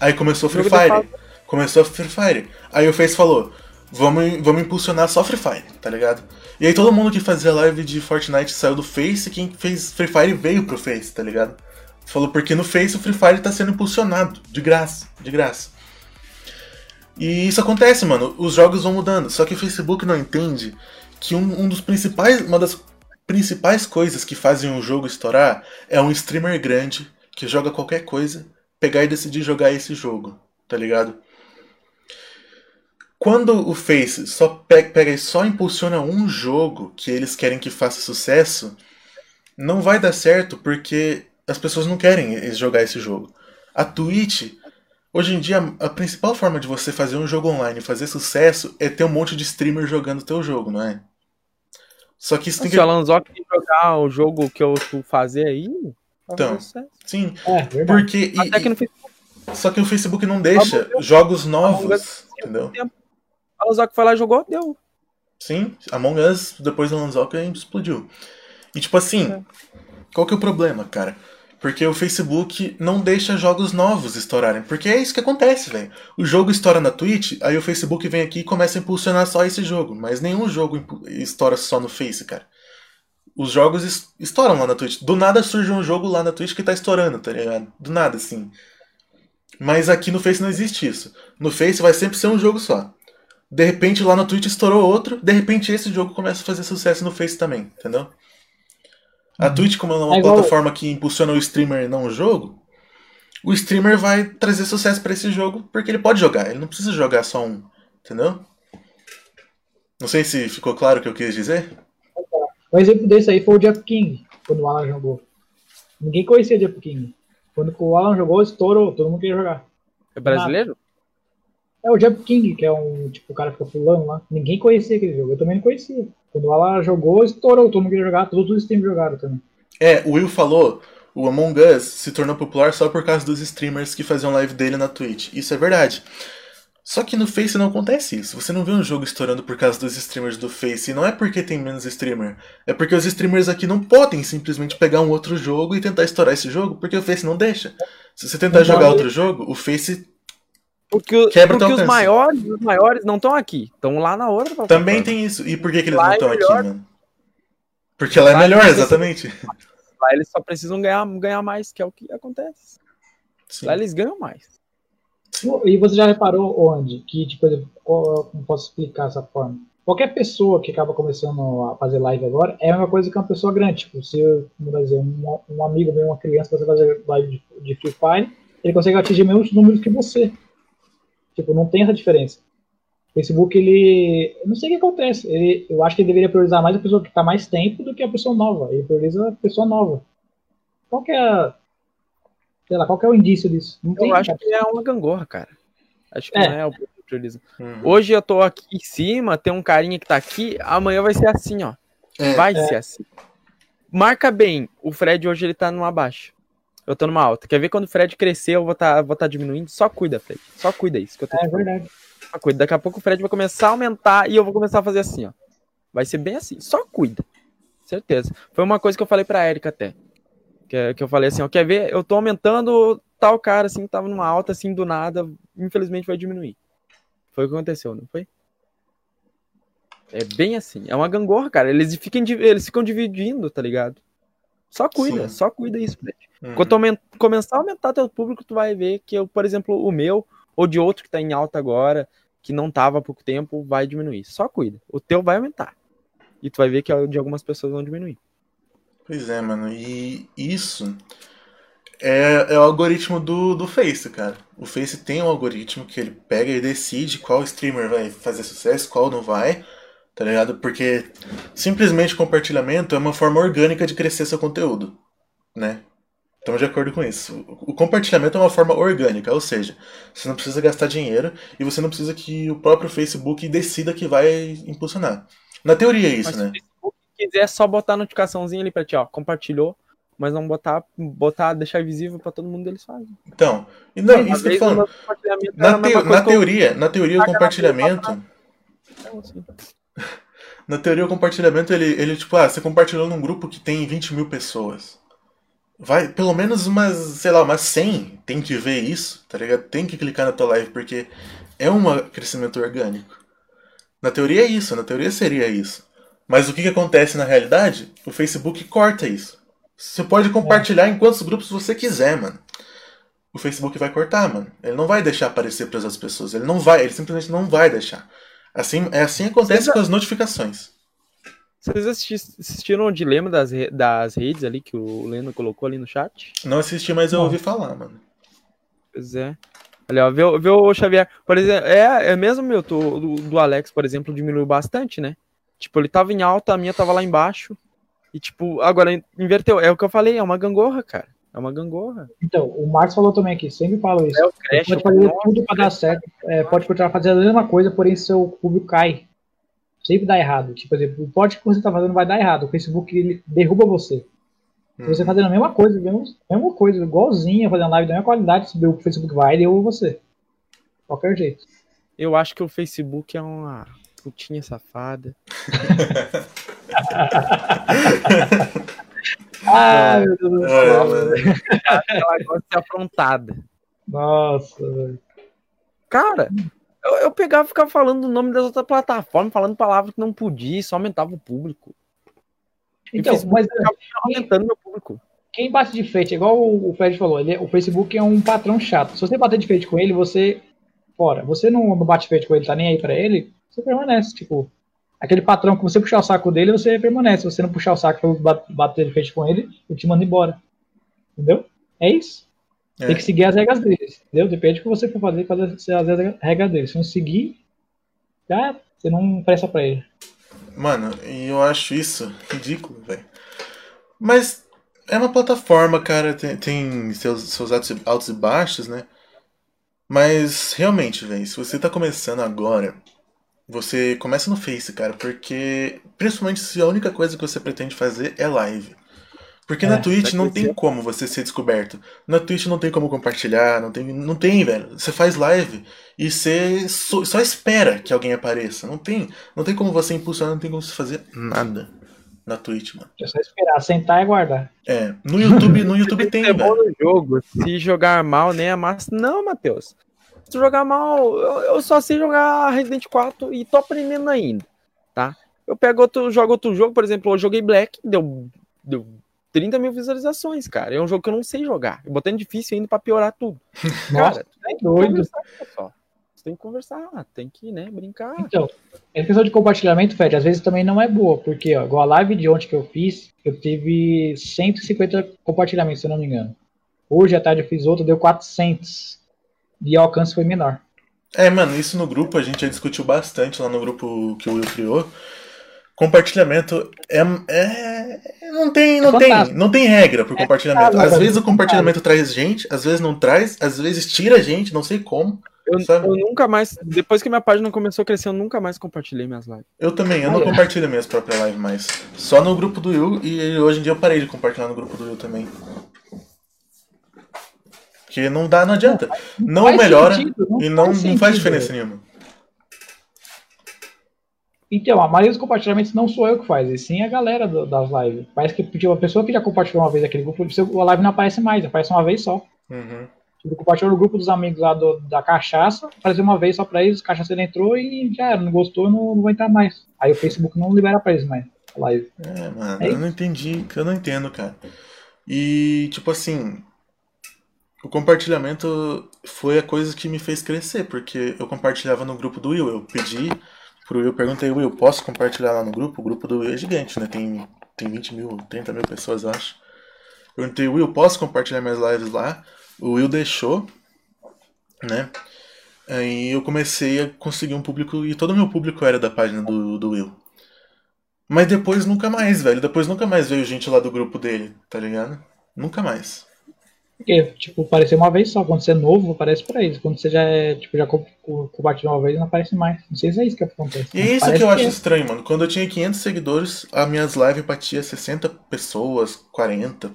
Aí começou o Free Fire. Começou Free Fire. Aí o Face falou: vamos, vamos impulsionar só Free Fire, tá ligado? E aí todo mundo que fazia live de Fortnite saiu do Face e quem fez Free Fire veio pro Face, tá ligado? Falou porque no Face o Free Fire tá sendo impulsionado, de graça, de graça. E isso acontece, mano. Os jogos vão mudando. Só que o Facebook não entende que um, um dos principais, uma das principais coisas que fazem um jogo estourar é um streamer grande que joga qualquer coisa, pegar e decidir jogar esse jogo, tá ligado? Quando o Face só pe- pega e só impulsiona um jogo que eles querem que faça sucesso, não vai dar certo porque as pessoas não querem jogar esse jogo. A Twitch, hoje em dia, a principal forma de você fazer um jogo online e fazer sucesso é ter um monte de streamer jogando teu jogo, não é? Só que isso tem Se que. o Alan Zoc jogar o jogo que eu fazer aí, Então. Sim, É, porque. e- Até que no Facebook Só que o Facebook não deixa jogos novos, entendeu? O Alan Zoc foi lá e jogou, deu. Sim, Among Us, depois do Lanzoka, explodiu. E tipo assim, É. qual que é o problema, cara? Porque o Facebook não deixa jogos novos estourarem. Porque é isso que acontece, velho. O jogo estoura na Twitch, aí o Facebook vem aqui e começa a impulsionar só esse jogo. Mas nenhum jogo estoura só no Face, cara. Os jogos es- estouram lá na Twitch. Do nada surge um jogo lá na Twitch que tá estourando, tá ligado? Do nada, assim. Mas aqui no Face não existe isso. No Face vai sempre ser um jogo só. De repente lá na Twitch estourou outro, de repente esse jogo começa a fazer sucesso no Face também, entendeu? A Twitch, como ela é uma É igual- plataforma que impulsiona o streamer e não o jogo, o streamer vai trazer sucesso pra esse jogo porque ele pode jogar, ele não precisa jogar só um, entendeu? Não sei se ficou claro o que eu quis dizer. Um exemplo desse aí foi o Jeff King, quando o Alan jogou. Ninguém conhecia o Jeff King. Quando o Alan jogou, estourou, todo mundo queria jogar. É brasileiro? É o Jeff King, que é um tipo o cara que fica pulando lá. Ninguém conhecia aquele jogo, eu também não conhecia. Quando Alan jogou, estourou, todo mundo queria jogar, todos os streams jogaram também. É, o Will falou o Among Us se tornou popular só por causa dos streamers que faziam live dele na Twitch. Isso é verdade. Só que no Face não acontece isso. Você não vê um jogo estourando por causa dos streamers do Face. E não é porque tem menos streamer. É porque os streamers aqui não podem simplesmente pegar um outro jogo e tentar estourar esse jogo, porque o Face não deixa. Se você tentar Então, jogar outro jogo, o Face Porque, o- Quebra o porque os maiores, os maiores não estão aqui. Estão lá na outra também tem isso. E por que, que eles Lá não é estão aqui, melhor. mano? Porque ela é Lá melhor, eles- exatamente. Lá eles só precisam ganhar, ganhar mais, que é o que acontece. Sim. Lá eles ganham mais. E você já reparou onde? Que, tipo, como posso explicar essa forma? Qualquer pessoa que acaba começando a fazer live agora é a mesma coisa que uma pessoa grande. Tipo, se, dizer, um, um amigo meu, uma criança, você fazer live de, de Free Fire, ele consegue atingir menos números que você. Tipo, não tem essa diferença. O Facebook, ele. Eu não sei o que acontece. Ele, eu acho que ele deveria priorizar mais a pessoa que está mais tempo do que a pessoa nova. Ele prioriza a pessoa nova. Qual que é a. Sei lá, qual que é o indício disso? Não tem, Eu acho cara. que é uma gangorra, cara. Acho que É. não é o que prioriza. Uhum. Hoje eu tô aqui em cima, tem um carinha que tá aqui, amanhã vai ser assim, ó. É, Vai É. ser assim. Marca bem, o Fred hoje ele tá numa baixa. Eu tô numa alta. Quer ver quando o Fred crescer, eu vou tá, vou tá diminuindo? Só cuida, Fred. Só cuida isso que eu tô É falando. verdade. Só cuida. Daqui a pouco o Fred vai começar a aumentar e eu vou começar a fazer assim, ó. Vai ser bem assim. Só cuida. Certeza. Foi uma coisa que eu falei pra Erika até. Que, que eu falei assim, ó, quer ver? Eu tô aumentando tal cara, assim, tava numa alta, assim, do nada. Infelizmente vai diminuir. Foi o que aconteceu, não foi? É bem assim. É uma gangorra, cara. Eles ficam, eles ficam dividindo, tá ligado? Só cuida, Sim. só cuida isso, Fred. Uhum. Quando começar a aumentar teu público, tu vai ver que, eu, por exemplo, o meu, ou de outro que tá em alta agora, que não tava há pouco tempo, vai diminuir. Só cuida. O teu vai aumentar. E tu vai ver que o de algumas pessoas vão diminuir. Pois é, mano. E isso é, é o algoritmo do, do Face, cara. O Face tem um algoritmo que ele pega e decide qual streamer vai fazer sucesso, qual não vai, tá ligado? Porque simplesmente compartilhamento é uma forma orgânica de crescer seu conteúdo, né? Estamos de acordo com isso. O compartilhamento é uma forma orgânica, ou seja, você não precisa gastar dinheiro e você não precisa que o próprio Facebook decida que vai impulsionar. Na teoria é isso, Mas né? se o Facebook quiser só botar a notificaçãozinha ali pra ti, ó, compartilhou, mas não botar, botar, deixar visível pra todo mundo, eles fazem. Então, e não, Às isso que eu tô falando. era Na, teo- na teoria, na teoria o compartilhamento, Então, assim, <laughs> na teoria o compartilhamento ele, ele tipo, ah, você compartilhou num grupo que tem 20 mil pessoas. Vai, pelo menos umas, sei lá, umas 100 tem que ver isso, tá ligado? Tem que clicar na tua live porque é um crescimento orgânico. Na teoria é isso, na teoria seria isso. Mas o que, que acontece na realidade? O Facebook corta isso. Você pode compartilhar em quantos grupos você quiser, mano. O Facebook vai cortar, mano. Ele não vai deixar aparecer para as pessoas. Ele não vai, ele simplesmente não vai deixar. Assim, é assim que acontece Vocês- com as notificações. Vocês assisti- assistiram o dilema das, re- das redes ali que o Leno colocou ali no chat? Não assisti, mas eu Não. ouvi falar, mano. Pois é. Olha, vê, o- vê o Xavier. Por exemplo, é, é mesmo meu, tô- do, do Alex, por exemplo, diminuiu bastante, né? Tipo, ele tava em alta, a minha tava lá embaixo. E, tipo, agora in- inverteu. É o que eu falei, é uma gangorra, cara. É uma gangorra. Então, o Marcos falou também aqui, sempre falo isso. É o Você Crash. pode fazer tudo para dar certo, é, pode continuar fazendo a mesma coisa, porém seu público cai. Sempre dá errado. Tipo, por exemplo, o pod que você tá fazendo vai dar errado. O Facebook ele derruba você. Hum. Você fazendo a mesma coisa, mesmo- mesma coisa, igualzinha, fazendo live da mesma qualidade, o Facebook vai e derruba você. Qualquer jeito. Eu acho que o Facebook é uma putinha safada. <laughs> <laughs> Ah, meu Deus do céu. Ela gosta de ser afrontada. Nossa, velho. Cara, eu, eu pegava e ficava falando o nome das outras plataformas, falando palavras que não podia, isso aumentava o público. E Então, Facebook mas aumentando meu público. quem bate de frente, igual o Fred falou, ele, o Facebook é um patrão chato. Se você bater de frente com ele, você. Fora. Você não, não bate de frente com ele, tá nem aí pra ele, você permanece. Tipo, aquele patrão que você puxar o saco dele, você permanece. Se você não puxar o saco e bat- bater de frente com ele, ele te manda embora. Entendeu? É isso. É. Tem que seguir as regras deles. Entendeu? Depende do que você for fazer, fazer as regras deles. Se não seguir, já você não presta pra ele. Mano, eu acho isso ridículo, velho. Mas é uma plataforma, cara, tem, tem seus, seus altos, e- altos e baixos, né? Mas realmente, velho, se você tá começando agora, você começa no Face, cara, porque principalmente se a única coisa que você pretende fazer é live. Porque É, na Twitch não tem como você ser descoberto. Na Twitch não tem como compartilhar, não tem, não tem, velho. Você faz live e você só, só espera que alguém apareça. Não tem, não tem como você impulsionar, não tem como você fazer nada na Twitch, mano. É só esperar, sentar e aguardar. É, no YouTube, no <laughs> YouTube tem, é bom velho. no jogo. Se jogar mal, nem é massa. Não, Matheus. Se jogar mal, eu, eu só sei jogar Resident 4 e tô aprendendo ainda, tá? Eu pego outro, jogo outro jogo, por exemplo, eu joguei Black, deu, deu 30 mil visualizações, cara. É um jogo que eu não sei jogar. Eu botei no difícil ainda pra piorar tudo. <laughs> Nossa, cara, que doido. pessoal. Você tem que conversar, tem que, né, brincar. Então, essa questão de compartilhamento, Fred, às vezes também não é boa, porque, ó, igual a live de ontem que eu fiz, eu tive 150 compartilhamentos, se eu não me engano. Hoje à tarde eu fiz outra, deu 400. E o alcance foi menor. É, mano, isso no grupo a gente já discutiu bastante lá no grupo que o Will criou. Compartilhamento é. é não tem, não É tem, não tem regra pro compartilhamento. fantástico, Às cara. vezes o compartilhamento traz gente, às vezes não traz, às vezes tira gente, não sei como. Eu, eu nunca mais, depois que minha página começou a crescer, eu nunca mais compartilhei minhas lives. Eu também, eu não Olha. compartilho minhas próprias lives mais. Só no grupo do Will e hoje em dia eu parei de compartilhar no grupo do Will também. Porque não dá, não adianta. Não faz melhora sentido, não e não, faz não faz diferença nenhuma. Então, a maioria dos compartilhamentos não sou eu que faz, e sim a galera do- das lives. Parece que tipo, a pessoa que já compartilhou uma vez aquele grupo, a live não aparece mais, aparece uma vez só. Uhum. Tipo, compartilhou no grupo dos amigos lá do- da cachaça, apareceu uma vez só pra eles, o cachaceiro entrou e já era, não gostou, não, não vai entrar mais. Aí o Facebook não libera pra eles mais a live. É, mano, É eu não entendi, eu não entendo, cara. E, tipo assim, o compartilhamento foi a coisa que me fez crescer, porque eu compartilhava no grupo do Will, eu pedi pro Will, perguntei, Will, posso compartilhar lá no grupo? O grupo do Will é gigante, né? Tem, tem 20 mil, 30 mil pessoas, eu acho. Perguntei, Will, posso compartilhar minhas lives lá? O Will deixou, né? Aí eu comecei a conseguir um público, e todo o meu público era da página do, do Will. Mas depois nunca mais, velho. Depois nunca mais veio gente lá do grupo dele, tá ligado? Nunca mais. Porque, tipo, apareceu uma vez só. Quando você é novo, aparece pra eles. Quando você já é, tipo, já co- co- compartilhou uma vez, não aparece mais. Não sei se é isso que acontece. E é isso que eu acho é. estranho, mano. Quando eu tinha 500 seguidores, as minhas lives batia 60 pessoas, 40.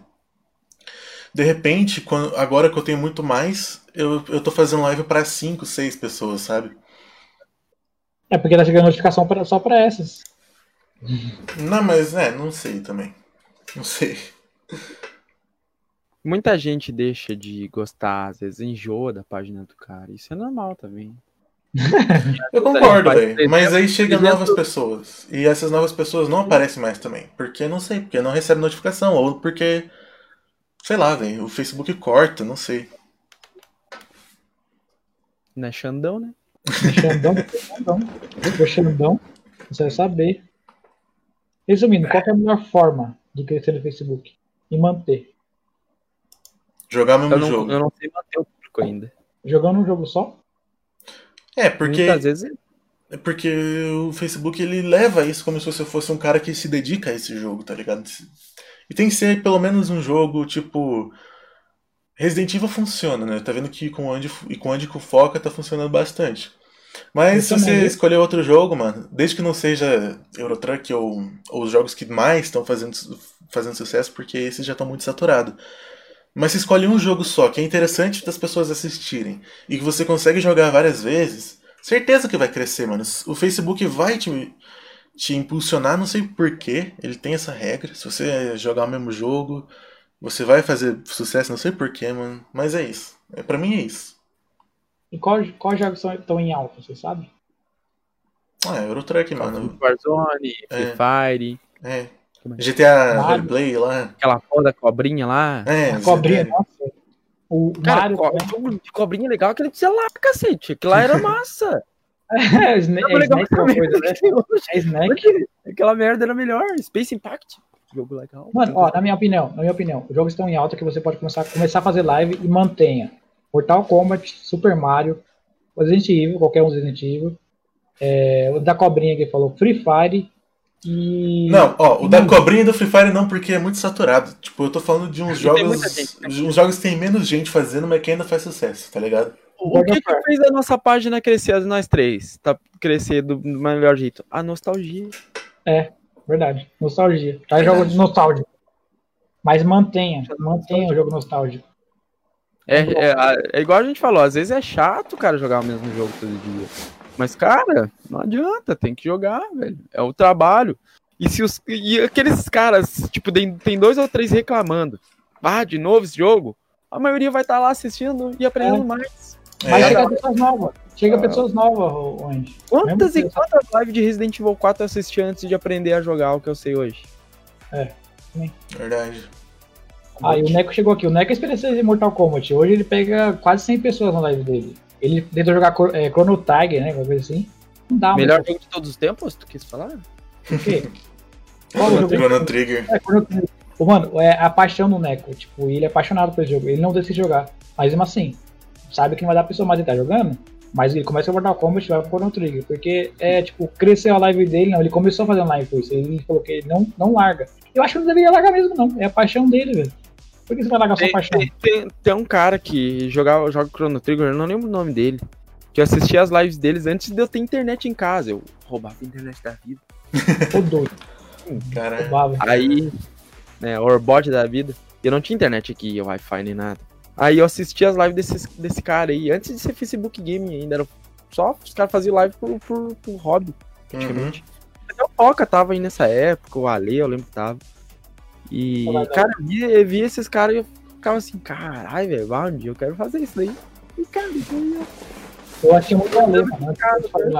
De repente, quando, agora que eu tenho muito mais, eu, eu tô fazendo live pra 5, 6 pessoas, sabe? É porque tá chegando notificação pra- só pra essas. Não, mas é, não sei também. Não sei. Muita gente deixa de gostar, às vezes enjoa da página do cara. Isso é normal também. <laughs> Eu concordo, velho. Mas aí chegam exemplo- novas pessoas. E essas novas pessoas não aparecem mais também. Porque não sei, porque não recebe notificação. Ou porque. Sei lá, velho. O Facebook corta, não sei. Não é Xandão, né? Xandão, depois Xandão. Depois Xandão. Você vai saber. Resumindo, qual que é a melhor forma de crescer no Facebook? E manter? Jogar o mesmo Eu não, jogo. eu não sei manter o público ainda. Jogando um jogo só? É, porque. Muitas vezes É porque o Facebook ele leva isso como se você fosse um cara que se dedica a esse jogo, tá ligado? E tem que ser pelo menos um jogo tipo. Resident Evil funciona, né? Tá vendo que com o Andy, e com o Andy com foca tá funcionando bastante. Mas Eu se você escolher outro jogo, mano, desde que não seja Eurotruck ou, ou os jogos que mais estão fazendo, fazendo sucesso, porque esses já estão muito saturados. Mas se escolhe um jogo só, que é interessante das pessoas assistirem, e que você consegue jogar várias vezes, certeza que vai crescer, mano. O Facebook vai te, te impulsionar, não sei porquê, ele tem essa regra. Se você jogar o mesmo jogo, você vai fazer sucesso, não sei porquê, mano. Mas é isso. É, pra mim é isso. E qual- quais jogos estão em alta, você sabe? Ah, Eurotruck, mano. Warzone, Free É. Fire, É. é? GTA Mario. Roleplay lá. aquela porra da cobrinha lá. É, a cobrinha, nossa. O Cara, Mario co- jogo de cobrinha legal aquele de celular, cacete. Aquilo lá era <laughs> massa. É, Sna- é legal alguma merda coisa, né? que hoje. É Snake. Aquele- Aquela merda era melhor. Space Impact. Jogo legal. Mano, ó, na minha opinião, na minha opinião, os jogos estão em alta que você pode começar, começar a fazer live e mantenha. Mortal Kombat, Super Mario, Resident Evil, qualquer um dos Resident Evil. É, o da cobrinha que falou, Free Fire e. Não, ó, o e da Move. cobrinha e do Free Fire não, porque é muito saturado. Tipo, eu tô falando de uns jogos. gente, né? uns jogos que tem menos gente fazendo, mas que ainda faz sucesso, tá ligado? O que, que fez a nossa página crescer, as nós três? Tá crescer do, do melhor jeito? A nostalgia. Verdade, nostalgia. Tá jogando de nostalgia. Mas mantenha, mantenha o jogo nostálgico. É, é, é igual a gente falou, às vezes é chato, cara, jogar o mesmo jogo todo dia. Mas, cara, não adianta, tem que jogar, velho. É o trabalho. E se os. E aqueles caras, tipo, tem, tem dois ou três reclamando. Ah, de novo esse jogo? A maioria vai estar lá assistindo e aprendendo É. mais. Mas É. chega pessoas novas. Chega pessoas novas, Andy. Quantas e quantas lives de Resident Evil 4 eu assisti antes de aprender a jogar o que eu sei hoje? Verdade. Aí o Neco chegou aqui. O Neco é experiência de Mortal Kombat. Hoje ele pega quase 100 pessoas na live dele. Ele tentou jogar é, Chrono Tiger, né? Alguma coisa assim. Não dá, Melhor jogo de todos os tempos, tu quis falar? Quê? <laughs> Qual o jogo? Chrono Trigger. É, Chrono Trigger. Ô, Mano, é a paixão do Neco. Tipo, ele é apaixonado por esse jogo. Ele não decide jogar. Mas mesmo assim, sabe que não vai dar pra pessoa mais ele tá jogando. Mas ele começa a Mortal Kombat e vai pro Chrono Trigger. Porque é, tipo, cresceu a live dele, não. Ele começou fazendo live por isso. Ele falou que ele não, não larga. Eu acho que não deveria largar mesmo, não. É a paixão dele, velho. Por que você vai largar sua Tem, paixão? tem, tem- tem um cara que jogava, joga Chrono Trigger, eu não lembro o nome dele. Que eu assistia as lives deles antes de eu ter internet em casa. Eu roubava a internet da vida. <laughs> Ô doido. Caralho. roubava. Aí, né, o Orbot da vida. Eu não tinha internet aqui, Wi-Fi nem nada. Aí eu assistia as lives desse, desse cara aí, antes de ser Facebook Game ainda. Era só os caras faziam live por, por, por hobby, Uhum. praticamente. Até o Toca tava aí nessa época, o Ale, eu lembro que tava. E, cara, eu via, eu via esses caras e eu ficava assim, caralho, velho, um dia eu quero fazer isso daí. E, cara, então, eu- Eu assistia muito o Ale, mano.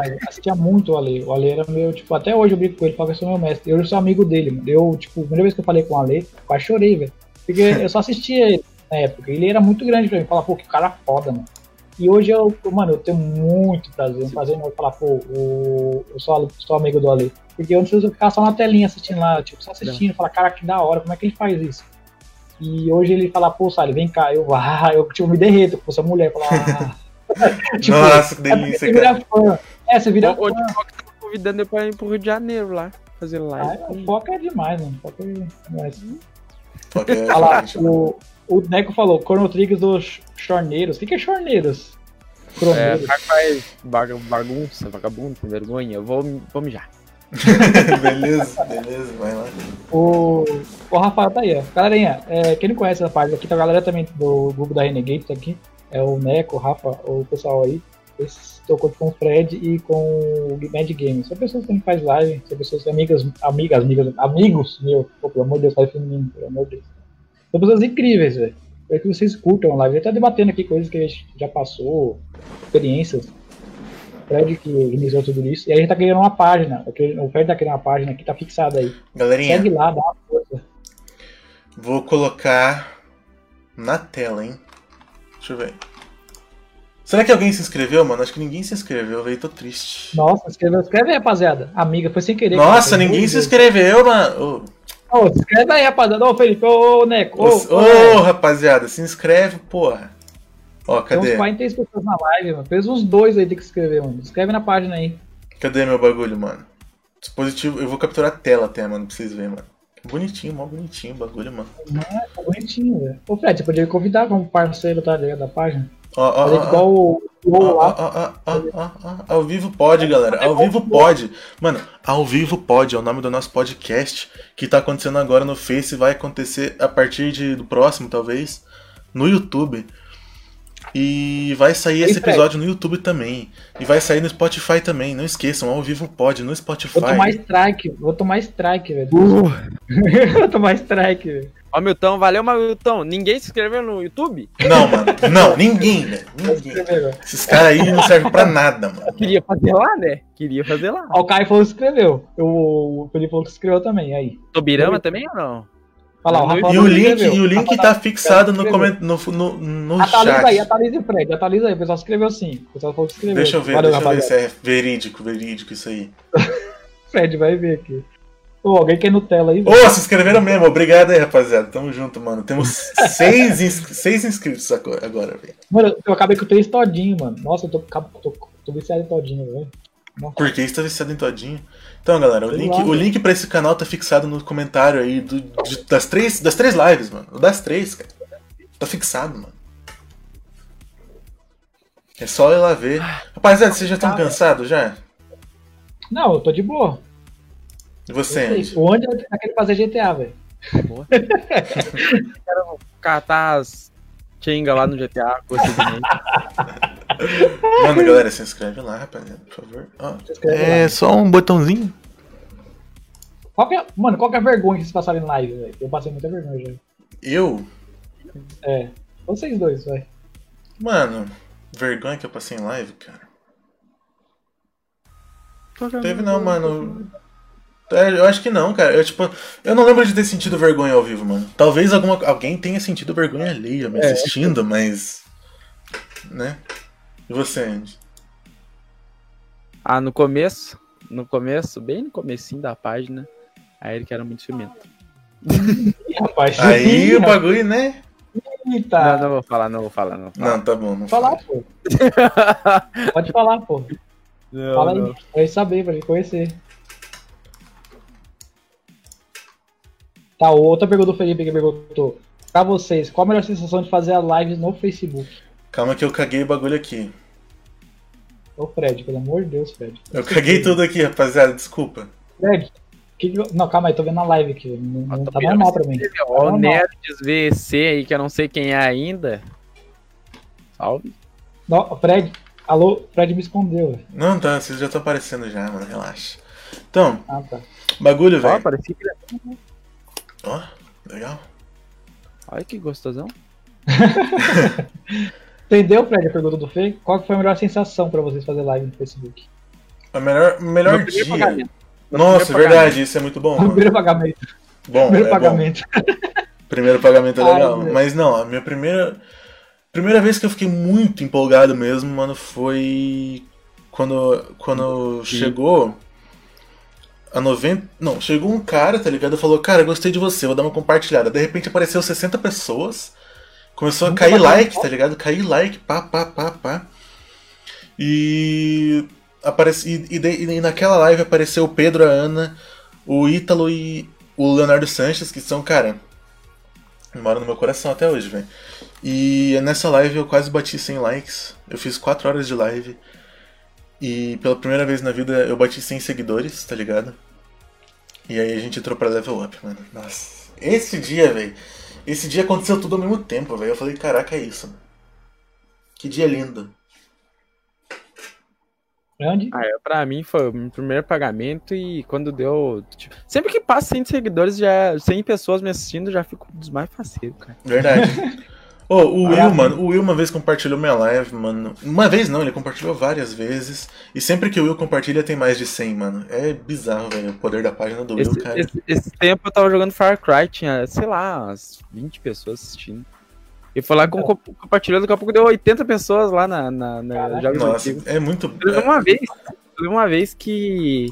Eu assistia muito o Ale. O Ale era meu, tipo, até hoje eu brinco com ele, falo que eu sou meu mestre. Eu sou amigo dele, mano. Eu, tipo, a primeira vez que eu falei com o Ale, quase chorei, velho. Porque eu só assistia ele na época. Ele era muito grande pra mim. Falar, pô, que cara foda, mano. E hoje eu, mano, eu tenho muito prazer, um prazer enorme falar, pô, o, eu sou, sou amigo do Ale. Porque antes eu ficava só na telinha assistindo lá, tipo, só assistindo, falar, cara, que da hora, como é que ele faz isso? E hoje ele fala, pô, Sally, vem cá, eu, ah, eu tipo, me derreto, pô, essa mulher, falar, ah. <laughs> Tipo, Nossa, que é delícia, você cara. vira fã. É, você vira O, o fã. TikTok tava convidando eu pra ir pro Rio de Janeiro lá, fazer Ah, live. o Foca é demais, mano. Foca é demais. Foca é Olha lá, o, o Neco falou, Chrono Trigger dos Chorneiros. O que, que é Chorneiros? É, faz bagunça, vagabundo, sem vergonha, eu vou, vou mijar. <laughs> beleza, beleza, vai lá. O, o Rafael tá aí, ó. Galerinha, é, quem não conhece essa página aqui, tá a galera também do grupo da Renegade tá aqui. É o Neco, o Rafa, o pessoal aí. Estou com o Fred e com o Mad Game. São pessoas que a gente faz live, são pessoas amigas, amigas, amigas, amigos, meu. Pô, pelo amor de Deus, faz feminino, pelo amor de Deus. São pessoas incríveis, velho. Espero que vocês curtam a live. A gente tá debatendo aqui coisas que a gente já passou, experiências. Fred que organizou tudo isso. E a gente tá criando uma página. O Fred tá criando uma página que tá fixada aí. Galerinha, Segue lá, dá uma força. vou colocar na tela, hein? Deixa eu ver. Será que alguém se inscreveu, mano? Acho que ninguém se inscreveu, velho. Tô triste. Nossa, escreve, escreve aí, rapaziada. Amiga, foi sem querer. Nossa, ninguém se inscreveu, mano. Deus. Ô, se inscreve aí, rapaziada. Ô, Felipe, ô, Neco. Ô, Ô, ô, ô, rapaziada, se inscreve, porra. Ó, Tem uns cadê? 43 pessoas na live, mano. Fez uns dois aí tem que se inscrever, mano. Escreve na página aí. Cadê meu bagulho, mano? Dispositivo, eu vou capturar a tela até, mano, pra vocês verem, mano. Bonitinho, mó bonitinho o bagulho, mano. Tá bonitinho, velho. Ô, Fred, você podia me convidar como parceiro, tá ligado? Da página. Ó, ó, ó, igual o Ó, lá. Ao vivo pode, galera. Ao vivo pode. Mano, ao vivo pode. É o nome do nosso podcast que tá acontecendo agora no Face. Vai acontecer a partir de, do próximo, talvez, no YouTube. E vai sair esse episódio no YouTube também. E vai sair no Spotify também. Não esqueçam, ao vivo pode. No Spotify. Vou tomar strike, vou tomar strike, velho. <laughs> vou tomar strike, velho. Ó, Milton, valeu, mas Milton, ninguém se inscreveu no YouTube? Não, mano. Não, ninguém, <laughs> velho. Vou Ninguém. Esses caras aí não servem pra nada, mano. Queria fazer lá, né? Queria fazer lá. Ó, o Caio falou que escreveu. O Felipe falou que escreveu também, aí. Tobirama também ou não? Olha lá, o Rafael E o link, escreveu. e o link Rafael tá fixado no, coment, no, no, no Atualiza chat. aí, atualiza o Fred, atualiza aí. O pessoal escreveu sim. O pessoal falou que escreveu. Deixa eu ver, Valeu, deixa eu ver se é verídico, verídico isso aí. <laughs> Fred vai ver aqui. Ô, alguém quer Nutella aí? Ô, velho? se inscreveram mesmo, obrigado aí, rapaziada. Tamo junto, mano. Temos <laughs> seis, ins- seis inscritos agora, agora velho. Mano, eu acabei com três todinho, mano. Nossa, eu tô, tô, tô viciado em todinho, velho. Por que está viciado em todinho? Então, galera, o link, o link pra esse canal tá fixado no comentário aí do- de- das, três, das três lives, mano. O Das três, cara. Tá fixado, mano. É só ir lá ver. Rapaziada, vocês já estão cansados já? Não, eu tô de boa. E você. Andy? O Andy tá querendo fazer GTA, velho. Boa. <laughs> Quero catar as lá no GTA com esse dinheiro. Mano, galera, se inscreve lá, rapaziada, por favor. Inscreve é lá. só um botãozinho. Qual que é- mano, qual que é a vergonha que vocês passaram em live, velho? Eu passei muita vergonha já. Eu, É. Vocês dois, vai. mano, vergonha que eu passei em live, cara. Teve não, mano. É, Eu acho que não, cara. Eu, tipo, eu não lembro de ter sentido vergonha ao vivo, mano. Talvez alguma, alguém tenha sentido vergonha alheia me É. assistindo, mas. Né? E você, Andy? Ah, no começo, no começo, bem no comecinho da página, a Erika era muito ciumento. Ih, rapaz. Aí o bagulho, né? Eita. Não, não vou falar, não vou falar, não. vou falar. Não, tá bom. Não Falar, pô. Pode falar, pô. Não, Fala não. aí. Pra gente saber, pra gente conhecer. Tá, outra pergunta do Felipe que perguntou. Pra vocês, qual a melhor sensação de fazer as lives no Facebook? Calma que eu caguei o bagulho aqui. Ô Fred, pelo amor de Deus, Fred. Eu caguei tudo aqui, rapaziada. Desculpa. Fred, que que- não, calma aí, tô vendo na live aqui. Não, não tá normal pra mim. Ó, o Normal. Nerds VC aí, que eu não sei quem é ainda. Salve. Não, Fred, alô, Fred me escondeu. Não, tá. Vocês já estão aparecendo já, mano. Relaxa. Então, Ah, tá. bagulho, Ó, velho. parecia que... Ó, legal. Olha que gostosão. <laughs> Entendeu, Fred, a pergunta do Fê? Qual que foi a melhor sensação pra vocês fazer live no Facebook? A melhor, melhor primeiro dia. pagamento. Meu Nossa, verdade, isso é muito bom, mano. Primeiro pagamento. Bom, Primeiro é bom. pagamento. <laughs> Primeiro pagamento é Ai, legal. meu. Mas não, a minha primeira. Primeira vez que eu fiquei muito empolgado mesmo, mano, foi quando, quando Sim. chegou a 90. Não, chegou um cara, tá ligado? Falou, cara, gostei de você, vou dar uma compartilhada. De repente apareceu 60 pessoas. Começou a cair like, tá ligado? Cair like, pá, pá, pá, pá. E. Aparece, e, e, e naquela live apareceu o Pedro, a Ana, o Ítalo e o Leonardo Sanches, que são, cara, mora no meu coração até hoje, velho. E nessa live eu quase bati 100 likes. Eu fiz 4 horas de live. E pela primeira vez na vida eu bati 100 seguidores, tá ligado? E aí a gente entrou pra level up, mano. Nossa. Esse dia, velho. Esse dia aconteceu tudo ao mesmo tempo, velho. Eu falei, caraca, é isso, mano. Que dia lindo. Grande. Ah, é, pra mim foi o meu primeiro pagamento e quando deu. tipo, sempre que passa 100 seguidores, já 100 pessoas me assistindo, já fico dos mais faceiros, cara. Verdade. <laughs> Ô, o Will, mano, o Will uma vez compartilhou minha live, mano. Uma vez não, ele compartilhou várias vezes. E sempre que o Will compartilha tem mais de 100, mano. É bizarro, velho, o poder da página do Will, Esse, cara. esse- esse tempo eu tava jogando Far Cry, tinha, sei lá, umas 20 pessoas assistindo. E foi lá com com- compartilhou, daqui a pouco deu 80 pessoas lá na, na, na Nossa, Antigos. é muito. Eu lembro uma vez, eu uma vez que.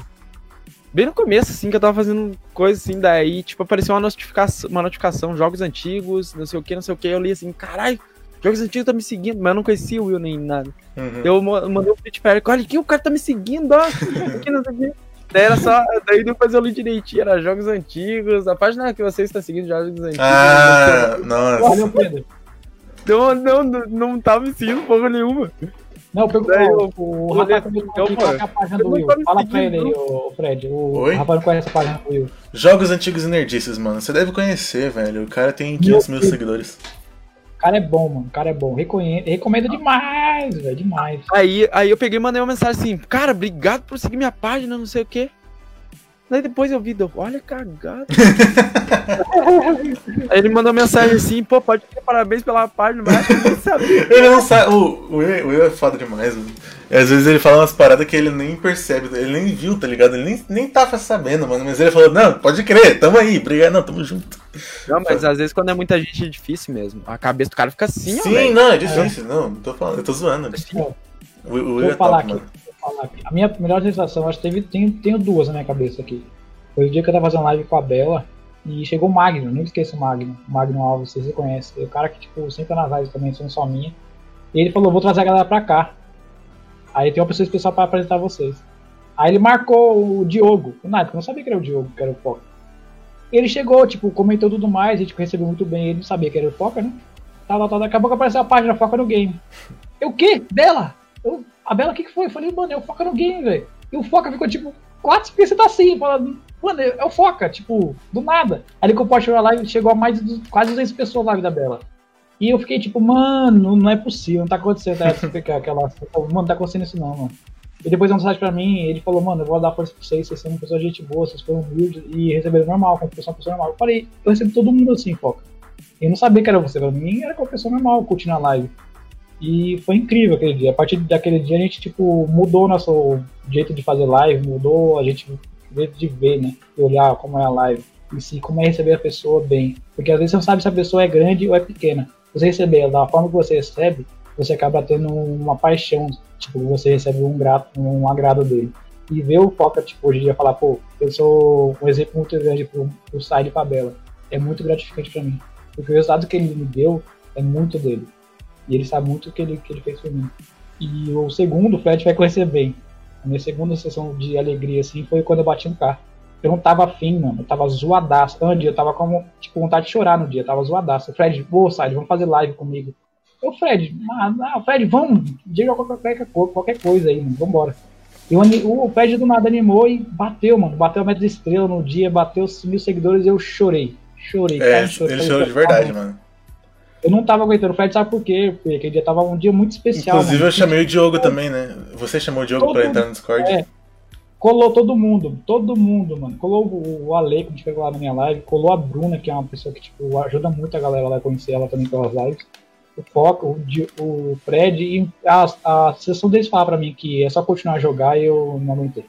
Bem no começo, assim, que eu tava fazendo coisa assim, daí, tipo, apareceu uma notificação, uma notificação, jogos antigos, não sei o que, não sei o que. Eu li assim, caralho, jogos antigos tá me seguindo, mas eu não conhecia o Will nem nada. Uhum. Eu mandei um tweet pra Eric, olha aqui, o cara tá me seguindo, ó. <laughs> Aqui, não sei o quê. Daí era só. Daí depois eu li direitinho, era jogos antigos. A página que você está seguindo, jogos antigos. Ah, nossa. Pedro. Não, não, não, não tava me seguindo porra nenhuma. Não. Daí eu- O, o eu Rafael olhei- perguntou aqui qual é a página do Will. Fala pra ele aí, ô, Fred. O Oi? Rafael não conhece a página do Will. Jogos antigos e nerdices, mano. Você deve conhecer, velho. O cara tem 500 mil seguidores. O cara é bom, mano. O cara é bom. Reconhe... Recomendo demais, velho. Demais. Aí, aí eu peguei e mandei uma mensagem assim, cara, obrigado por seguir minha página, não sei o quê. Daí depois eu vi, deu, olha cagada. <laughs> aí ele mandou mensagem assim, pô, pode ter parabéns pela página, mas acho que nem sabia. <laughs> Ele não sabe. O, o, Will, Will é foda demais, mano. E às vezes ele fala umas paradas que ele nem percebe, ele nem viu, tá ligado? Ele nem, nem tava sabendo, mano. Mas ele falou, não, pode crer, tamo aí, obrigado, não, tamo junto. Não, mas às vezes quando é muita gente é difícil mesmo. A cabeça do cara fica assim, ó, Sim, não, é difícil, não, não tô falando, eu tô zoando. Ó, O, o Will Vou é falar top, aqui. mano. Falar aqui. A minha melhor sensação, acho que teve, tenho, tenho duas na minha cabeça aqui. Foi o dia que eu tava fazendo live com a Bela e chegou o Magno, nunca esqueço o Magno. O Magno Alves, vocês conhecem. É o cara que, tipo, sempre nas lives também, sendo só minha. E ele falou, vou trazer a galera pra cá. Aí tem uma pessoa especial pra apresentar vocês. Aí ele marcou o Diogo. Na época eu não sabia que era o Diogo, que era o Foca. Ele chegou, tipo, comentou tudo mais, a gente recebeu muito bem. Ele não sabia que era o Foca, né? Tal, tal. Daqui a pouco apareceu a página Foca no Game. Eu, o quê? Bela? Eu, a Bela, o que, que foi? Eu falei, mano, é o Foca no Game, velho. E o Foca ficou tipo, quatro porque você tá assim, falando, mano, é o foca, tipo, do nada. Aí que eu posto a live, chegou a mais de quase 200 pessoas na live da Bela. E eu fiquei tipo, mano, não é possível, não tá acontecendo tá, aquela. <laughs> Mano, não tá acontecendo isso não, mano. E depois uma mensagem pra mim, ele falou, mano, eu vou dar força pra vocês, vocês são uma pessoa de gente boa, vocês foram humildes e receberam normal, como pessoa, uma pessoa normal. Eu falei, eu recebo todo mundo assim, foca. Eu não sabia que era você, pra mim era qualquer pessoa normal curtindo a live. E foi incrível aquele dia. A partir daquele dia a gente, tipo, mudou nosso jeito de fazer live, mudou a gente jeito de ver, né? E olhar como é a live. E sim, como é receber a pessoa bem. Porque às vezes você não sabe se a pessoa é grande ou é pequena. Você receber da forma que você recebe, você acaba tendo uma paixão. Tipo, você recebe um, grato, um agrado dele. E ver o Foca, tipo, hoje em dia falar, pô, eu sou um exemplo muito grande pro, pro site de Bela. É muito gratificante para mim. Porque o resultado que ele me deu é muito dele. E ele sabe muito o que ele, que ele fez por mim. E o segundo, o Fred vai conhecer bem. A minha segunda sessão de alegria, assim, foi quando eu bati no carro. Eu não tava afim, mano. Eu tava zoadaço. Andy, eu tava com, tipo, vontade de chorar no dia. Eu tava zoadaço. Fred, ô, Side, vamos fazer live comigo. Eu, Fred, ah, Fred, vamos, diga qualquer, qualquer coisa aí, mano. Vambora. E o, o Fred do nada animou e bateu, mano. Bateu a meta de estrela no dia, bateu mil seguidores e eu chorei. Chorei. É, cara, chorei, ele chorou de verdade, mano. Eu não tava aguentando. O Fred sabe por quê? Porque aquele dia tava um dia muito especial. Inclusive mano. eu chamei o Diogo também, né? Você chamou o Diogo todo pra entrar no Discord? É. Colou todo mundo, todo mundo, mano. Colou o Ale, que a gente pegou lá na minha live. Colou a Bruna, que é uma pessoa que, tipo, ajuda muito a galera lá a conhecer ela também pelas lives. O Foco, o, o Fred. E a, a sessão deles fala pra mim que é só continuar a jogar e eu não aguentei.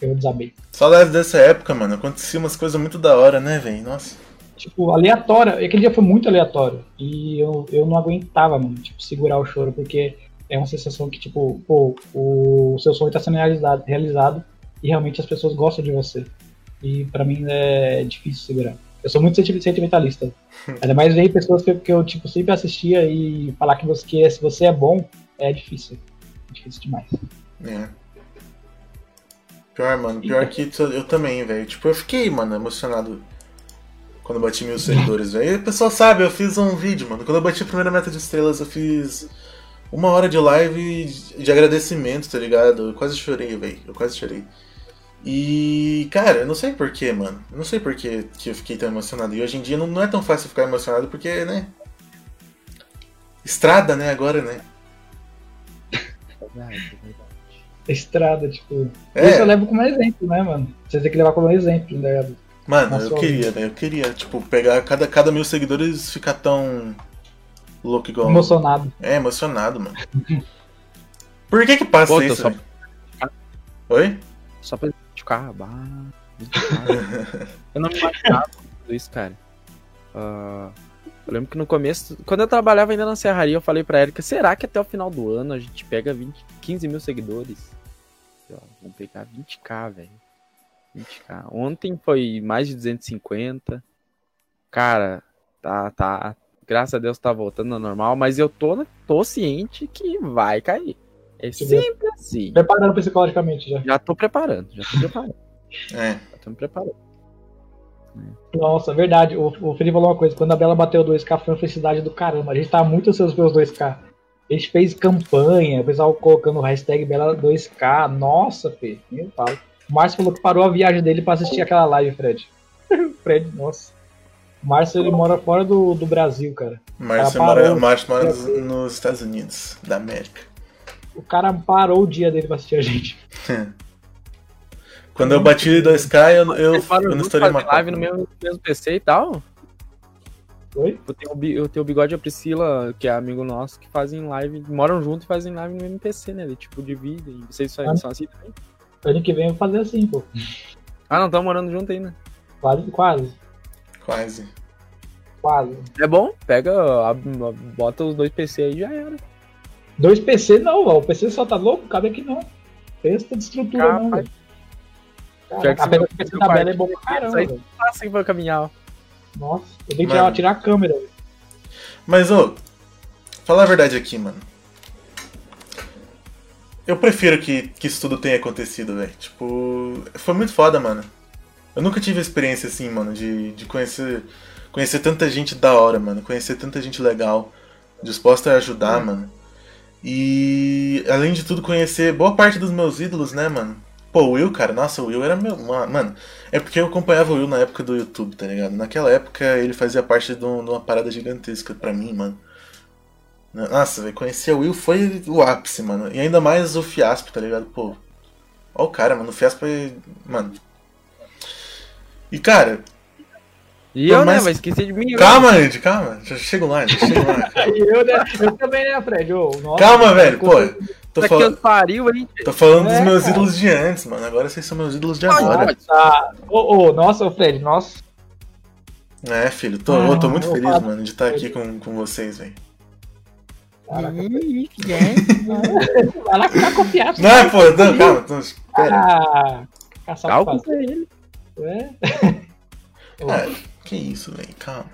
Eu desabei. Só live dessa época, mano, acontecia umas coisas muito da hora, né, velho? Nossa tipo, aleatória. Aquele dia foi muito aleatório. E eu, eu não aguentava, mano, tipo, segurar o choro, porque é uma sensação que, tipo, pô, o seu sonho tá sendo realizado, realizado e realmente as pessoas gostam de você. E para mim é difícil segurar. Eu sou muito sentimentalista. <laughs> Ainda mais ver pessoas que, que eu, tipo, sempre assistia e falar que você, que se você é bom, é difícil. É difícil demais. É. Pior, mano. Pior que eu também, velho. Tipo, eu fiquei, mano, emocionado quando eu bati mil seguidores, velho. E o pessoal sabe, eu fiz um vídeo, mano. Quando eu bati a primeira meta de estrelas, eu fiz uma hora de live de agradecimento, tá ligado? Eu quase chorei, velho. Eu quase chorei. E, cara, eu não sei porquê, mano. Eu não sei porquê que eu fiquei tão emocionado. E hoje em dia não, não é tão fácil ficar emocionado porque, né? Estrada, né, agora, né? Verdade, verdade. Estrada, tipo. É. Isso eu levo como exemplo, né, mano? Você tem que levar como exemplo, né? Mano, eu queria, velho. Eu queria, tipo, pegar cada, cada mil seguidores ficar tão louco igual. Emocionado. É, emocionado, mano. Por que que passa Pô, isso? Só... Oi? Só pra ficar. eu não me imaginava tudo isso, cara. Uh, eu lembro que no começo, quando eu trabalhava ainda na serraria, eu falei pra Erika: será que até o final do ano a gente pega 20, 15 mil seguidores? Vamos pegar 20k, velho. 20k. Ontem foi mais de 250. Cara, tá, tá. Graças a Deus tá voltando ao normal, mas eu tô, tô ciente que vai cair. É sempre assim. Preparando psicologicamente já. Já tô preparando, já tô preparando. <laughs> é. Já tô me preparando. Nossa, verdade. O, o Felipe falou uma coisa. Quando a Bela bateu 2K, foi uma felicidade do caramba. A gente tava muito ansioso pelos 2K. A gente fez campanha, o pessoal colocando o hashtag Bela 2K. Nossa, Fê, meu pai. O Márcio falou que parou a viagem dele pra assistir aquela live, Fred. <laughs> Fred, nossa. O Márcio, ele mora fora do, do Brasil, cara. Márcio mora, Márcio mora nos, nos Estados Unidos, da América. O cara parou o dia dele pra assistir a gente. <laughs> Quando eu bati 2K, eu, eu, eu não estourei uma live no mesmo, mesmo PC e tal. Oi? Eu tenho, eu tenho o Bigode e a Priscila, que é amigo nosso, que fazem live, moram junto e fazem live no mesmo PC, né? De tipo, dividem. Vocês são, ah. são assim também? Ano que vem eu vou fazer assim, pô. Ah, não estão morando junto ainda. Quase, quase. Quase. Quase. É bom, pega, a, a, bota os dois PC aí e já era. Dois PC não, ó. o PC só tá louco, cabe aqui não. Pensa de estrutura Capa. não, velho. Apesar que o PC da Bela é bom pra caramba, velho. Assim pra caminhar. Nossa, eu tenho que tirar, tirar a câmera, velho. Mas, ô, fala a verdade aqui, mano. Eu prefiro que, que isso tudo tenha acontecido, velho. Tipo, foi muito foda, mano. Eu nunca tive experiência assim, mano, de, de conhecer, conhecer tanta gente da hora, mano. Conhecer tanta gente legal, disposta a ajudar, hum. mano. E, além de tudo, conhecer boa parte dos meus ídolos, né, mano? Pô, o Will, cara, nossa, o Will era meu. Mano, é porque eu acompanhava o Will na época do YouTube, tá ligado? Naquela época ele fazia parte de, um, de uma parada gigantesca pra mim, mano. Nossa, velho, conhecer o Will foi o ápice, mano. E ainda mais o Fiaspo, tá ligado? Pô. Ó o cara, mano. O Fiaspo é. Mano. E cara. E eu, mais... né? Vai esquecer de mim. Calma, Andy, calma. Já chego lá, já chego lá. eu, né? eu também, né, Fred? Oh, nossa, calma, velho. Pô. Tô, fal... pariu, hein? tô falando é, dos meus cara. ídolos de antes, mano. Agora vocês são meus ídolos de agora. Tá. Ô, oh, oh, nossa, Fred, nossa. É, filho, tô, ah, tô muito feliz, mano, de estar aqui com, com vocês, velho. Vai lá ficar confiado. Não, pô, não, calma. Não, pera. Ah, calma com ele. Ué? Ah, que isso, velho, calma.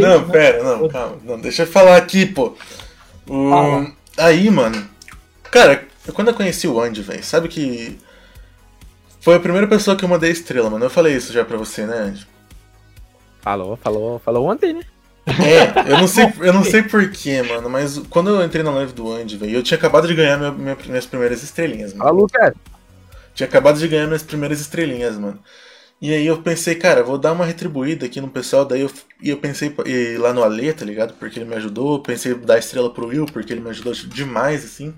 não, pera, não, calma. Não, deixa eu falar aqui, pô. O... Aí, mano. Cara, quando eu conheci o Andy, velho, sabe que. Foi a primeira pessoa que eu mandei estrela, mano. Eu falei isso já pra você, né, Andy? Falou, falou, falou ontem, né? É, eu não sei, eu não sei porquê, mano, mas quando eu entrei na live do Andy, velho, eu tinha acabado de ganhar minha, minha, minhas primeiras estrelinhas, mano. Alô, cara. Tinha acabado de ganhar minhas primeiras estrelinhas, mano. E aí eu pensei, cara, vou dar uma retribuída aqui no pessoal, daí eu, e eu pensei ir lá no Ale, tá ligado? Porque ele me ajudou, pensei em dar estrela pro Will, porque ele me ajudou demais, assim.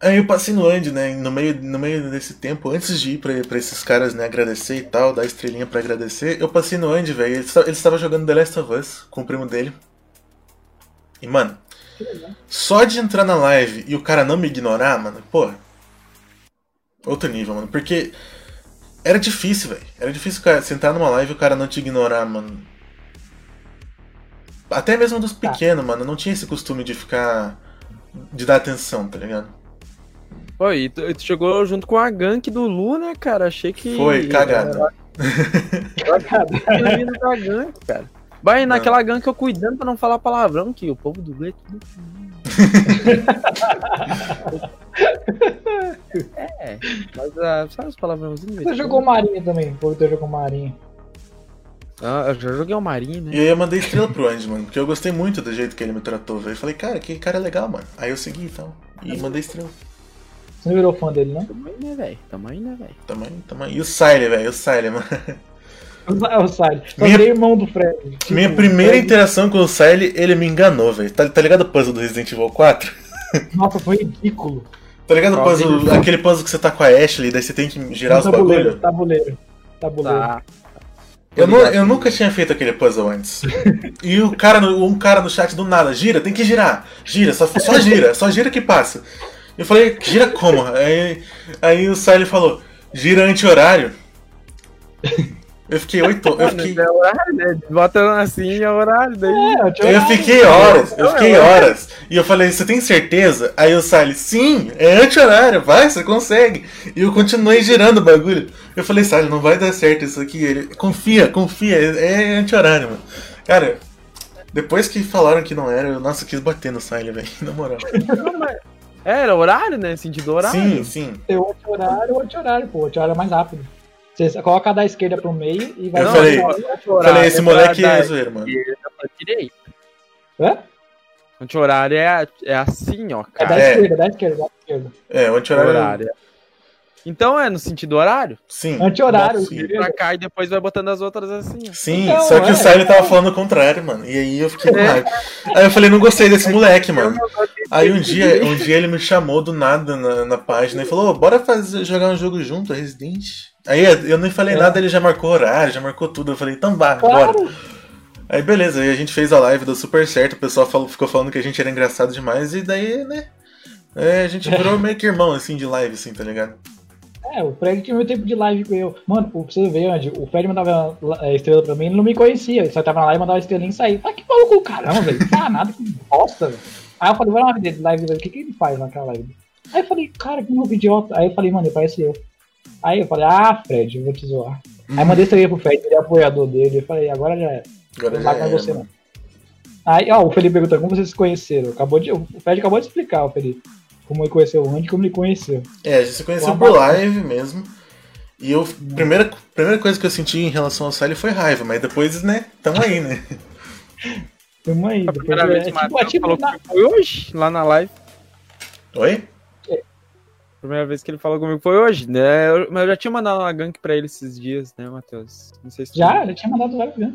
Aí eu passei no Andy, né? No meio, no meio desse tempo, antes de ir pra, pra esses caras, né, agradecer e tal, dar estrelinha pra agradecer, eu passei no Andy, velho. Ele, ele estava jogando The Last of Us com o primo dele. E, mano, só de entrar na live e o cara não me ignorar, mano, pô. Outro nível, mano. Porque era difícil, velho. Era difícil cara, você entrar numa live e o cara não te ignorar, mano. Até mesmo dos tá. pequenos, mano. Não tinha esse costume de ficar. de dar atenção, tá ligado? Pô, e tu, tu, chegou junto com a gank do Lu, né, cara? Achei que. Foi, cagada. Cagada. da gank, cara. Vai, não. naquela gank eu cuidando pra não falar palavrão, que o povo do Lu é tudo. <laughs> é, mas uh, sabe os palavrãozinhos? Você jogou Marinha também, o povo jogou Marinha. Ah, eu já joguei o Marinho, né? E aí eu mandei estrela pro Andy, mano, porque eu gostei muito do jeito que ele me tratou, velho. Eu falei, cara, que cara legal, mano. Aí eu segui e então, tal. E mandei estrela. Você não virou fã dele, não? Tamanho, né, velho? Tamanho, né, velho? Tamanho, tamanho. E o Siley, velho? O Siley, mano. <laughs> É o Siley. Minha... irmão do Fred. Tipo, minha primeira Fred... interação com o Siley, ele me enganou, velho. Tá, tá ligado o puzzle do Resident Evil 4? <laughs> Nossa, foi ridículo. Tá ligado o puzzle, aquele puzzle que você tá com a Ashley, daí você tem que girar os bagulhos? Tabuleiro, tabuleiro. Tá. Eu, nu, eu nunca tinha feito aquele puzzle antes. E o cara, um cara no chat do nada, gira, tem que girar. Gira, só, só gira, só gira que passa. Eu falei, gira como? Aí, aí o Siley falou, gira anti-horário. Eu fiquei oito eu fiquei... É horário, né? Bota assim é horário daí. É, eu fiquei horas, eu fiquei horas. E eu falei, você tem certeza? Aí o Siley, sim, é anti-horário, vai, você consegue. E eu continuei girando o bagulho. Eu falei, Siley, não vai dar certo isso aqui. Ele, confia, confia, é, é anti-horário, mano. Cara, depois que falaram que não era, eu, nossa, quis bater no Siley, velho, <laughs> na moral. É, era horário, né? Sentido horário. Sim, sim. Tem o anti-horário, o anti-horário, pô. O anti-horário é mais rápido. Você coloca da esquerda pro meio e vai... Eu falei, falei esse moleque é zoeiro, mano. Direita. Hã? Anti-horário é, é assim, ó, cara. É da esquerda, é. da esquerda, da esquerda. É, o anti-horário... Então é no sentido horário? Sim. Anti-horário. Pra cá e depois vai botando as outras assim. Sim, então, só que é, o Siley tava falando o contrário, mano. E aí eu fiquei com é. raiva. Aí eu falei, não gostei desse moleque, mano. Aí um dia, um dia ele me chamou do nada na, na página e falou, bora fazer, jogar um jogo junto, Resident. Aí eu nem falei é. nada, ele já marcou horário, já marcou tudo. Eu falei, então vá, claro. bora. Aí beleza, aí a gente fez a live, deu super certo, o pessoal falou, ficou falando que a gente era engraçado demais, e daí, né? É, a gente virou <laughs> meio que irmão, assim, de live, assim, tá ligado? É, o Fred tinha meu tempo de live com eu. Mano, pra você ver, Andy, o Fred mandava é, estrela pra mim, ele não me conhecia. Ele só tava na live, mandava estrelinha e saía. Ah, que maluco, caramba, velho. Fala nada, que bosta, velho. Aí eu falei, vai lá na live dele, o que, que ele faz naquela live? Aí eu falei, cara, que novo idiota. Aí eu falei, mano, ele parece eu. Aí eu falei, ah, Fred, eu vou te zoar. Hum. Aí mandei estrelinha pro Fred, ele é apoiador dele. Eu falei, agora já é. Agora não vai com você, não. Aí, ó, o Felipe perguntou como vocês se conheceram. Acabou de, o Fred acabou de explicar, o Felipe. Como ele conheceu o Andy, como ele conheceu. É, a gente se conheceu por live mesmo. E eu, primeira, primeira coisa que eu senti em relação ao Sally foi raiva, mas depois, né, tamo aí, né? <laughs> Filma aí. A Depois primeira é, vez que o tipo, é tipo falou na- comigo foi hoje, lá na live. Oi? A primeira vez que ele falou comigo foi hoje, né? Eu- mas eu já tinha mandado uma gank pra ele esses dias, né, Matheus? Não sei se tu Já, já tinha mandado vários né?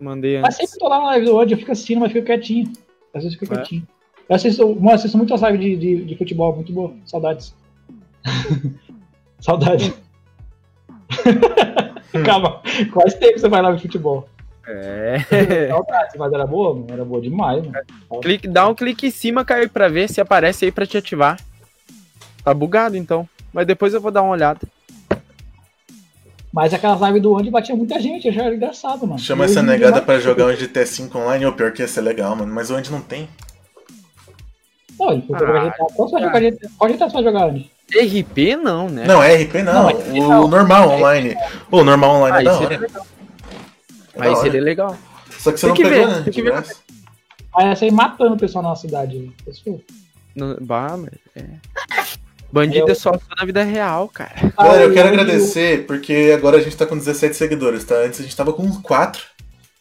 mandei Mas antes. sempre tô lá na live do ódio, eu fico assistindo, mas fico quietinho. Às vezes eu fico É? quietinho. Eu assisto, eu assisto muitas lives de, de, de futebol, muito boa. Saudades. <laughs> Saudades. <laughs> Calma, quais tempo você vai lá de futebol? É. <laughs> Saudades, mas era boa, mano. Era boa demais, mano. Clique, dá um clique em cima, Caio, pra ver se aparece aí pra te ativar. Tá bugado então. Mas depois eu vou dar uma olhada. Mas aquelas lives do Andy batia muita gente, eu achava engraçado, mano. Chama essa negada pra jogar um GT5 online. Ô, pior que ia ser legal, mano. Mas o Andy não tem. Não, ele Ah? Qual GTA você vai jogar, Andy? RP não, né? Não, é RP não. Não, é RP o não. normal online. O normal online é Aí da seria hora. legal. É da Aí seria legal. Só que você Tem não que pegou, ver, né? tem que ver. Aí ia sair matando o pessoal na cidade. Pessoal. No, bah, mas é. Bandido Eu- é só na vida real, cara. Galera, eu Ah, quero agradecer, porque agora a gente tá com 17 seguidores, tá? Antes a gente tava com 4,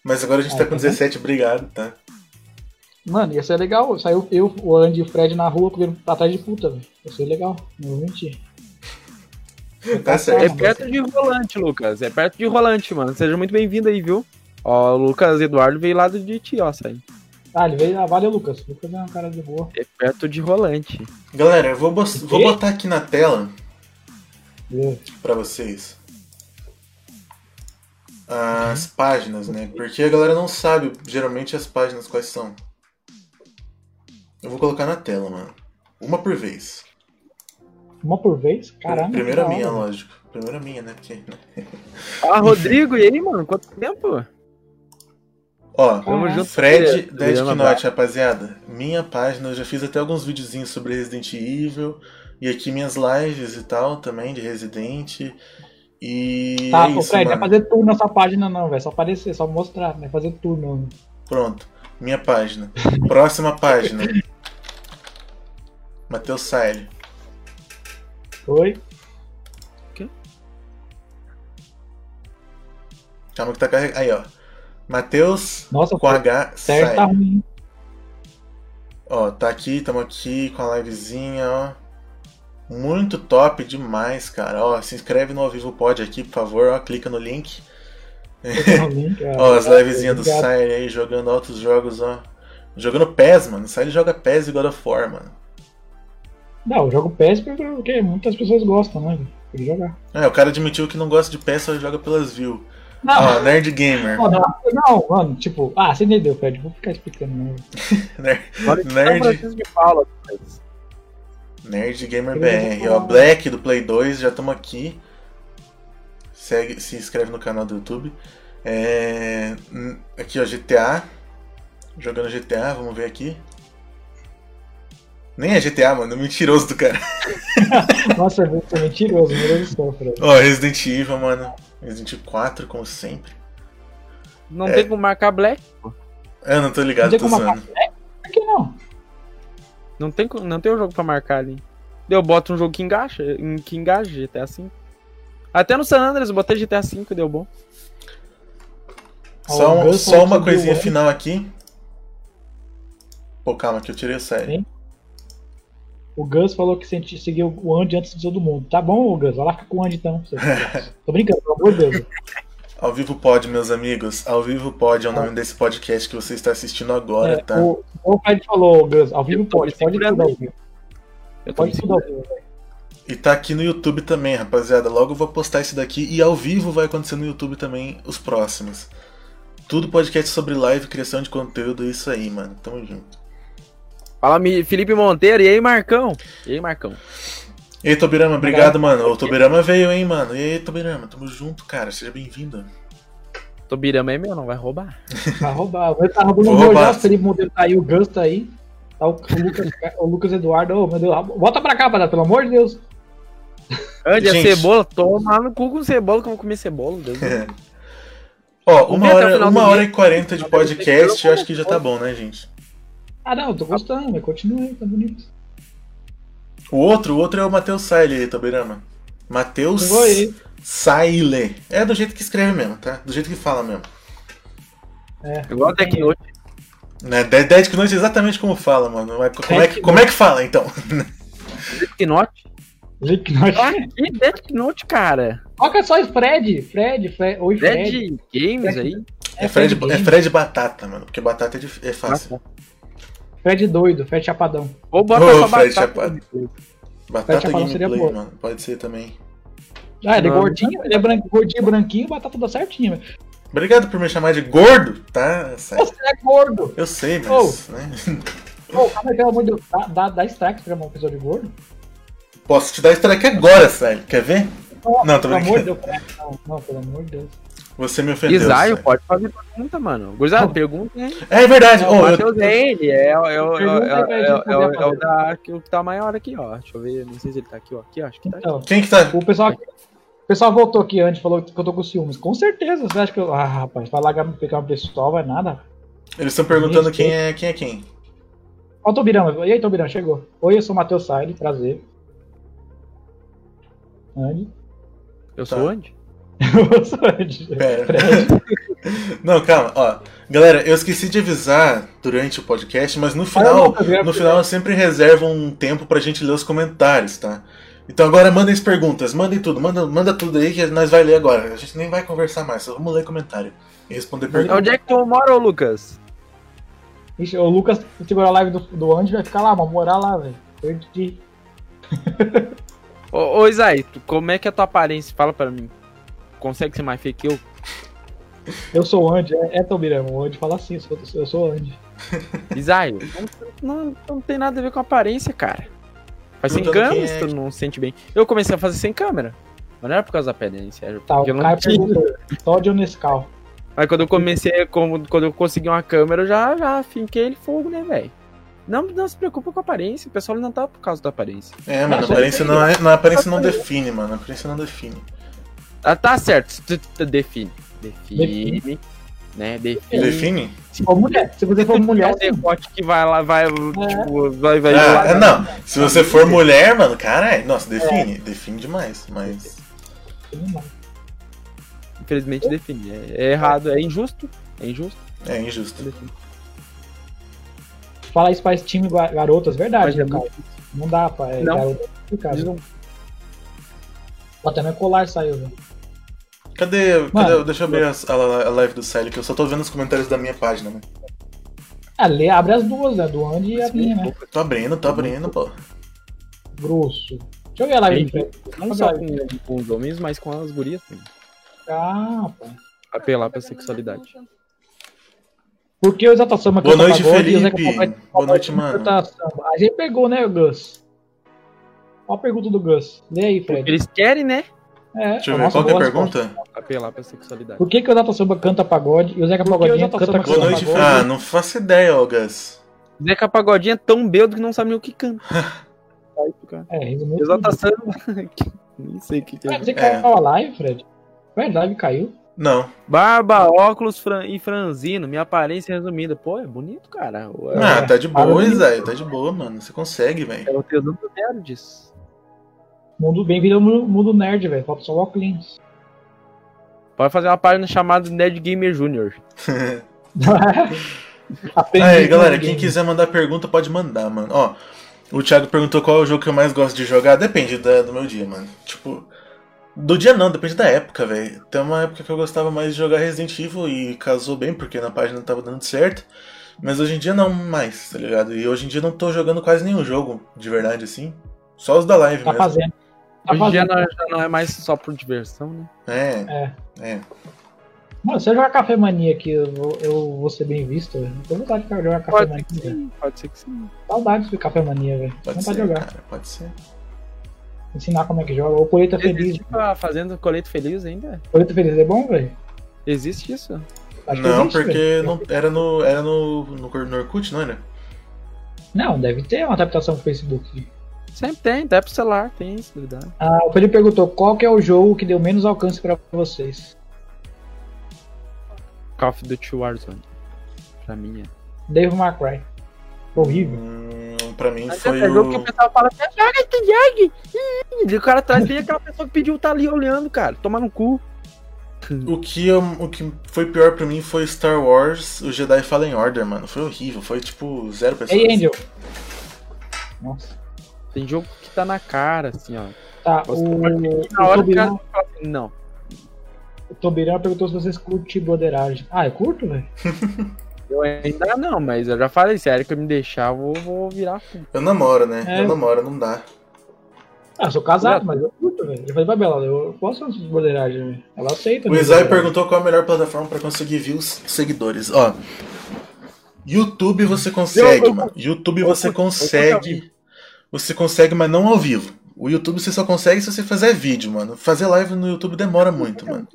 mas agora a gente Ah, tá com tá 17, obrigado, tá? Mano, ia ser legal. Saiu eu, o Andy e o Fred na rua comendo atrás de puta, velho. Ia ser legal, não vou mentir. Tá certo. É perto de Rolante, Lucas. É perto de Rolante, mano. Seja muito bem-vindo aí, viu? Ó, o Lucas Eduardo veio lá de ti, ó, sai. Ah, ele veio. Ah, valeu, Lucas. Lucas é uma cara de boa. É perto de Rolante. Galera, eu vou, vou botar aqui na tela Valeu. pra vocês as páginas, né? Porque a galera não sabe geralmente as páginas quais são. Eu vou colocar na tela, mano. Uma por vez. Uma por vez? Caramba. Primeiro a que da minha, hora. lógico. Primeiro a minha, né? Porque... <laughs> Ah, Rodrigo, e aí, mano? Quanto tempo? Ó, Tamo Ah, junto. Fred Adriano Dead Braga. Knot, rapaziada. Minha página, eu já fiz até alguns videozinhos sobre Resident Evil. E aqui minhas lives e tal também de Resident. E Tá, é isso, Fred, não mano. vai fazer tour nessa página não, velho. Só aparecer, só mostrar, não vai fazer tour não. Pronto, minha página. Próxima página. Matheus Saile. Oi? Calma que tá carregando. Aí, ó. Matheus Nossa, com H certo tá ruim. Ó, tá aqui, tamo aqui com a livezinha, ó. Muito top demais, cara. Ó, se inscreve no Ao Vivo Pod aqui, por favor, ó. Clica no link. <laughs> Ó, as livezinhas do. Saile aí, jogando altos jogos, ó. Jogando PES, mano. O Saile joga PES e God of War, mano. Não, eu jogo PES porque muitas pessoas gostam, né? Tem que jogar. É, o cara admitiu que não gosta de PES, só joga pelas views. Não, Ó, Nerd Gamer. não, não, mano, tipo, ah, você entendeu, Fred, vou ficar explicando, né? <laughs> Nerd, Nerd. Nerd Gamer BR. Ó, Black do Play 2, já estamos aqui. Segue, se inscreve no canal do YouTube. É, aqui, ó, GTA. Jogando GTA, vamos ver aqui. Nem é GTA, mano, é mentiroso do cara. <laughs> Nossa, você é mentiroso, meu Deus do céu. Ó, Resident Evil, mano. Resident Evil 4, como sempre. Não É. tem como marcar Black. Eu não tô ligado, Não tem tô zoando. Por que não? Não tem, não tem um jogo pra marcar ali. Eu boto um jogo que engaja, que engaja GTA V. Até no San Andreas eu botei GTA V e deu bom. Só, o um- só uma coisinha o- final aqui. Pô, calma que eu tirei o sério. Sim. O Gus falou que senti, seguiu o Andy antes de todo mundo. Tá bom, Gus, vai lá ficar com o Andy então. <laughs> Tô brincando, pelo amor de Deus. Ao vivo pode, meus amigos. Ao vivo pode é o nome desse podcast que você está assistindo agora, É, tá? o, o Fred falou, Gus, ao vivo pode, pode tudo ao aí. vivo. Eu Pode tudo ao vivo, velho. E tá aqui no YouTube também, rapaziada. Logo eu vou postar esse daqui e ao vivo vai acontecer no YouTube também os próximos. Tudo podcast sobre live, criação de conteúdo, isso aí, mano. Tamo junto. Fala, Felipe Monteiro. E aí, Marcão? E aí, Marcão? E aí, Tobirama, obrigado, mano. O Tobirama veio, hein, mano. E aí, Tobirama, tamo junto, cara. Seja bem-vindo. Tobirama é meu, não vai roubar. <laughs> Vai roubar. Ele tá roubando o meu roubar. já, o Felipe Monteiro tá aí, o Gus tá aí. Tá o, o Lucas, <laughs> o Lucas Eduardo, ô meu Deus, volta pra cá, rapaziada, pelo amor de Deus. Andy, a Gente. cebola, toma no cu com cebola que eu vou comer cebola. Deus livre. <laughs> Ó, uma hora, uma dia. hora e quarenta de podcast, eu acho que já tá bom, né, gente? Ah não, eu tô gostando, mas continua aí, tá bonito. O outro, o outro é o Matheus Saile aí, Tobirama. Matheus. Saile. É do jeito que escreve mesmo, tá? Do jeito que fala mesmo. É, Igual até que hoje. Né, Dead, Dead Note é exatamente como fala, mano. Mas Como é, que, como é que fala, então? <laughs> Note? Slipknot. Ah, que Death Note, cara? É só? Fred? Fred, Fred. Oi, Fred. Dead Games aí? É Fred, é. Fred Batata, mano. Porque batata é, dif- é fácil. Fred doido, Fred Chapadão. Ou bota Ô, só Fred batata. Chapado. Batata Chapadão seria gameplay, boa. mano. Pode ser também. Ah, ele é gordinho, ele é bran- gordinho, branquinho, batata toda certinha. velho. Obrigado por me chamar de gordo, tá? Sério. Você é gordo! Eu sei, mas. Né? Pô, calma aí, pelo amor de Deus, dá, dá, dá strike pra chamar uma pessoa de gordo? Posso te dar strike agora, sério. Quer ver? Não, tô Pelo amor de. Deus, não, não, pelo amor de Deus. Você me ofendeu. Isaio, pode fazer pergunta, mano. Gurizada, pergunta aí. É verdade. Não, Ô, o eu- Matheus é ele, é, o- é, o- é, o- é, o- é, é, é da, que o que tá maior aqui, ó. Deixa eu ver, não sei se ele tá aqui, ó. Aqui, ó, acho que tá aqui. Então, Quem que tá. o pessoal, o pessoal voltou aqui antes, falou que eu tô com ciúmes. Com certeza, você acha que eu. Ah, rapaz, falar que pegar uma pessoal vai nada. Eles estão perguntando quem é quem. É quem. Ó, o Tobirão. E aí, Tobirão, chegou. Oi, eu sou o Matheus Saile, prazer. Andy. Eu Tá. sou onde? <laughs> Eu sou Andy. <laughs> Não, calma, ó. Galera, eu esqueci de avisar durante o podcast, mas no Ah, final, não, tá no final eu sempre reservo um tempo pra gente ler os comentários, tá? Então agora mandem as perguntas, mandem tudo, manda, manda tudo aí que nós vai ler agora. A gente nem vai conversar mais, só vamos ler comentário e responder perguntas. Onde é que tu mora, ô Lucas? Ixi, o Lucas segura a live do, do Andy vai ficar lá, vamos morar lá, velho. Perdi. <laughs> Ô, ô Isai, tu- como é que é a tua aparência? Fala pra mim. Consegue ser mais feio que eu? Eu sou o Andy, é, é Tobirão. O Andy fala assim, eu sou, eu sou o Andy. <laughs> Isai, não, não, não tem nada a ver com a aparência, cara. Faz sem câmera quem se é tu não se sente bem. Eu comecei a fazer sem câmera. Mas não era por causa da aparência, era Tá, porque o eu não tinha. ou Nescau? Mas quando eu comecei, quando eu consegui uma câmera, eu já, já finquei ele fogo, né, velho? Não, não se preocupa com a aparência, o pessoal não tá por causa da aparência. É, mano, a aparência não, é, não, a aparência não define, mano. A aparência não define. Ah, tá certo, define. Define, Define. né? Define. Define? Se for mulher, se você for mulher, É um que vai lá, vai, tipo, vai, vai Ah, lá- é, não. Se você for mulher, mano, caralho, nossa, define. Define demais, mas. Infelizmente define. É, é errado, é injusto. É injusto. É injusto. define. Fala isso pra esse time ga- garotas, verdade, Mas é né, cara? Não dá, pá. É Não. garota um- Ó, Até meu colar saiu, velho. Cadê. cadê Mano. deixa eu abrir a, a- a live do Sally, que eu só tô vendo os comentários da minha página, mano. Ah, lê, abre as duas, né? Do Andy e a minha, né? Tô abrindo, tô abrindo, pô. Grosso. Deixa eu ver a live. Não só com, com os homens, mas com as gurias também. Ah, pá. Apelar pra sexualidade. Por que o Exalta Samba Boa canta noite, pagode e o Zeca Felipe. Pagodinho Boa noite, mano. samba? A gente pegou, né, Gus? Ó a pergunta do Gus. Lê aí, Porque Fred. eles querem, né? É, Deixa eu ver, qual que é a pergunta? Apelar pra sexualidade. Por que, que o Exalta Samba canta pagode e o Zeca que o Pagodinho Exalta canta Boa noite, Pagode. Ah, não faço ideia, ó, Gus. Zeca Pagodinho é tão bêbado que não sabe nem o que canta. <laughs> É, resumindo. Exalta samba. <laughs> Nem sei o que, que é. Ué, Você É. caiu a live, Fred? Ué, a live caiu? Não. Barba, óculos fran- e franzino, minha aparência resumida. Pô, é bonito, cara. É, Ah, tá de boa. Zé. Tá de boa, mano. Você consegue, velho. é o tesão do nerds. Mundo bem-vindo ao mundo mundo nerd, velho. Falta só o óculos. Pode fazer uma página chamada Nerd Gamer Junior. <laughs> Aí, galera, quem quiser mandar pergunta, pode mandar, mano. Ó, o Thiago perguntou qual é o jogo que eu mais gosto de jogar. Depende da- do meu dia, mano. Tipo, do dia não, depende da época, velho. Tem uma época que eu gostava mais de jogar Resident Evil e casou bem, porque na página tava dando certo. Mas hoje em dia não mais, tá ligado? E hoje em dia não tô jogando quase nenhum jogo, de verdade, assim. Só os da live Tá mesmo. fazendo. Tá Hoje em dia não, já não é mais só por diversão, né? É, É. é. Mano, se eu jogar Café Mania aqui, eu vou, eu vou ser bem visto. velho. Tô com vontade de jogar Café Pode Mania. ser sim, pode ser que sim. Saudades do Café Mania, velho. Pode Vontade ser, de jogar. cara, pode ser. Ensinar como é que joga. O Colheita Feliz. Existe tá fazendo colete feliz ainda? Colheita Feliz é bom, velho? Existe isso? Acho não, existe, porque não, era no. Era no, no, no Orkut, não era? Não, deve ter uma adaptação pro Facebook. Sempre tem, até pro celular, tem isso, duvidar. Ah, o Felipe perguntou qual que é o jogo que deu menos alcance pra vocês. Call of Duty Warzone. Pra mim é. Devil May Cry. Horrível. Hum, pra mim Mas foi é jogo que o. o pessoal fala assim, joga esse jogo! Ih, E o cara atrás vem aquela pessoa que pediu tá ali olhando, cara. Tomar no cu. O que, eu- o que foi pior pra mim foi Star Wars, o Jedi Fallen Order, mano. Foi horrível, foi tipo zero pessoas. Ei, Angel. Nossa. Tem jogo que tá na cara, assim, ó. Tá, Você o, o, Na hora que o cara Tobirão, fala assim, não. o Tobirão perguntou se vocês curtem broderagem. Ah, eu curto, velho. <laughs> Eu ainda não, mas eu já falei, sério que eu me deixar, eu vou, vou virar. Eu namoro, né? É. Eu namoro, não dá. Ah, eu sou casado, mas eu curto, velho. Eu falei pra Bela, eu gosto de broderagem, velho. Ela aceita. O minha Isai perguntou qual a melhor plataforma pra conseguir views seguidores. Ó, YouTube você consegue, Eu- eu- mano. YouTube eu você consegue. Você consegue, mas não ao vivo. O YouTube você só consegue se você fizer vídeo, mano. Fazer live no YouTube demora muito, mano.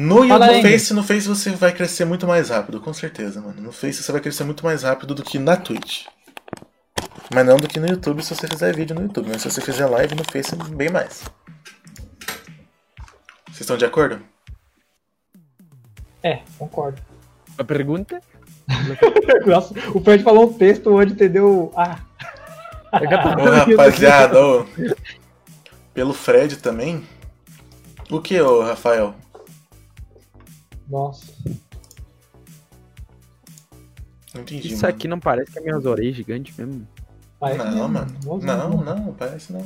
No, no. Face, no Face você vai crescer muito mais rápido, com certeza, mano. No Face você vai crescer muito mais rápido do que na Twitch. Mas não do que no YouTube se você fizer vídeo no YouTube. Mas se você fizer live no Face, bem mais. Vocês estão de acordo? É, concordo. A pergunta? <laughs> Nossa, o Fred falou um texto onde entendeu. Ah, É Ô, rapaziada, ô. Pelo Fred também. O que, ô, Rafael? Nossa. Não entendi. Isso mano. aqui não parece que é minhas orelhas gigantes mesmo. Parece Não, mesmo, mano. nossa, Não, mano. não, parece não.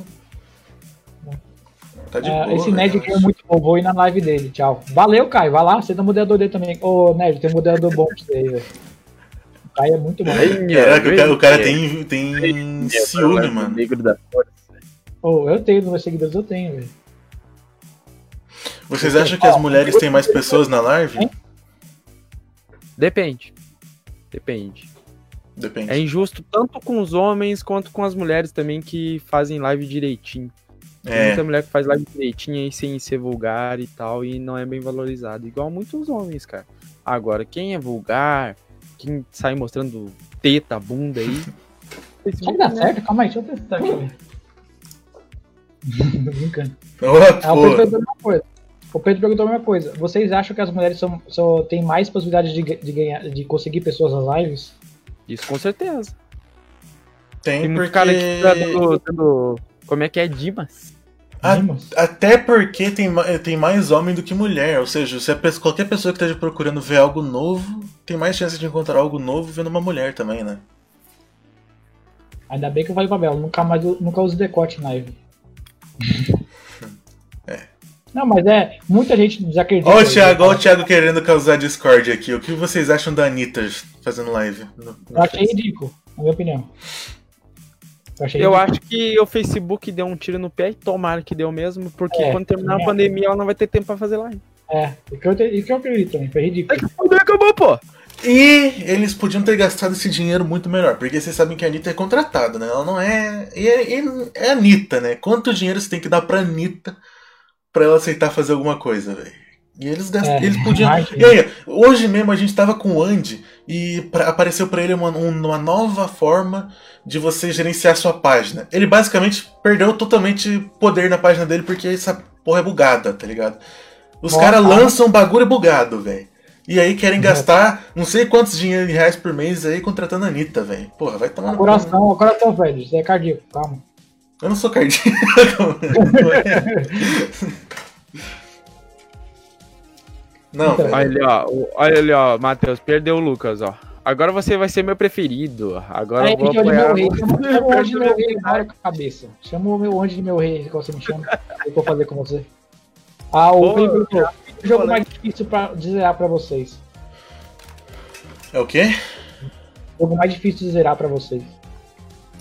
Tá de É, boa. esse Ned aqui é muito bom, vou ir na live dele, tchau. Valeu, Caio, vai lá, você o moderador dele também. Ô, Ned, tem um moderador bom pra você aí, velho. O Caio é muito bom. Caraca, o cara, o cara tem, tem ciúme, mano. Negro da força. Ô, eu tenho, nos meus seguidores eu tenho, velho. Vocês acham que as mulheres têm mais pessoas na live? Depende. Depende. Depende. É injusto tanto com os homens quanto com as mulheres também que fazem live direitinho. Tem É, muita mulher que faz live direitinho aí sem ser vulgar e tal, e não é bem valorizado. Igual muitos homens, cara. Agora, quem é vulgar, quem sai mostrando teta, bunda aí. <laughs> Será que dá né? certo? Calma aí, deixa eu testar aqui. <laughs> Tô brincando. Ô, Ah, o coisa. O Pedro perguntou a mesma coisa. Vocês acham que as mulheres são, só têm mais possibilidades de, de ganhar, de conseguir pessoas nas lives? Isso com certeza. Tem Tem porque. cara que tá dando, dando- Como é que é? Dimas. Ah, Dimas? Até porque tem, tem mais homem do que mulher. Ou seja, se a qualquer pessoa que esteja procurando ver algo novo, tem mais chance de encontrar algo novo vendo uma mulher também, né? Ainda bem que eu falei pra Bela, nunca mais nunca uso decote na live. <laughs> É. Não, mas é, muita gente desacredita. Ó o Thiago, ó o Thiago querendo causar Discord aqui. O que vocês acham da Anitta fazendo live? no- no Eu achei ridículo, na minha opinião. Eu Eu acho que o Facebook deu um tiro no pé e tomara que deu mesmo, porque É, quando terminar também a pandemia ela não vai ter tempo pra fazer live. É, isso que eu, te- isso que eu acredito também, foi ridículo. Acabou, pô! E eles podiam ter gastado esse dinheiro muito melhor, porque vocês sabem que a Anitta é contratada, né? Ela não é. E é, e é a Anitta, né? Quanto dinheiro você tem que dar pra Anitta pra ela aceitar fazer alguma coisa, velho? E eles, gastam, É, eles podiam. E aí, hoje mesmo a gente tava com o Andy e pra- apareceu pra ele uma, um- uma nova forma de você gerenciar sua página. Ele basicamente perdeu totalmente poder na página dele porque essa porra é bugada, tá ligado? Os caras lançam bagulho bugado, velho. E aí querem gastar não sei quantos dinheiro reais por mês aí contratando a Anitta, velho. Porra, vai tomar no cu, né? Coração, coração, Fred, isso é cardíaco, calma. Eu não sou cardíaco. <laughs> não, Então. Olha ali, ó. Olha ali, ó, Matheus, perdeu o Lucas, ó. Agora você vai ser meu preferido. Agora Aí, eu vou chama de apoiar. meu rei, chama o anjo de meu rei Perdeu agora com a cabeça. Chama o meu anjo de meu rei, que você me chama. O que eu vou fazer com você? Ah, o Pô, Felipe perguntou, o jogo mais difícil pra de zerar pra vocês. É o quê? O jogo mais difícil de zerar pra vocês.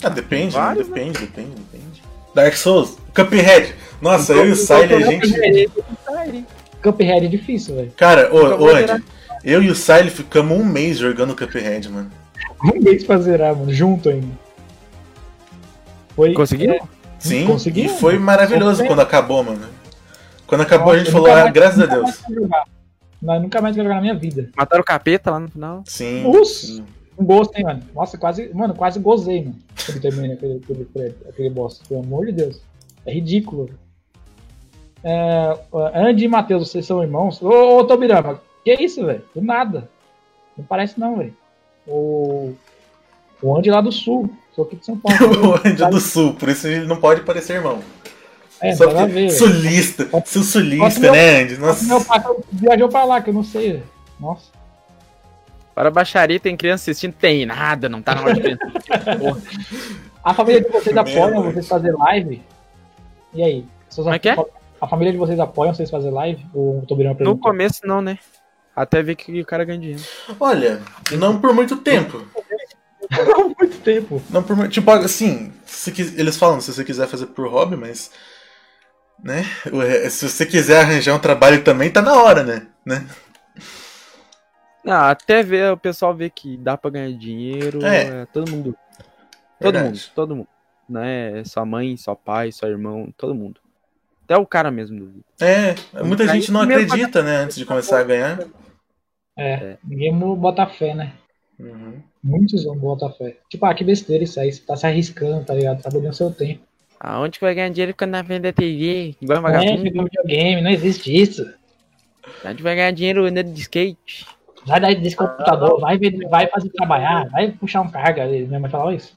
Ah, depende, né? Vários, depende, depende, depende. Dark Souls, Cuphead. Nossa, eu e o Siley, a gente. Cuphead é difícil, velho. Cara, ô, ô, zerar. Andy, eu e o Siley ficamos um mês jogando Cuphead, mano. Um mês pra zerar, mano, junto ainda. Foi, Conseguiu? é, Sim, Conseguiu, e foi mano. maravilhoso Conseguiu. quando acabou, mano. Quando acabou a Nossa, gente eu falou, ah, mais- graças a nunca Deus. mais quero jogar. Mas nunca mais quero jogar na minha vida. Mataram o capeta lá no final. Sim. Nossa. sim. Um gosto, hein, mano. Nossa, quase. Mano, quase gozei, mano. Quando terminei aquele, aquele, aquele, boss. Pelo amor de Deus. É ridículo. É, Andy e Matheus, vocês são irmãos? Ô, ô Tobirama, que isso, velho? Do nada. Não parece não, velho. O. O Andy lá do sul. Sou aqui de São Paulo. <laughs> o Andy é do Sul, por isso ele não pode parecer irmão. É, Só porque ver. sulista. Seu sulista, né, Andy? Nossa. Meu pai viajou pra lá, que eu não sei. velho. Nossa. Para baixaria tem criança assistindo? Tem nada, não tá na hora de criança. <laughs> Porra. A família de vocês apoiam Deus. vocês fazer live? E aí? Vocês Como é que é? A família de vocês apoiam vocês fazer live? O Tobirão No começo não, né? Até ver que o cara ganha dinheiro. Olha, não por muito tempo. Há muito tempo. Não por muito. Tipo, assim, se eles falam se você quiser fazer por hobby, mas. Né? Se você quiser arranjar um trabalho também, tá na hora, né? né? Não, até ver o pessoal ver que dá pra ganhar dinheiro. É. é, todo mundo. Todo Verdade. mundo, todo mundo. Né? Sua mãe, seu pai, seu irmão, todo mundo. Até o cara mesmo do vídeo. É, muita gente não acredita, né, antes de começar a ganhar. É, É. ninguém bota fé, né? Uhum. Muitos vão botar fé. Tipo, ah, que besteira isso aí. Você tá se arriscando, tá ligado? Tá perdendo seu tempo. Aonde que vai ganhar dinheiro ficando na frente da TV? Igual É, vagabundo. videogame, não existe isso. Aonde vai ganhar dinheiro andando de skate? Vai daí desse computador, vai, ver- vai fazer trabalhar, vai puxar um carga. Minha mãe falava isso.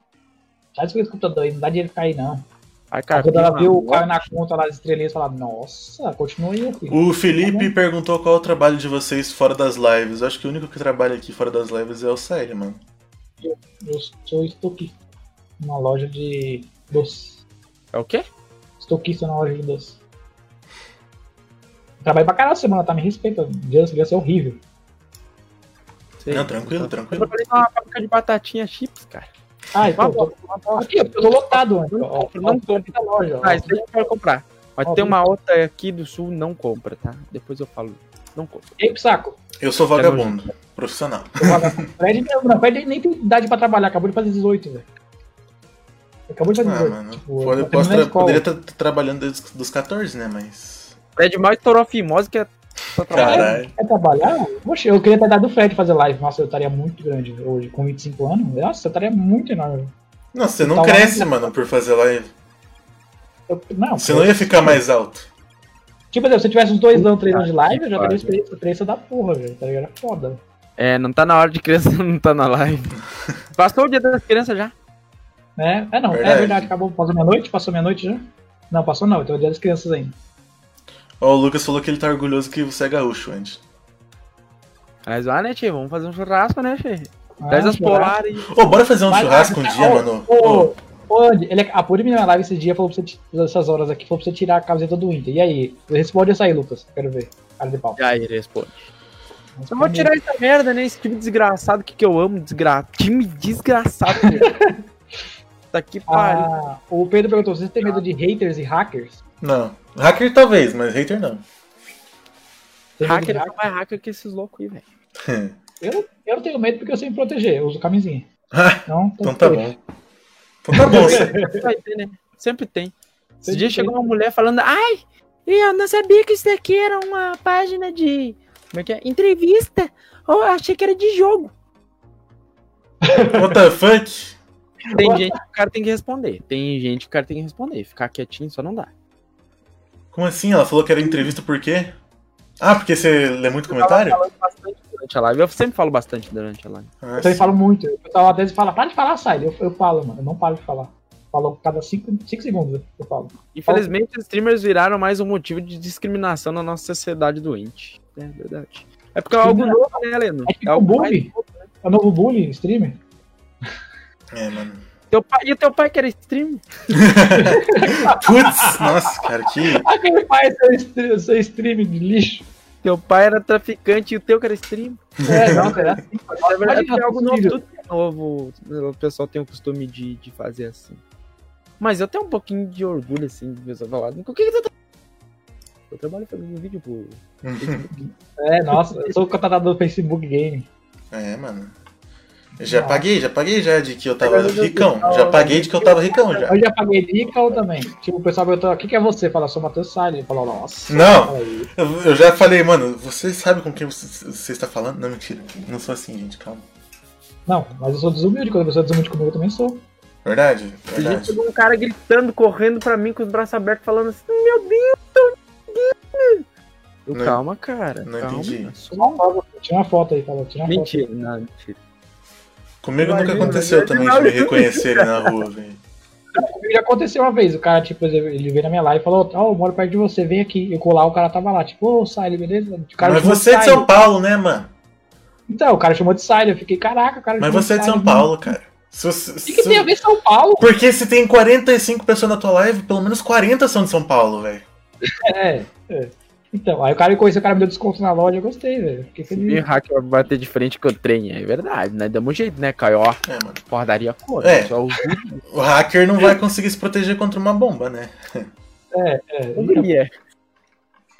Sai desse computador aí, não dá dinheiro pra cair, não. Aí, cara, quando ela viu o cara na conta lá, as estrelinhas, falava, nossa, continua aí, filho. O Felipe perguntou qual é o trabalho de vocês fora das lives. Eu acho que o único que trabalha aqui fora das lives é o Sile, mano. Eu sou estoquista. Numa loja de doce. É o quê? Estoquista na loja de doce. Trabalho pra caralho semana, tá? Me respeita. Dia das crianças é horrível. Sei. Não, tranquilo, Eu tranquilo. trabalhei numa fábrica de batatinha chips, cara. Ah, então, Uma tô... uma aqui, eu tô lotado, né? Não Ó, compro. da loja. Ah, isso eu quero comprar. Mas Ó, tem uma outra aqui do sul, não compra, tá? Depois eu falo. Não compra. Ei, saco. Eu sou vagabundo, profissional. Fred, <laughs> não, não, Fred nem tem idade pra trabalhar, acabou de fazer 18, velho. Acabou de fazer Ah, 18. mano. tipo, posso tra- escola. poderia estar trabalhando desde os 14, né? Mas. Fred mal estourou a fimose que é pra trabalhar. Quer trabalhar? Poxa, eu queria ter dado o Fred fazer live. Nossa, eu estaria muito grande hoje, com 25 anos. Nossa, eu estaria muito enorme. Não, você não Tá lá. cresce, mano, por fazer live. Eu- não, Você não ia ficar mais alto. Tipo, se eu tivesse uns dois anos, três anos de live, eu já teria experiência, experiência da porra, velho. Tá ligado? É foda. É, não tá na hora de criança, <laughs> não tá na live. Passou o dia das crianças já. Né? É, não, é Verdade. verdade. Acabou, passou meia-noite? Passou meia-noite já? Não, passou não, então é o dia das crianças ainda. Ó, o Lucas falou que ele tá orgulhoso que você é gaúcho, Andy. Mas vai, né, tio? Vamos fazer um churrasco, né, Fê? Ah, Traz as será? polares e. Ô, bora fazer um Vai lá, churrasco um dia, Ô, mano. Ô, Ô, ô, Andy, ele, a Puri me uma live esse dia falou pra você, essas horas aqui, falou pra você tirar a camiseta do Inter. E aí? Responde essa aí, Lucas. Quero ver. Cara de pau. Já ele responde. Eu vou tirar essa merda, né? Esse time desgraçado que, que eu amo. Desgra... Time desgraçado. <laughs> tá aqui pariu. Ah, o Pedro perguntou: vocês têm medo de haters e hackers? Não. Hacker talvez, mas hater não. Tem hacker de é mais hacker que esses loucos aí, velho. <laughs> Eu, eu não tenho medo porque eu sei me proteger, eu uso camisinha. Ah, Não, então tá bom. Então tá bom. <laughs> Vai ter, né? Sempre tem. Esse Sempre dia tem. chegou uma mulher falando, ai, eu não sabia que isso daqui era uma página de. Como é que é? Entrevista. Oh, eu achei que era de jogo. <laughs> What the fuck? Tem What? gente que o cara tem que responder. Tem gente que o cara tem que responder. Ficar quietinho só não dá. Como assim? Ela falou que era entrevista por quê? Ah, porque você lê muito Eu tava comentário? falando bastante durante a live. Eu sempre falo bastante durante a live. Ah, Eu também sim. falo muito. O pessoal às vezes fala, para de falar, sai. Eu, eu falo, mano. Eu não paro de falar. Falo cada 5 segundos eu falo. Infelizmente, os streamers viraram mais um motivo de discriminação na nossa sociedade doente. É verdade. É porque é algo novo, né, Leno? É tipo algo um mais bullying. novo. É o novo bullying, streamer? É, mano. Teu pai, e o teu pai que era streamer? <laughs> Putz, nossa, cara, que. Aquele pai é seu, stre- seu streamer de lixo. Teu pai era traficante e o teu que era streamer? É, não, será assim. É verdade, é algo novo, tudo que é novo. O pessoal tem o costume de, de fazer assim. Mas eu tenho um pouquinho de orgulho, assim, de pessoal falar. O que que tu tá... Eu trabalho fazendo vídeo pro Facebook. É, nossa, eu sou contratado do Facebook Game. É, mano. Eu já Ah. paguei, já paguei já de que eu tava eu- ricão. Já paguei de que eu tava ricão já. Eu já paguei de Icao também. Tipo, o pessoal perguntou, o que, que é você? Fala, sou Matheus Salles. Ele falou, nossa. Não. Eu, eu já falei, mano, você sabe com quem você, você está falando? Não, mentira. Não sou assim, gente, calma. Não, mas eu sou desumilde. Quando a pessoa é desumilde comigo, eu também sou. Verdade? Esse Verdade. chegou um cara gritando, correndo pra mim com os braços abertos, falando assim: Meu Deus, tô eu, Não- calma, cara. não calma. entendi. Tira uma foto, foto aí, falou. Tira uma Mentira, não, mentira. Comigo nunca Imagina, aconteceu velho, também de me não. reconhecerem na rua, velho. Já aconteceu uma vez, o cara, tipo, ele veio na minha live e falou, ó, oh, eu moro perto de você, vem aqui. Eu colar, o cara tava lá, tipo, ô, oh, Siley, beleza? Mas você é de São Paulo, né, mano? Então, o cara chamou de Siley, eu fiquei, caraca, cara. Mas você é de São Paulo, cara. O que, que tem a ver São Paulo? Porque se tem 45 pessoas na tua live, pelo menos 40 são de São Paulo, velho. <laughs> É, é. Então, aí o cara conheceu, o cara me deu desconto na loja, eu gostei, velho. Fiquei feliz. E o hacker vai bater de frente com o trem, é verdade, né? Damos um jeito, né, Caio? É, mano. porradaria foda. É. Só os O hacker não vai conseguir se proteger contra uma bomba, né? É, é. Poderia.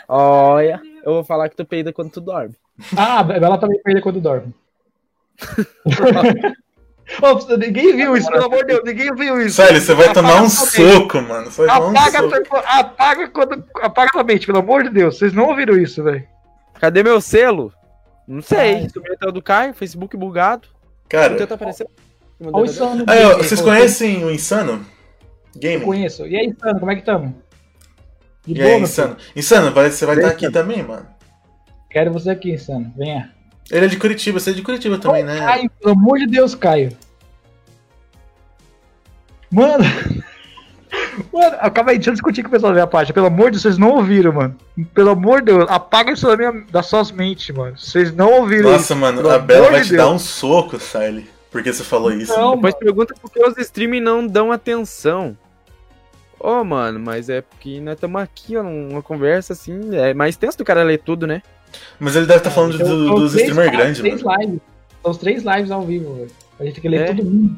Olha, eu vou falar que tu peida quando tu dorme. Ah, ela também perde quando dorme. <laughs> Ô, ninguém viu isso, pelo amor de Deus, ninguém viu isso. Sério, você vai tomar um Apaga mente. soco, mano. Você vai tomar um Apaga, soco. sua- apaga, quando, apaga sua mente, pelo amor de Deus. Vocês não ouviram isso, velho. Cadê meu selo? Não sei. O do Caio, Facebook bugado. Cara, tenta aparecer. Olha o Insano. aí, ó, Game, vocês conhecem o Insano? Eu Game? conheço. E aí, Insano, como é que tamo? De E boa, aí, Insano? Insano, vai- você vai estar Beleza. aqui também, mano. filho? Quero você aqui, Insano. Venha. Ele é de Curitiba, você é de Curitiba também, né? Caio, pelo amor de Deus, Caio. Mano. <laughs> Mano, acaba aí, deixa eu discutir com o pessoal da minha página. Pelo amor de Deus, vocês não ouviram, mano. Pelo amor de Deus, apaga isso da minha, das suas mentes, mano. Vocês não ouviram Nossa, isso. mano, a Bela vai de te dar Deus. um soco, Siley. Porque você falou isso. Não, Depois pergunta por que os streaming não dão atenção. Ô, mano, mas é porque nós estamos aqui, ó, numa conversa assim. É mais tenso do cara ler tudo, né? Mas ele deve estar falando Então, do- dos três streamers lives, grandes, três mano. lives. São os três lives ao vivo, velho. A gente tem que ler É? todo mundo.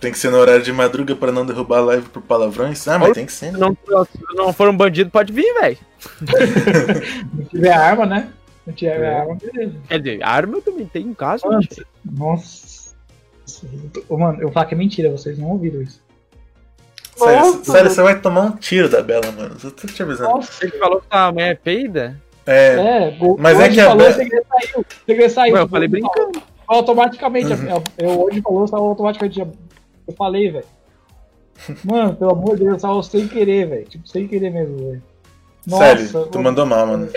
Tem que ser no horário de madruga pra não derrubar a live por palavrões. Ah, mas Olha- tem que ser. Se né? não, se não for um bandido, pode vir, velho. <laughs> Se não tiver arma, né? Se não tiver É. arma, beleza. Quer dizer, arma eu também tenho em casa, Mano, gente. Nossa. Ô, Mano, eu vou falar que é mentira, vocês não ouviram isso. Sério, Nossa. sério, você vai tomar um tiro da Bela, mano. Eu tô te avisando. Nossa. Ele falou que a mulher é peida? É. É, Mas é que a falou, Be- o segredo saiu. O segredo saiu. Ué, eu falei brincando. Automaticamente. Uhum. Eu, eu hoje falou, saiu automaticamente. Eu falei, velho. <laughs> Mano, pelo amor de Deus, saiu sem querer, velho. Tipo, sem querer mesmo, velho. Sério, tu mandou mal, mano.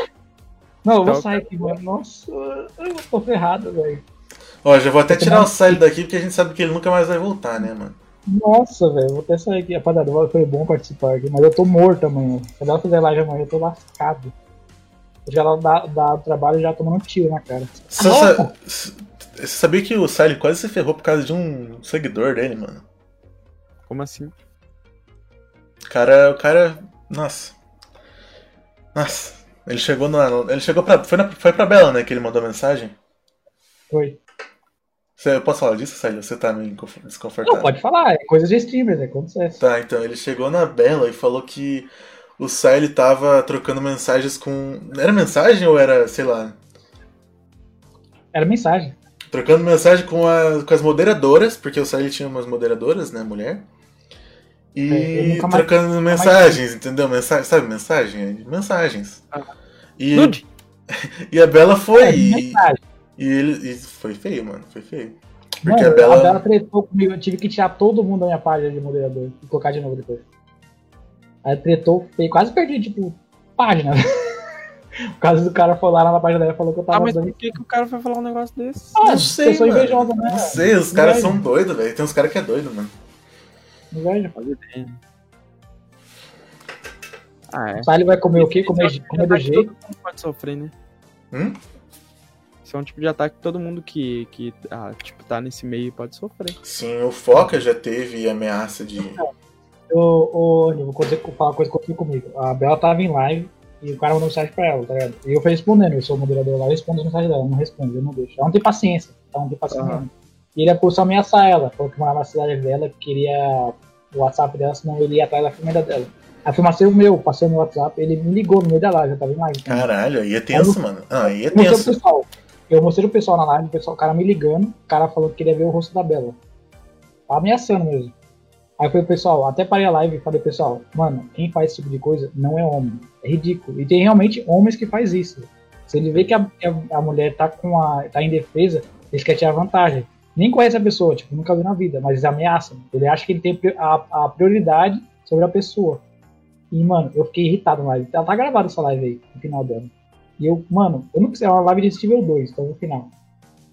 Não, eu vou Então, sair aqui, mano. Nossa, eu tô ferrado, velho. Ó, já vou até tirar o Siley daqui porque a gente sabe que ele nunca mais vai voltar, né, mano? Nossa, velho, vou até sair aqui. Rapaziada, foi bom participar aqui, mas eu tô morto amanhã. Quando ela fizer live amanhã, eu tô lascado. Já ela dá, dá trabalho já tomando tiro na cara. Você, Ah, sa- s- você sabia que o Siley quase se ferrou por causa de um seguidor dele, mano? Como assim? O cara. O cara. Nossa. Nossa. Ele chegou na. Ele chegou pra. Foi, na, foi pra Bela, né? Que ele mandou mensagem. Foi. Eu posso falar disso, Siley? Você tá meio inconf- desconfortável? Não, pode falar, é coisa de streamers, é acontece. Tá, então ele chegou na Bela e falou que o Siley tava trocando mensagens com. Era mensagem ou era, sei lá. Era mensagem. Trocando mensagem com, a, com as moderadoras, porque o Siley tinha umas moderadoras, né, mulher. É, E nunca mais- trocando mensagens, entendeu? Mensa sabe mensagem? Mensagens. Ah. E, Nude? <laughs> e a Bela foi. É, mensagem. E ele. E foi feio, mano. Foi feio. Porque Mano, a Bela. a Bela tretou comigo, eu tive que tirar todo mundo da minha página de moderador e colocar de novo depois. Aí tretou feio, quase perdi, tipo, página. <laughs> Por causa do cara foi lá na página dela e falou que eu tava Ah, mas dando. por que, que o cara foi falar um negócio desse? Ah, não sei, pessoa mano. invejosa, né? Não sei, os caras são doidos, velho. Tem uns caras que é doido, mano. Inveja. Ah, é. O Sally vai comer o quê? Comer, comer do jeito. Todo mundo pode sofrer, né? Hum? Isso é um tipo de ataque que todo mundo que, que ah, tipo, tá nesse meio pode sofrer. Sim, o Foca já teve ameaça de. Ô, ô, eu vou fazer- falar uma coisa que aconteceu comigo. A Bela tava em live e o cara mandou mensagem pra ela, tá ligado? E eu fui respondendo, eu sou o moderador lá, eu respondo as mensagens dela, eu não respondo, eu não deixo. Ela não tem paciência, ela não tem paciência. Nenhuma. E ele começou a ameaçar ela, falou que morava na cidade dela, que queria o WhatsApp dela, senão ele ia atrás da família dela. A filmação meu, passou no WhatsApp, ele me ligou no meio da live, eu tava em live. também. Caralho, aí é tenso, mano. Ah, aí é tenso. pessoal. Eu mostrei pro pessoal na live, o, pessoal, o cara me ligando, o cara falou que queria ver o rosto da Bela. Tava ameaçando mesmo. Aí foi o pessoal, até parei a live e falei, pessoal, mano, quem faz esse tipo de coisa não é homem. É ridículo. E tem realmente homens que faz isso. Se ele vê que a, a, mulher tá com a. tá em defesa, eles querem tirar vantagem. Nem conhece a pessoa, tipo, nunca viu na vida, mas eles ameaçam. Ele acha que ele tem a, a prioridade sobre a pessoa. E, mano, eu fiquei irritado na live. Ela tá gravada essa live aí, no final dela. E eu, mano, eu não precisava, uma live de nível 2, então no final.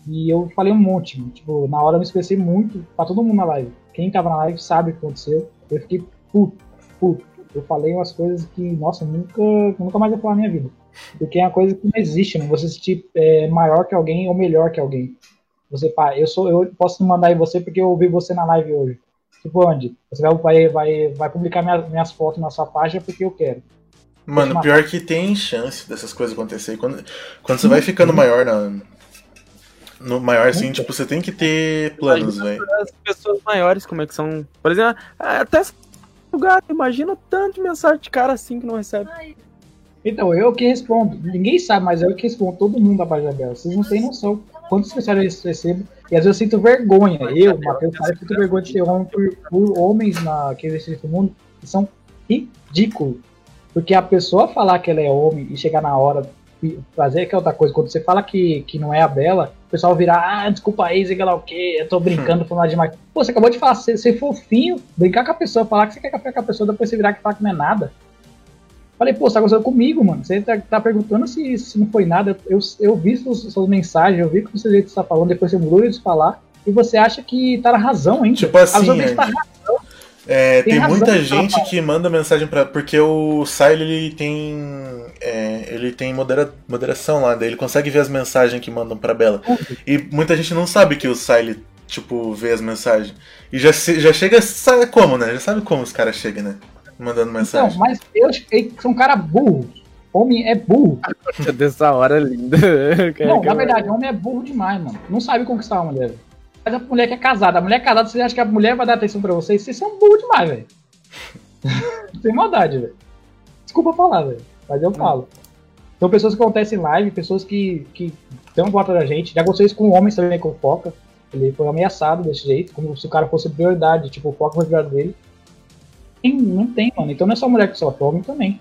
E eu falei um monte, mano. tipo, na hora eu me expressei muito pra todo mundo na live. quem tava na live sabe o que aconteceu. Eu fiquei puto, puto. Eu falei umas coisas que, nossa, nunca, nunca mais vou falar na minha vida. Porque é uma coisa que não existe, não. Você se sentir é, maior que alguém ou melhor que alguém. Você, pá, eu sou, eu posso mandar em você porque eu ouvi você na live hoje. Tipo, onde? Você vai, vai, vai, vai publicar minha, minhas fotos na sua página porque eu quero. Mano, pior que tem chance dessas coisas acontecer. Quando, quando você vai ficando maior na. No maior, assim, tipo, você tem que ter planos, velho. As pessoas maiores, como é que são. Por exemplo, até lugar, imagina o tanto de mensagem de cara assim que não recebe. Então, eu que respondo. Ninguém sabe, mas eu que respondo todo mundo da página dela. Vocês não têm noção quantas mensagens eu recebo. E às vezes eu sinto vergonha. Eu, Matheus, eu sinto vergonha de ter homem por, por homens na, que existem no mundo que são ridículos. Porque a pessoa falar que ela é homem e chegar na hora fazer que é outra coisa. Quando você fala que, que não é a Bela, o pessoal virar, ah, desculpa aí, sei lá o quê, eu tô brincando, falando demais. Pô, você acabou de falar, ser, ser fofinho, brincar com a pessoa, falar que você quer café com a pessoa, depois você virar que fala que não é nada. Falei, pô, você tá gostando comigo, mano. Você tá, tá perguntando se, se não foi nada. Eu, eu vi suas, suas mensagens, eu vi o que você está falando, depois você mudou de falar, e você acha que tá na razão ainda. Tipo assim, a tá razão. É, tem, tem muita gente que manda mensagem para porque o Sile ele tem é, ele tem modera, moderação lá, daí ele consegue ver as mensagens que mandam para Bela. E muita gente não sabe que o Sile tipo vê as mensagens. E já já chega sabe como, né? Já sabe como os caras chegam, né? Mandando então, mensagem. Não, mas eu, eu sou um cara burro. Homem é burro. <laughs> Dessa hora linda. <laughs> Não, na verdade, homem é burro demais, mano. Não sabe conquistar uma mulher. Mas a mulher que é casada, a mulher é casada, você acha que a mulher vai dar atenção pra vocês? Vocês são burro demais, velho. <laughs> Sem maldade, velho. Desculpa falar, velho. Mas eu falo. São pessoas que acontecem em live, pessoas que, que dão volta da gente. Já gostei isso com homens também, com o Foca. Ele foi ameaçado desse jeito, como se o cara fosse prioridade. Tipo, o Foca foi prioridade dele. Não tem, mano. Então não é só mulher que sofre, homem também.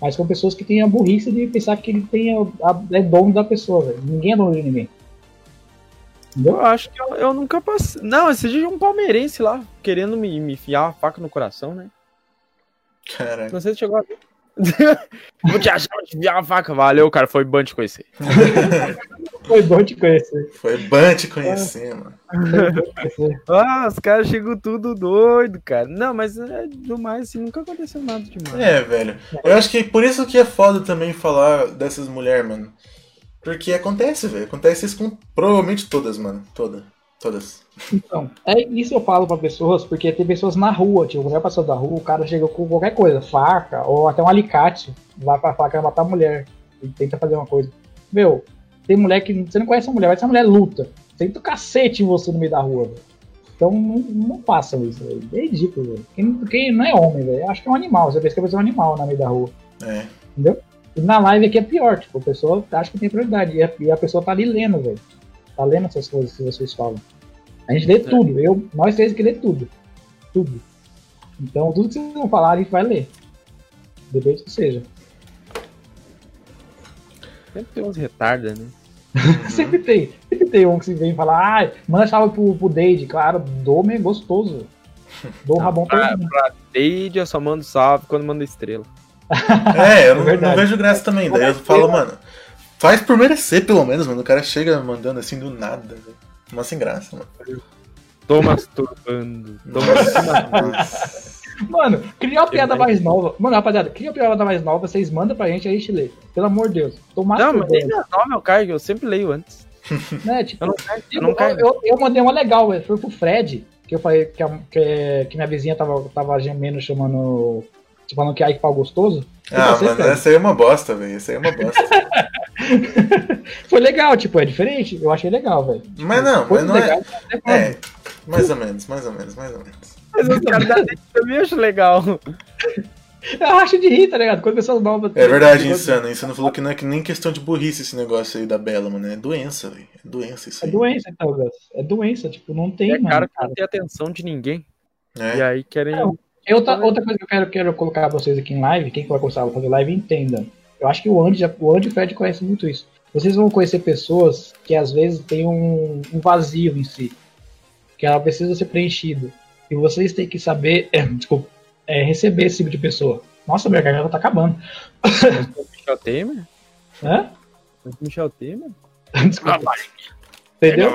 Mas são pessoas que têm a burrice de pensar que ele tem a, a, é dono da pessoa, velho. Ninguém é dono de ninguém. Entendeu? Eu acho que eu, eu nunca passei. Não, esse dia um palmeirense lá, querendo me, me enfiar a faca no coração, né? Caraca. Não sei se chegou a ver. <laughs> Vou te achar de enfiar a faca. Valeu, cara. Foi bom te conhecer. <laughs> Foi bom te conhecer. Foi bom te conhecer, mano. <laughs> ah, os caras chegam tudo doido, cara. Não, mas é, do mais, assim, nunca aconteceu nada demais. É, velho. Eu acho que por isso que é foda também falar dessas mulheres, mano. Porque acontece, velho. Acontece isso com provavelmente todas, mano. Todas. Todas. Então, é isso eu falo pra pessoas, porque tem pessoas na rua, tipo, qualquer pessoa da rua, o cara chega com qualquer coisa, faca, ou até um alicate, vai pra faca matar a mulher. E tenta fazer uma coisa. Meu, tem mulher que. Você não conhece a mulher, mas essa mulher luta. Tem o cacete em você no meio da rua, velho. Então não, não façam isso, velho. É ridículo, velho. Quem, quem não é homem, velho. Acho que é um animal. Você pensa que é um animal na meio da rua. É. Entendeu? E na live aqui é pior, tipo, a pessoa acha que tem prioridade. E a, e a pessoa tá ali lendo, velho. Tá lendo essas coisas que vocês falam. A gente lê é. tudo. Eu, nós três que lê tudo. Tudo. Então, tudo que vocês vão falar, a gente vai ler. Depende que seja. Sempre tem uns retarda, né? <laughs> Uhum. sempre tem. Sempre tem um que se vem falar, ah, manda chave pro, pro Dade. Claro, Dome é gostoso. <laughs> Dou o rabão pra, pra Dade eu só mando salve quando manda estrela. É, eu <laughs> é não, não, vejo graça também. Daí eu falo, mano, faz por merecer pelo menos, mano. O cara chega mandando assim do nada, velho. Mas sem graça, mano. Tô masturbando. Tô masturbando. <laughs> Mano, cria uma piada mais nova. Mano, rapaziada, cria uma piada mais nova, vocês mandam pra gente, a gente lê. Pelo amor de Deus. Tô Não, mas nem é nova, meu cara, eu sempre leio antes. <laughs> Né, tipo, eu, não caio, eu, não caio. Eu, eu, mandei uma legal, foi pro Fred, que eu falei que, a, que, que minha vizinha tava, tava gemendo, chamando Tipo, falando que ai que pau gostoso. Ah, mas cara. essa aí é uma bosta, velho. Essa aí é uma bosta. <laughs> Foi legal, tipo, é diferente. Eu achei legal, velho. Mas não, mas não é- legal, é. É, mais ou menos, mais ou menos, mais ou menos. Mas os caras da também acho legal. <laughs> Eu acho de rir, tá ligado? Quando pessoas novas. É verdade, Insano. Insano falou que não é que nem questão de burrice esse negócio aí da Bela, mano. É doença, velho. É doença isso é aí. É doença, então, Gus. É doença, tipo, não tem. É mano, cara que não tem atenção de ninguém. É. E aí querem. Não, outra, outra coisa que eu quero, quero colocar pra vocês aqui em live, quem vai gostar de fazer live, entenda. Eu acho que o Andy, o Andy e o Fred conhecem muito isso. Vocês vão conhecer pessoas que às vezes têm um, um vazio em si, que ela precisa ser preenchida. E vocês têm que saber, <coughs> é, desculpa, é, receber esse tipo de pessoa. Nossa, minha garganta tá acabando. Michel Temer? Hã? Michel Temer? <laughs> Desculpa. Entendeu?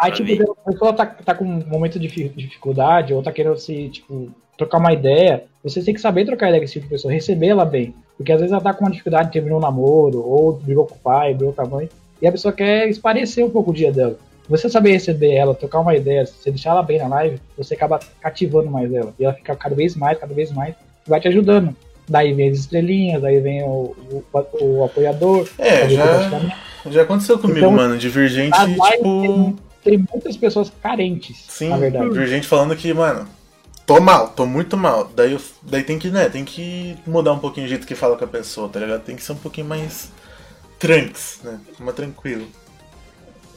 Aí, tipo, a pessoa tá, tá com um momento de fi- dificuldade, ou tá querendo se, tipo, trocar uma ideia, você tem que saber trocar ideia com esse tipo de pessoa, receber ela bem. Porque às vezes ela tá com uma dificuldade, terminou um namoro, ou brigou com o pai, brigou com a mãe, e a pessoa quer esparecer um pouco o dia dela. Você saber receber ela, trocar uma ideia, você deixar ela bem na live, você acaba cativando mais ela. E ela fica cada vez mais, cada vez mais, e vai te ajudando. Daí vem as estrelinhas, daí vem o, o, o apoiador. É, já. Já aconteceu comigo, Então, mano. Divergente, tipo. tem, tem muitas pessoas carentes, Sim, na verdade. Divergente falando que, mano, tô mal, tô muito mal. Daí, eu- daí tem que, né, tem que mudar um pouquinho o jeito que fala com a pessoa, tá ligado? Tem que ser um pouquinho mais tranks, né? Mais tranquilo.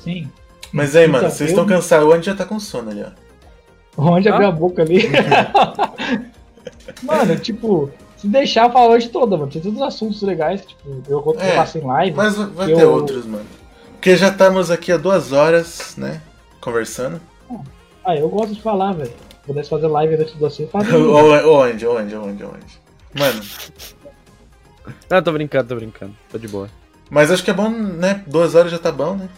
Sim. Mas aí, mano, Então, vocês eu- estão cansados, o Andy já tá com sono ali, ó. Onde Ah. abriu a boca ali. <laughs> mano, tipo, se deixar, eu falo a noite toda, mano. Tem todos os assuntos legais, que, tipo, eu, eu É, faço em live. Mas vai Eu- ter outros, mano. Porque já estamos aqui há duas horas, né? Conversando. Ah, eu gosto de falar, velho. Se pudesse fazer live antes do assunto, fazia. Ô, Andy, ô, Andy. Mano, Não, tô brincando, tô brincando. Tô de boa. mas acho que é bom, né? Duas horas já tá bom, né?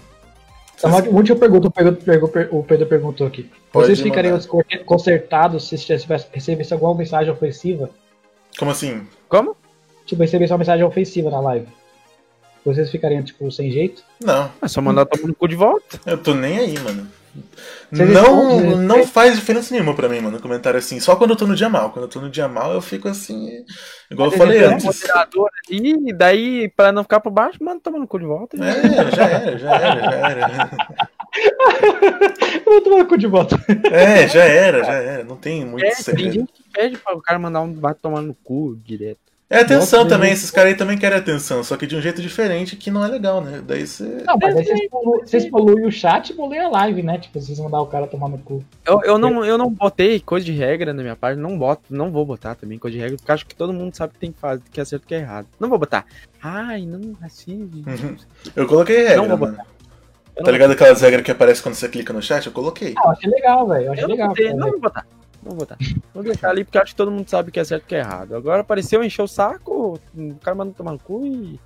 Então, uma última pergunta, o Pedro, pergu- o Pedro perguntou aqui. Pode Vocês ficariam mandar. consertados se tivesse, recebesse alguma mensagem ofensiva? Como assim? Como? Tipo, recebesse uma mensagem ofensiva na live. Vocês ficariam, tipo, sem jeito? Não, É só mandar tomar no cu de volta. eu tô nem aí, mano. Você Não, responde, né? não faz diferença nenhuma pra mim, mano, comentário assim. Só quando eu tô no dia mal. Quando eu tô no dia mal, eu fico assim. Igual eu falei Tem um antes. moderador ali, e daí, pra não ficar por baixo, manda tomar no cu de volta. É, já era, já era, já era. Eu <laughs> vou tomar cu de volta. É, já era, já era. Não tem muito É, tem segredo. gente que pede pra o cara mandar um vai tomar no cu direto. É atenção Nossa, também, esses caras aí também querem atenção, só que de um jeito diferente que não é legal, né? Daí você. Não, mas aí vocês, polu- vocês poluem o chat e poluem a live, né? Tipo, vocês mandar o cara tomar no cu. Eu, eu, não, eu não botei coisa de regra na minha parte, não boto, não vou botar também coisa de regra, porque acho que todo mundo sabe que tem que fazer, que é certo e que é errado. Não vou botar. Ai, não, racismo. Uhum. Eu coloquei regra, Não vou mano. Eu Tá ligado aquelas regras que aparecem quando você clica no chat? Eu coloquei. Ah, eu achei legal, velho. Eu achei Eu legal. botei, não vou botar. Vou botar. Vou deixar ali porque acho que todo mundo sabe que é certo e que é errado. Agora apareceu, encheu o saco, o cara manda tomar no cu e.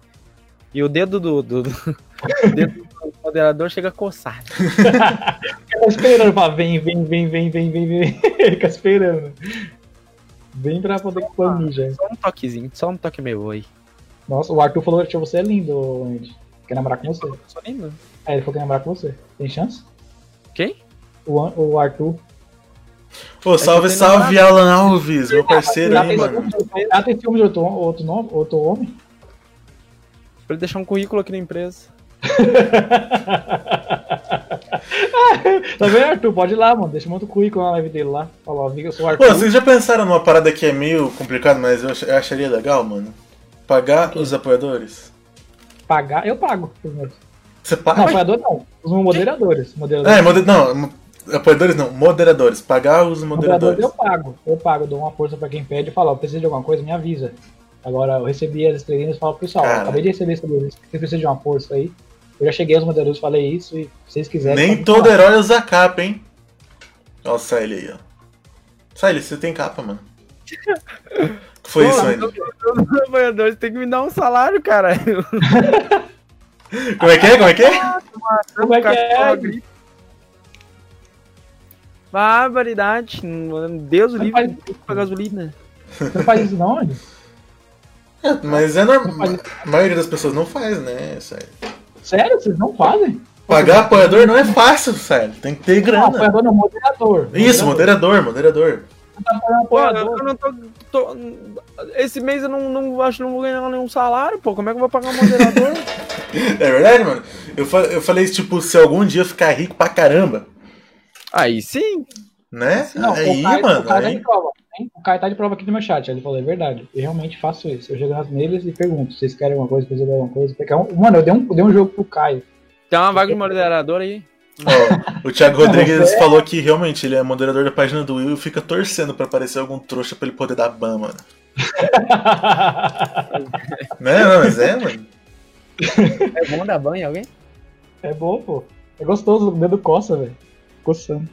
E o dedo do. do, do- <laughs> o dedo do moderador chega a coçar. <laughs> Fica esperando pra vem, vem, vem, vem, vem, vem, vem. Ele <laughs> fica esperando. Vem pra poder já. Só um toquezinho, só um toque meu oi. Nossa, o Arthur falou que você é lindo, Andy. Quer namorar com você? Só lindo. Aí ele falou que quer namorar com você. Tem chance? Quem? O, o Arthur. Pô, salve, tem salve, Alan Alves, meu parceiro aí, mano. já tem filme de outro, outro, nome, outro homem? Pra ele deixar um currículo aqui na empresa. <laughs> Tá vendo, Arthur? Pode ir lá, mano. Deixa muito currículo na live dele lá. Fala, ó, eu sou o Pô, Arthur. vocês já pensaram numa parada que é meio complicado, mas eu ach- eu acharia legal, mano? Pagar os apoiadores? Pagar, eu pago. primeiro. Você Não, paga? apoiador não. Os moderadores. Moderadores, É, moder... não, apoiadores não, moderadores. Pagar os moderadores eu pago. Eu pago, dou uma força pra quem pede e falo, ó, precisa de alguma coisa, me avisa. Agora, eu recebi as estrelinhas e falo, pessoal, Cara. acabei de receber estrelinhas, você precisa de uma força aí. Eu já cheguei aos moderadores, falei isso, e se vocês quiserem... Nem todo falar. herói usa capa, hein? Ó o Siley aí, ó. Siley, você tem capa, mano. Que <laughs> foi isso, Andy? Os <laughs> apoiadores tem que me dar um salário, cara. <laughs> Como é que é? Como é que é? Como é que é? Barbaridade. Deus o Não livre faz- pra gasolina. Você não faz isso não? É, <laughs> Mas é normal. A maioria das pessoas não faz, né, Siley? Sério? Vocês não fazem? Pagar apoiador não é fácil, Siley. Tem que ter Não, grana. apoiador não, moderador. Isso, moderador, moderador. Você tá Pô, eu não tô, tô- Esse mês eu não, não acho que não vou ganhar nenhum salário, pô. Como é que eu vou pagar um moderador? <laughs> É verdade, mano? Eu, eu falei, tipo, se algum dia eu ficar rico pra caramba, Aí sim. né? Não, aí, o Caio, mano, o Caio tá aí... de prova. hein? O Caio tá de prova aqui no meu chat. Ele falou, é verdade. Eu realmente faço isso. Eu chego nas neles e pergunto, vocês querem alguma coisa, precisam de alguma coisa? Porque, é um- mano, eu dei um, eu dei um jogo pro Caio. Tem uma vaga de moderador aí. Ó, o Thiago Rodrigues você- falou que realmente ele é moderador da página do Will e fica torcendo pra aparecer algum trouxa pra ele poder dar ban, mano. <laughs> Né? Não, mas é, mano. É bom dar banho em alguém? é bom, pô. É gostoso, o dedo coça, velho. Coçando.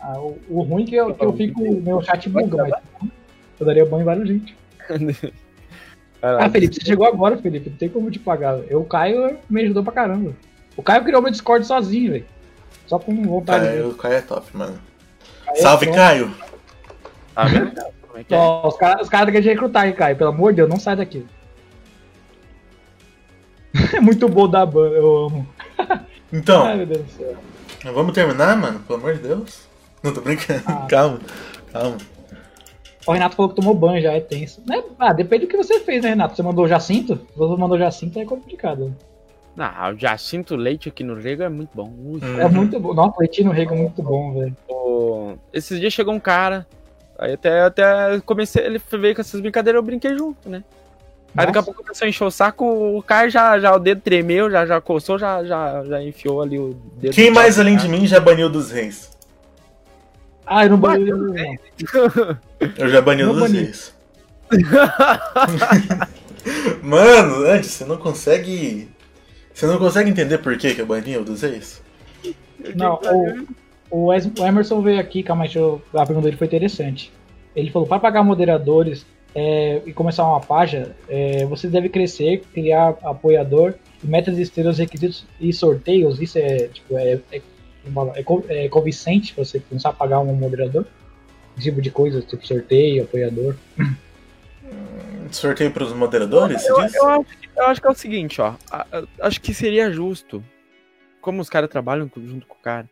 Ah, o, o ruim é que eu, que eu fico, meu chat buga, mas eu daria banho em vários gente. <laughs> Ah, Felipe, você chegou agora, Felipe. Não tem como te pagar. Eu, o Caio me ajudou pra caramba. O Caio criou meu Discord sozinho, velho. Só com vontade Caio, o Caio é top, mano. Aí é Salve, pronto. Caio! Tá vendo? <laughs> É que é? Ó, os caras cara querem te recrutar, hein, Caio. Pelo amor de Deus, não sai daqui. <laughs> É muito bom da banda, eu amo. Ai, Então, meu Deus do céu. Vamos terminar, mano? Pelo amor de Deus. Não tô brincando. Ah. <laughs> Calma, calma. O Renato falou que tomou banho já, é tenso. Né? Ah, depende do que você fez, né, Renato? Você mandou Jacinto? Se você mandou Jacinto, é complicado. Ah, o Jacinto Leite aqui no Rego é muito bom. Ui. Hum. É muito bom. Nossa, o Leitinho Rego é muito bom, velho. Esses dias chegou um cara. Aí até, até comecei, ele veio com essas brincadeiras, eu brinquei junto, né? Aí daqui a pouco começou a encher o saco, o cara já, já o dedo tremeu, já, já coçou, já, já, já enfiou ali o dedo. Quem mais além de mim já baniu dos reis? Ah, eu não banho. não. <laughs> Eu já bani dos bani. reis. <laughs> Mano, antes, você não consegue. Você não consegue entender por que, que eu bani o dos reis? Não, o, o, Es- o Emerson veio aqui, calma aí, eu- a pergunta dele foi interessante. Ele falou, para pagar moderadores é, e começar uma página, é, você deve crescer, criar apoiador, e metas estrelas, requisitos e sorteios, isso é, tipo, é, é, é, é convincente você começar a pagar um moderador? Esse tipo de coisa, tipo sorteio, apoiador. Sorteio pros moderadores? você Eu, eu acho, que- eu acho que é o seguinte, ó. Acho que seria justo. Como os caras trabalham junto com o cara.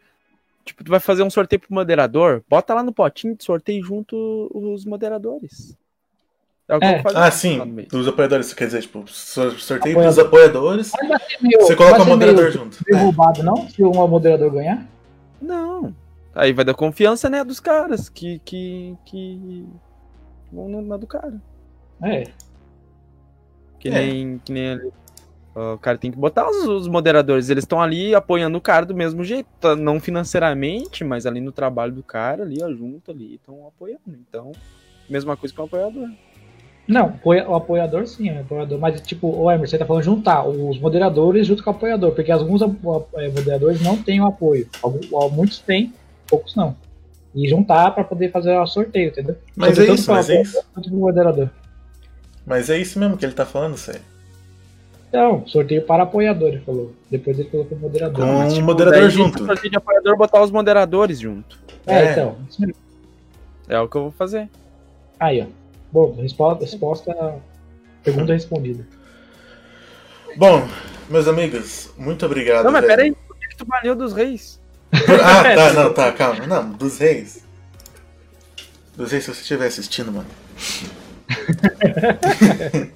Tipo, tu vai fazer um sorteio pro moderador, bota lá no potinho de sorteio junto os moderadores. É o que É. Ah, sim, dos apoiadores, isso quer dizer, tipo, sor- sorteio Apoiador. pros apoiadores, meio, você coloca o moderador junto. meio É. roubado, não? Se um moderador ganhar? Não. Aí vai dar confiança, né, dos caras que. que. que. vão na- na do cara. É. Que É. nem. Que nem ali. O cara tem que botar os, os moderadores. Eles estão ali apoiando o cara do mesmo jeito. tá? Não financeiramente, mas ali no trabalho do cara, ali, ó, junto ali, estão apoiando. Então, mesma coisa que o apoiador. Não, o apoiador sim, é apoiador, mas tipo, o Emerson, você tá falando juntar os moderadores junto com o apoiador, porque alguns eh, moderadores não têm o apoio. Alguns, al- muitos têm, poucos não. E juntar pra poder fazer o sorteio, entendeu? Mas é isso, pro mas é isso. moderador. Mas é isso mesmo que ele tá falando, sério. Não, sorteio para apoiador, ele falou. Depois ele colocou moderador. Com Mas, tipo, moderador junto. sorteio de apoiador, botar os moderadores junto. é, é. então. isso mesmo. É o que eu vou fazer. Aí, ó. Bom, resposta, resposta pergunta respondida. Bom, meus amigos, muito obrigado. Não, mas velho. peraí, por que que tu baniu dos reis? <laughs> Ah, tá, não, tá, calma. Não, dos reis. Dos reis, se você estiver assistindo, mano. <laughs>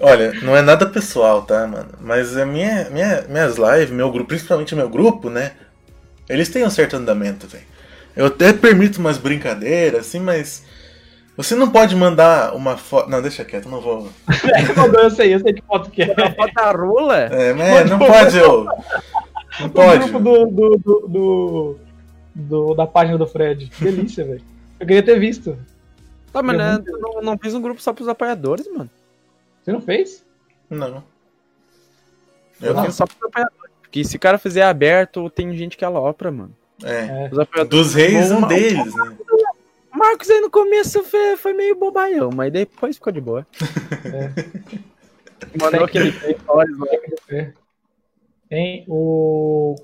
Olha, não é nada pessoal, tá, mano? Mas a minha, minha, minhas lives, meu grupo, principalmente o meu grupo, né? Eles têm um certo andamento, velho. Eu até permito umas brincadeiras, assim, mas. Você não pode mandar uma foto. Não, deixa quieto, não vou. Mandou, eu sei, eu sei que foto que é. Bota rola? É, mas não pode, eu. Não O pode. grupo do, do, do, do- do- da página do Fred. Delícia, velho. Eu queria ter visto. Tá, mas Eu né, não- tu não, não fiz um grupo só pros apoiadores, mano. Você não fez? Não. Eu não. fiz só pros apoiadores. Porque se o cara fizer aberto, tem gente que alopra, mano. É. É. Os apoiadores. Dos reis, um deles, né? O Marcos aí no começo foi, foi meio bobaião, mas depois ficou de boa. Mandou aquele stories lá. É. Tem o.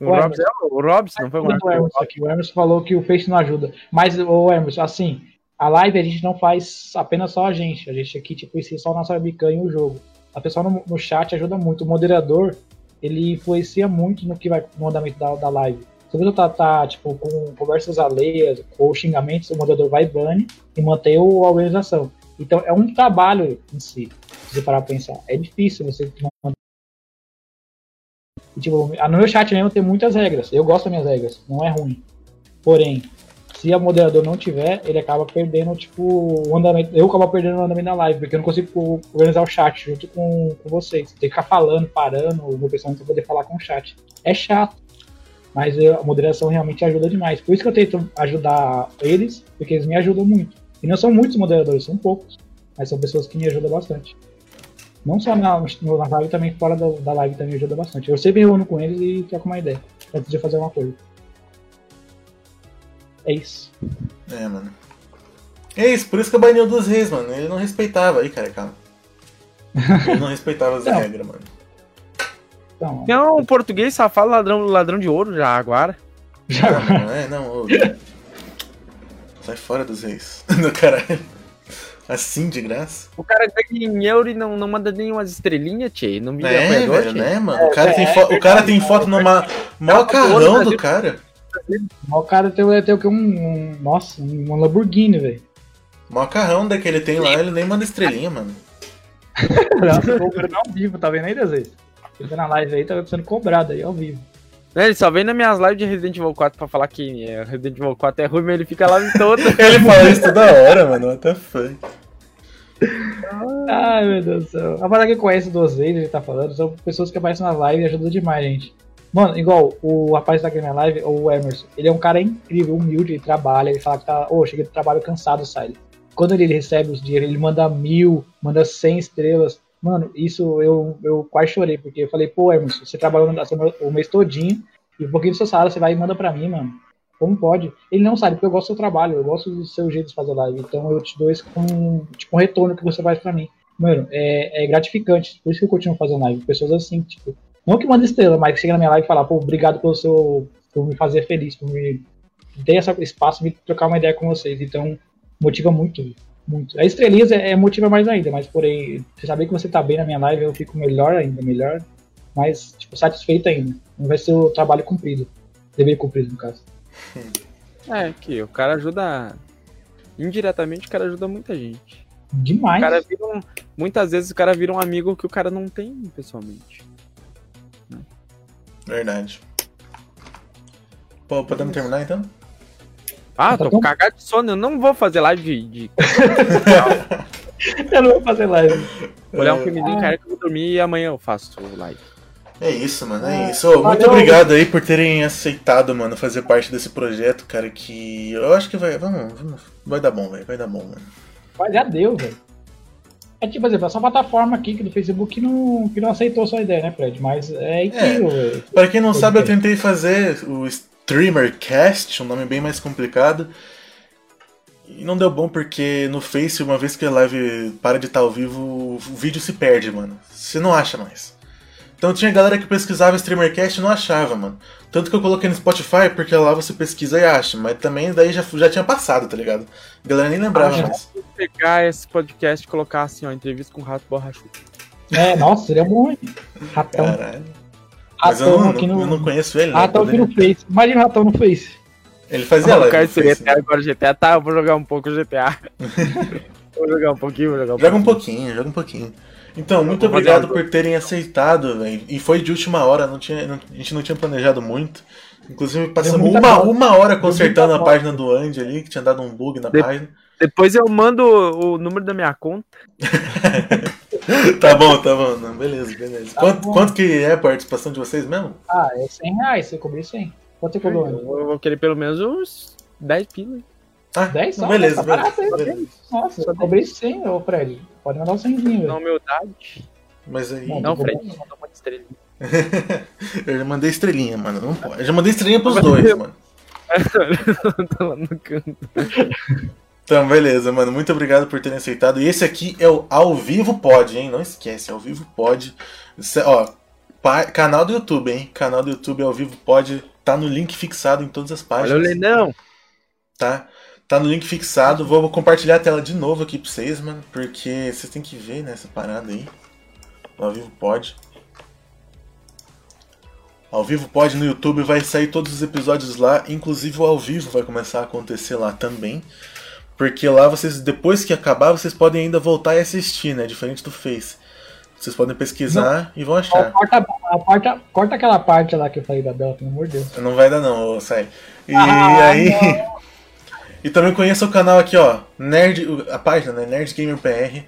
O Robson, é, o Robson, não foi o O Marcos? Emerson, aqui. o Emerson falou que o Face não ajuda. Mas, o Emerson, assim, a live a gente não faz apenas só a gente. A gente aqui, tipo, ensina só a nossa webcam e o jogo. A pessoa no, no chat ajuda muito. O moderador, ele influencia muito no que vai no andamento da, da live. Se você tá, tá, tipo, com conversas alheias ou xingamentos, o moderador vai bane e mantém o- a organização. Então, é um trabalho em si, se você parar pra pensar. É difícil você manter tipo, no meu chat mesmo tem muitas regras. Eu gosto das minhas regras, não é ruim. Porém, se a moderador não tiver, ele acaba perdendo, tipo, o andamento. Eu acabo perdendo o andamento da live, porque eu não consigo organizar o chat junto com, com vocês. Tem que ficar falando, parando, o meu pessoal não poder falar com o chat. É chato. Mas eu- a moderação realmente ajuda demais. Por isso que eu tento ajudar eles, porque eles me ajudam muito. E não são muitos moderadores, são poucos. Mas são pessoas que me ajudam bastante. Não só na, na live, também fora da, da live também ajuda bastante. Eu sempre reúno com eles e troco uma ideia. Antes de fazer uma coisa. É isso. É, mano. É isso, por isso que eu bani o dos reis, mano. Ele não respeitava. Aí, cara, calma. Ele não respeitava as <laughs> regras, mano. Então, Não, um português safado, ladrão, ladrão de ouro, já agora. já, Não, não é, não. ô. Sai fora dos reis. <laughs> Do caralho. Assim, de graça. O cara ganha em euro e não, não manda nenhumas estrelinhas, tchê. Não me É, apoiador, velho, tchê. né, mano? O cara tem, fo- o cara tem foto numa maior carrão do cara. o cara tem, tem o que? Um, um- Nossa, um Lamborghini, velho. Maior carrão daquele tem lá, ele nem manda estrelinha, mano. <laughs> Nossa, cobrando ao vivo, tá vendo aí, Deus? Ele tá na live aí, tá sendo cobrado aí ao vivo. Né, Ele só vem nas minhas lives de Resident Evil 4 pra falar que é, Resident Evil 4 é ruim, mas ele fica lá em todo. <laughs> Ele fala isso toda hora, mano. What the fuck? Ai, meu Deus do céu. A parada que conhece duas vezes, ele tá falando, são pessoas que aparecem na live e ajudam demais, gente. Mano, igual o rapaz que tá aqui na minha live, o Emerson, ele é um cara incrível, humilde, ele trabalha, ele fala que tá, ô, cheguei do trabalho cansado, sai. Quando ele recebe os dinheiros, ele manda mil, manda cem estrelas. Mano, isso eu, eu quase chorei, porque eu falei, pô, Emerson, você trabalhou o mês todinho, e um pouquinho do seu salário você vai e manda pra mim, mano. Como pode? Ele não sabe, porque eu gosto do seu trabalho, eu gosto do seu jeito de fazer live. Então eu te dou esse com tipo, um retorno que você faz pra mim. Mano, é, é gratificante. Por isso que eu continuo fazendo live. Pessoas assim, tipo, não que manda estrela, mas que chega na minha live e fala, pô, obrigado pelo seu. por me fazer feliz, por me ter esse espaço de trocar uma ideia com vocês. Então, motiva muito, muito. A estrelinhas é, é motiva mais ainda, mas porém, você saber que você tá bem na minha live, eu fico melhor ainda, melhor, mais tipo, satisfeito ainda. Não vai ser o trabalho cumprido. Dever cumprido, no caso. <laughs> É, que o cara ajuda. Indiretamente, o cara ajuda muita gente. O Demais. cara vira um- Muitas vezes o cara vira um amigo que o cara não tem pessoalmente. Verdade. Pô, podemos terminar então? Ah, Tá tô tão- cagado de sono, eu não vou fazer live de, de <laughs> Eu não vou fazer live. olhar um É. filmezinho, cara, que eu vou dormir e amanhã eu faço live. É isso, mano, é É, isso. Muito obrigado aí por terem aceitado, mano, fazer parte desse projeto, cara, que eu acho que vai, vamos, vamos- vai dar bom, velho, vai dar bom, mano. Mas já deu, velho. É tipo, exemplo, essa plataforma aqui que do Facebook que não, que não aceitou a sua ideia, né, Fred? Mas é incrível, velho. Pra quem não sabe, eu tentei fazer o StreamerCast, um nome bem mais complicado. E não deu bom porque no Face, uma vez que a live para de estar ao vivo, o vídeo se perde, mano. Você não acha mais. Então tinha galera que pesquisava StreamerCast e não achava, mano. Tanto que eu coloquei no Spotify, porque lá você pesquisa e acha. Mas também daí já, já tinha passado, tá ligado? A galera nem lembrava Ah, mais. Pegar esse podcast e colocar assim, ó, entrevista com o Rato Borrachudo. É, nossa, seria bom, hein? Ratão. Caralho. Mas eu não, aqui não- eu no. não conheço ele, né? Ratão aqui no Face. Imagina o ratão no Face. Ele fazia Ó, live. o cara no Face, seria até agora GTA, tá? Eu vou jogar um pouco GTA. <laughs> vou jogar um pouquinho, vou jogar um Joga um pouquinho. joga um pouquinho. Então, muito obrigado por terem aceitado, velho. E foi de última hora, não tinha, não- a gente não tinha planejado muito. Inclusive, passamos uma, uma hora consertando a página do Andy ali, que tinha dado um bug na De- página. Depois eu mando o número da minha conta. <laughs> <laughs> tá bom, tá bom. Não, beleza, beleza. Tá quanto, bom. quanto que é a participação de vocês mesmo? Ah, é 100 reais, você cobriu 100. Quanto você cobrou? Eu vou, eu vou querer pelo menos uns 10 pila. Ah, 10 só? beleza, Tá beleza, barato, beleza. Nossa, eu cobrei 100, ô Fred. Pode mandar um 100, Na humildade. Mas aí. Não, Não, Fred, bom. mandou uma estrelinha. <laughs> eu já mandei estrelinha, mano. Não pode. Eu já mandei estrelinha pros dois, mano. <laughs> tá lá no canto. Então, beleza, mano. Muito obrigado por terem aceitado. E esse aqui é o Ao Vivo Pod, hein? Não esquece, Ao Vivo Pod. Isso é- Ó, pa- canal do YouTube, hein? Canal do YouTube Ao Vivo Pod. Tá no link fixado em todas as Olha o páginas. Lenão. Tá? Tá no link fixado. Vou compartilhar a tela de novo aqui pra vocês, mano. Porque vocês têm que ver nessa parada aí. O Ao Vivo Pod. Ao Vivo Pod no YouTube vai sair todos os episódios lá, inclusive o ao vivo vai começar a acontecer lá também. Porque lá vocês, depois que acabar, vocês podem ainda voltar e assistir, né? Diferente do Face. Vocês podem pesquisar e vão achar. corta, corta aquela parte lá que eu falei da Bela, pelo amor de Deus. Não vai dar não, ô, sai. E Ah, aí. <laughs> E também conheça o canal aqui, ó. Nerd. A página, né? Nerd Gamer PR.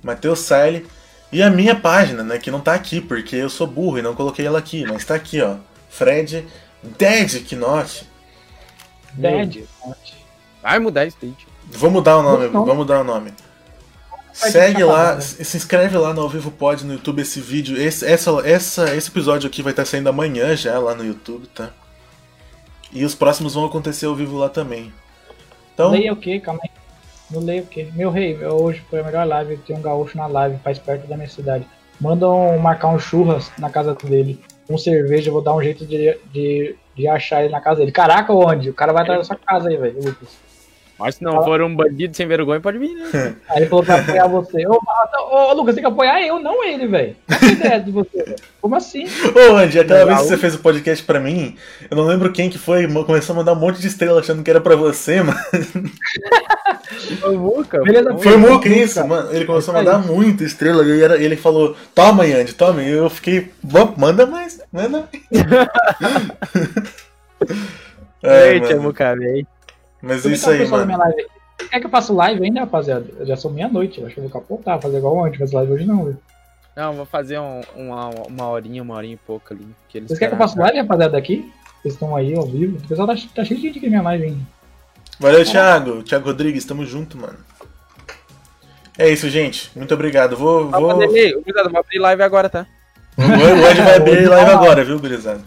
Matheus Sile. E a minha página, né? Que não tá aqui, porque eu sou burro e não coloquei ela aqui. Mas tá aqui, ó. Fred Dead Knot. Dead. Vai mudar esse stage. Vou mudar o nome, Não. vamos mudar o nome. Vai Segue lá, se se inscreve lá no Ao Vivo Pod no YouTube esse vídeo. Esse, essa, essa, esse episódio aqui vai estar saindo amanhã já lá no YouTube, tá? E os próximos vão acontecer ao vivo lá também. Então, Leia o quê? Calma aí. Não leia o quê? Meu rei, meu- hoje foi a melhor live. Tem um gaúcho na live, faz perto da minha cidade. Mandam marcar um churras na casa dele. Um cerveja, eu vou dar um jeito de, de, de achar ele na casa dele. Caraca, onde? O cara vai atrás da sua casa aí, velho, Lucas. Mas se não for um bandido sem vergonha, pode vir, né? <laughs> Aí ele falou pra apoiar você. Ô, ô, ô, Lucas, tem que apoiar eu, não ele, velho. Qual a ideia de você, velho? Como assim? Ô, Andy, aquela Legal. vez que você fez o podcast pra mim, eu não lembro quem que foi, começou a mandar um monte de estrela achando que era pra você, <laughs> mano. Foi o Muca. Beleza, Foi o Muca. Isso, mano. Ele começou a mandar muita estrela e era- ele falou, toma, Andy, toma. E eu fiquei, "Vamos, manda mais, manda mais. <laughs> É, mano. Muca, velho. Mas Como isso tá o aí, mano. minha live? Quer que eu faça live ainda, rapaziada? Eu já sou meia-noite. eu Acho que eu vou capotar, fazer igual ontem, fazer live hoje não, velho. Não, vou fazer um- uma, uma horinha, uma horinha e pouco ali. Que eles Vocês querem que eu faça live, rapaziada, daqui? Vocês estão aí ao vivo. O pessoal tá, tá cheio de gente aqui na minha live ainda. Valeu, Thiago. Thiago Rodrigues, tamo junto, mano. É isso, gente. Muito obrigado. Vou. Ah, vou... O Gurizada, vou abrir live agora, tá? Andy vai abrir live agora, viu, gurizada?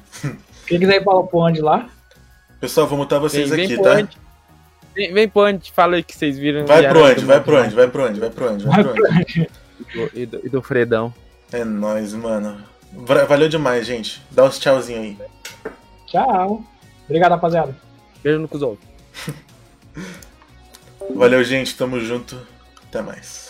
Quem quiser ir pra, pro Andy lá, Pessoal, vou mutar vocês Vem, vem aqui, tá? Andy. Vem, vem pro Andy, fala aí que vocês viram. Vai pro do vai pro Andy, vai pro Andy, vai pro Andy, vai pro Andy. E do, e do Fredão. É nóis, mano. Va- Valeu demais, gente. Dá os tchauzinho aí. tchau. Obrigado, rapaziada. Beijo no cuzão. <laughs> Valeu, gente. Tamo junto. Até mais.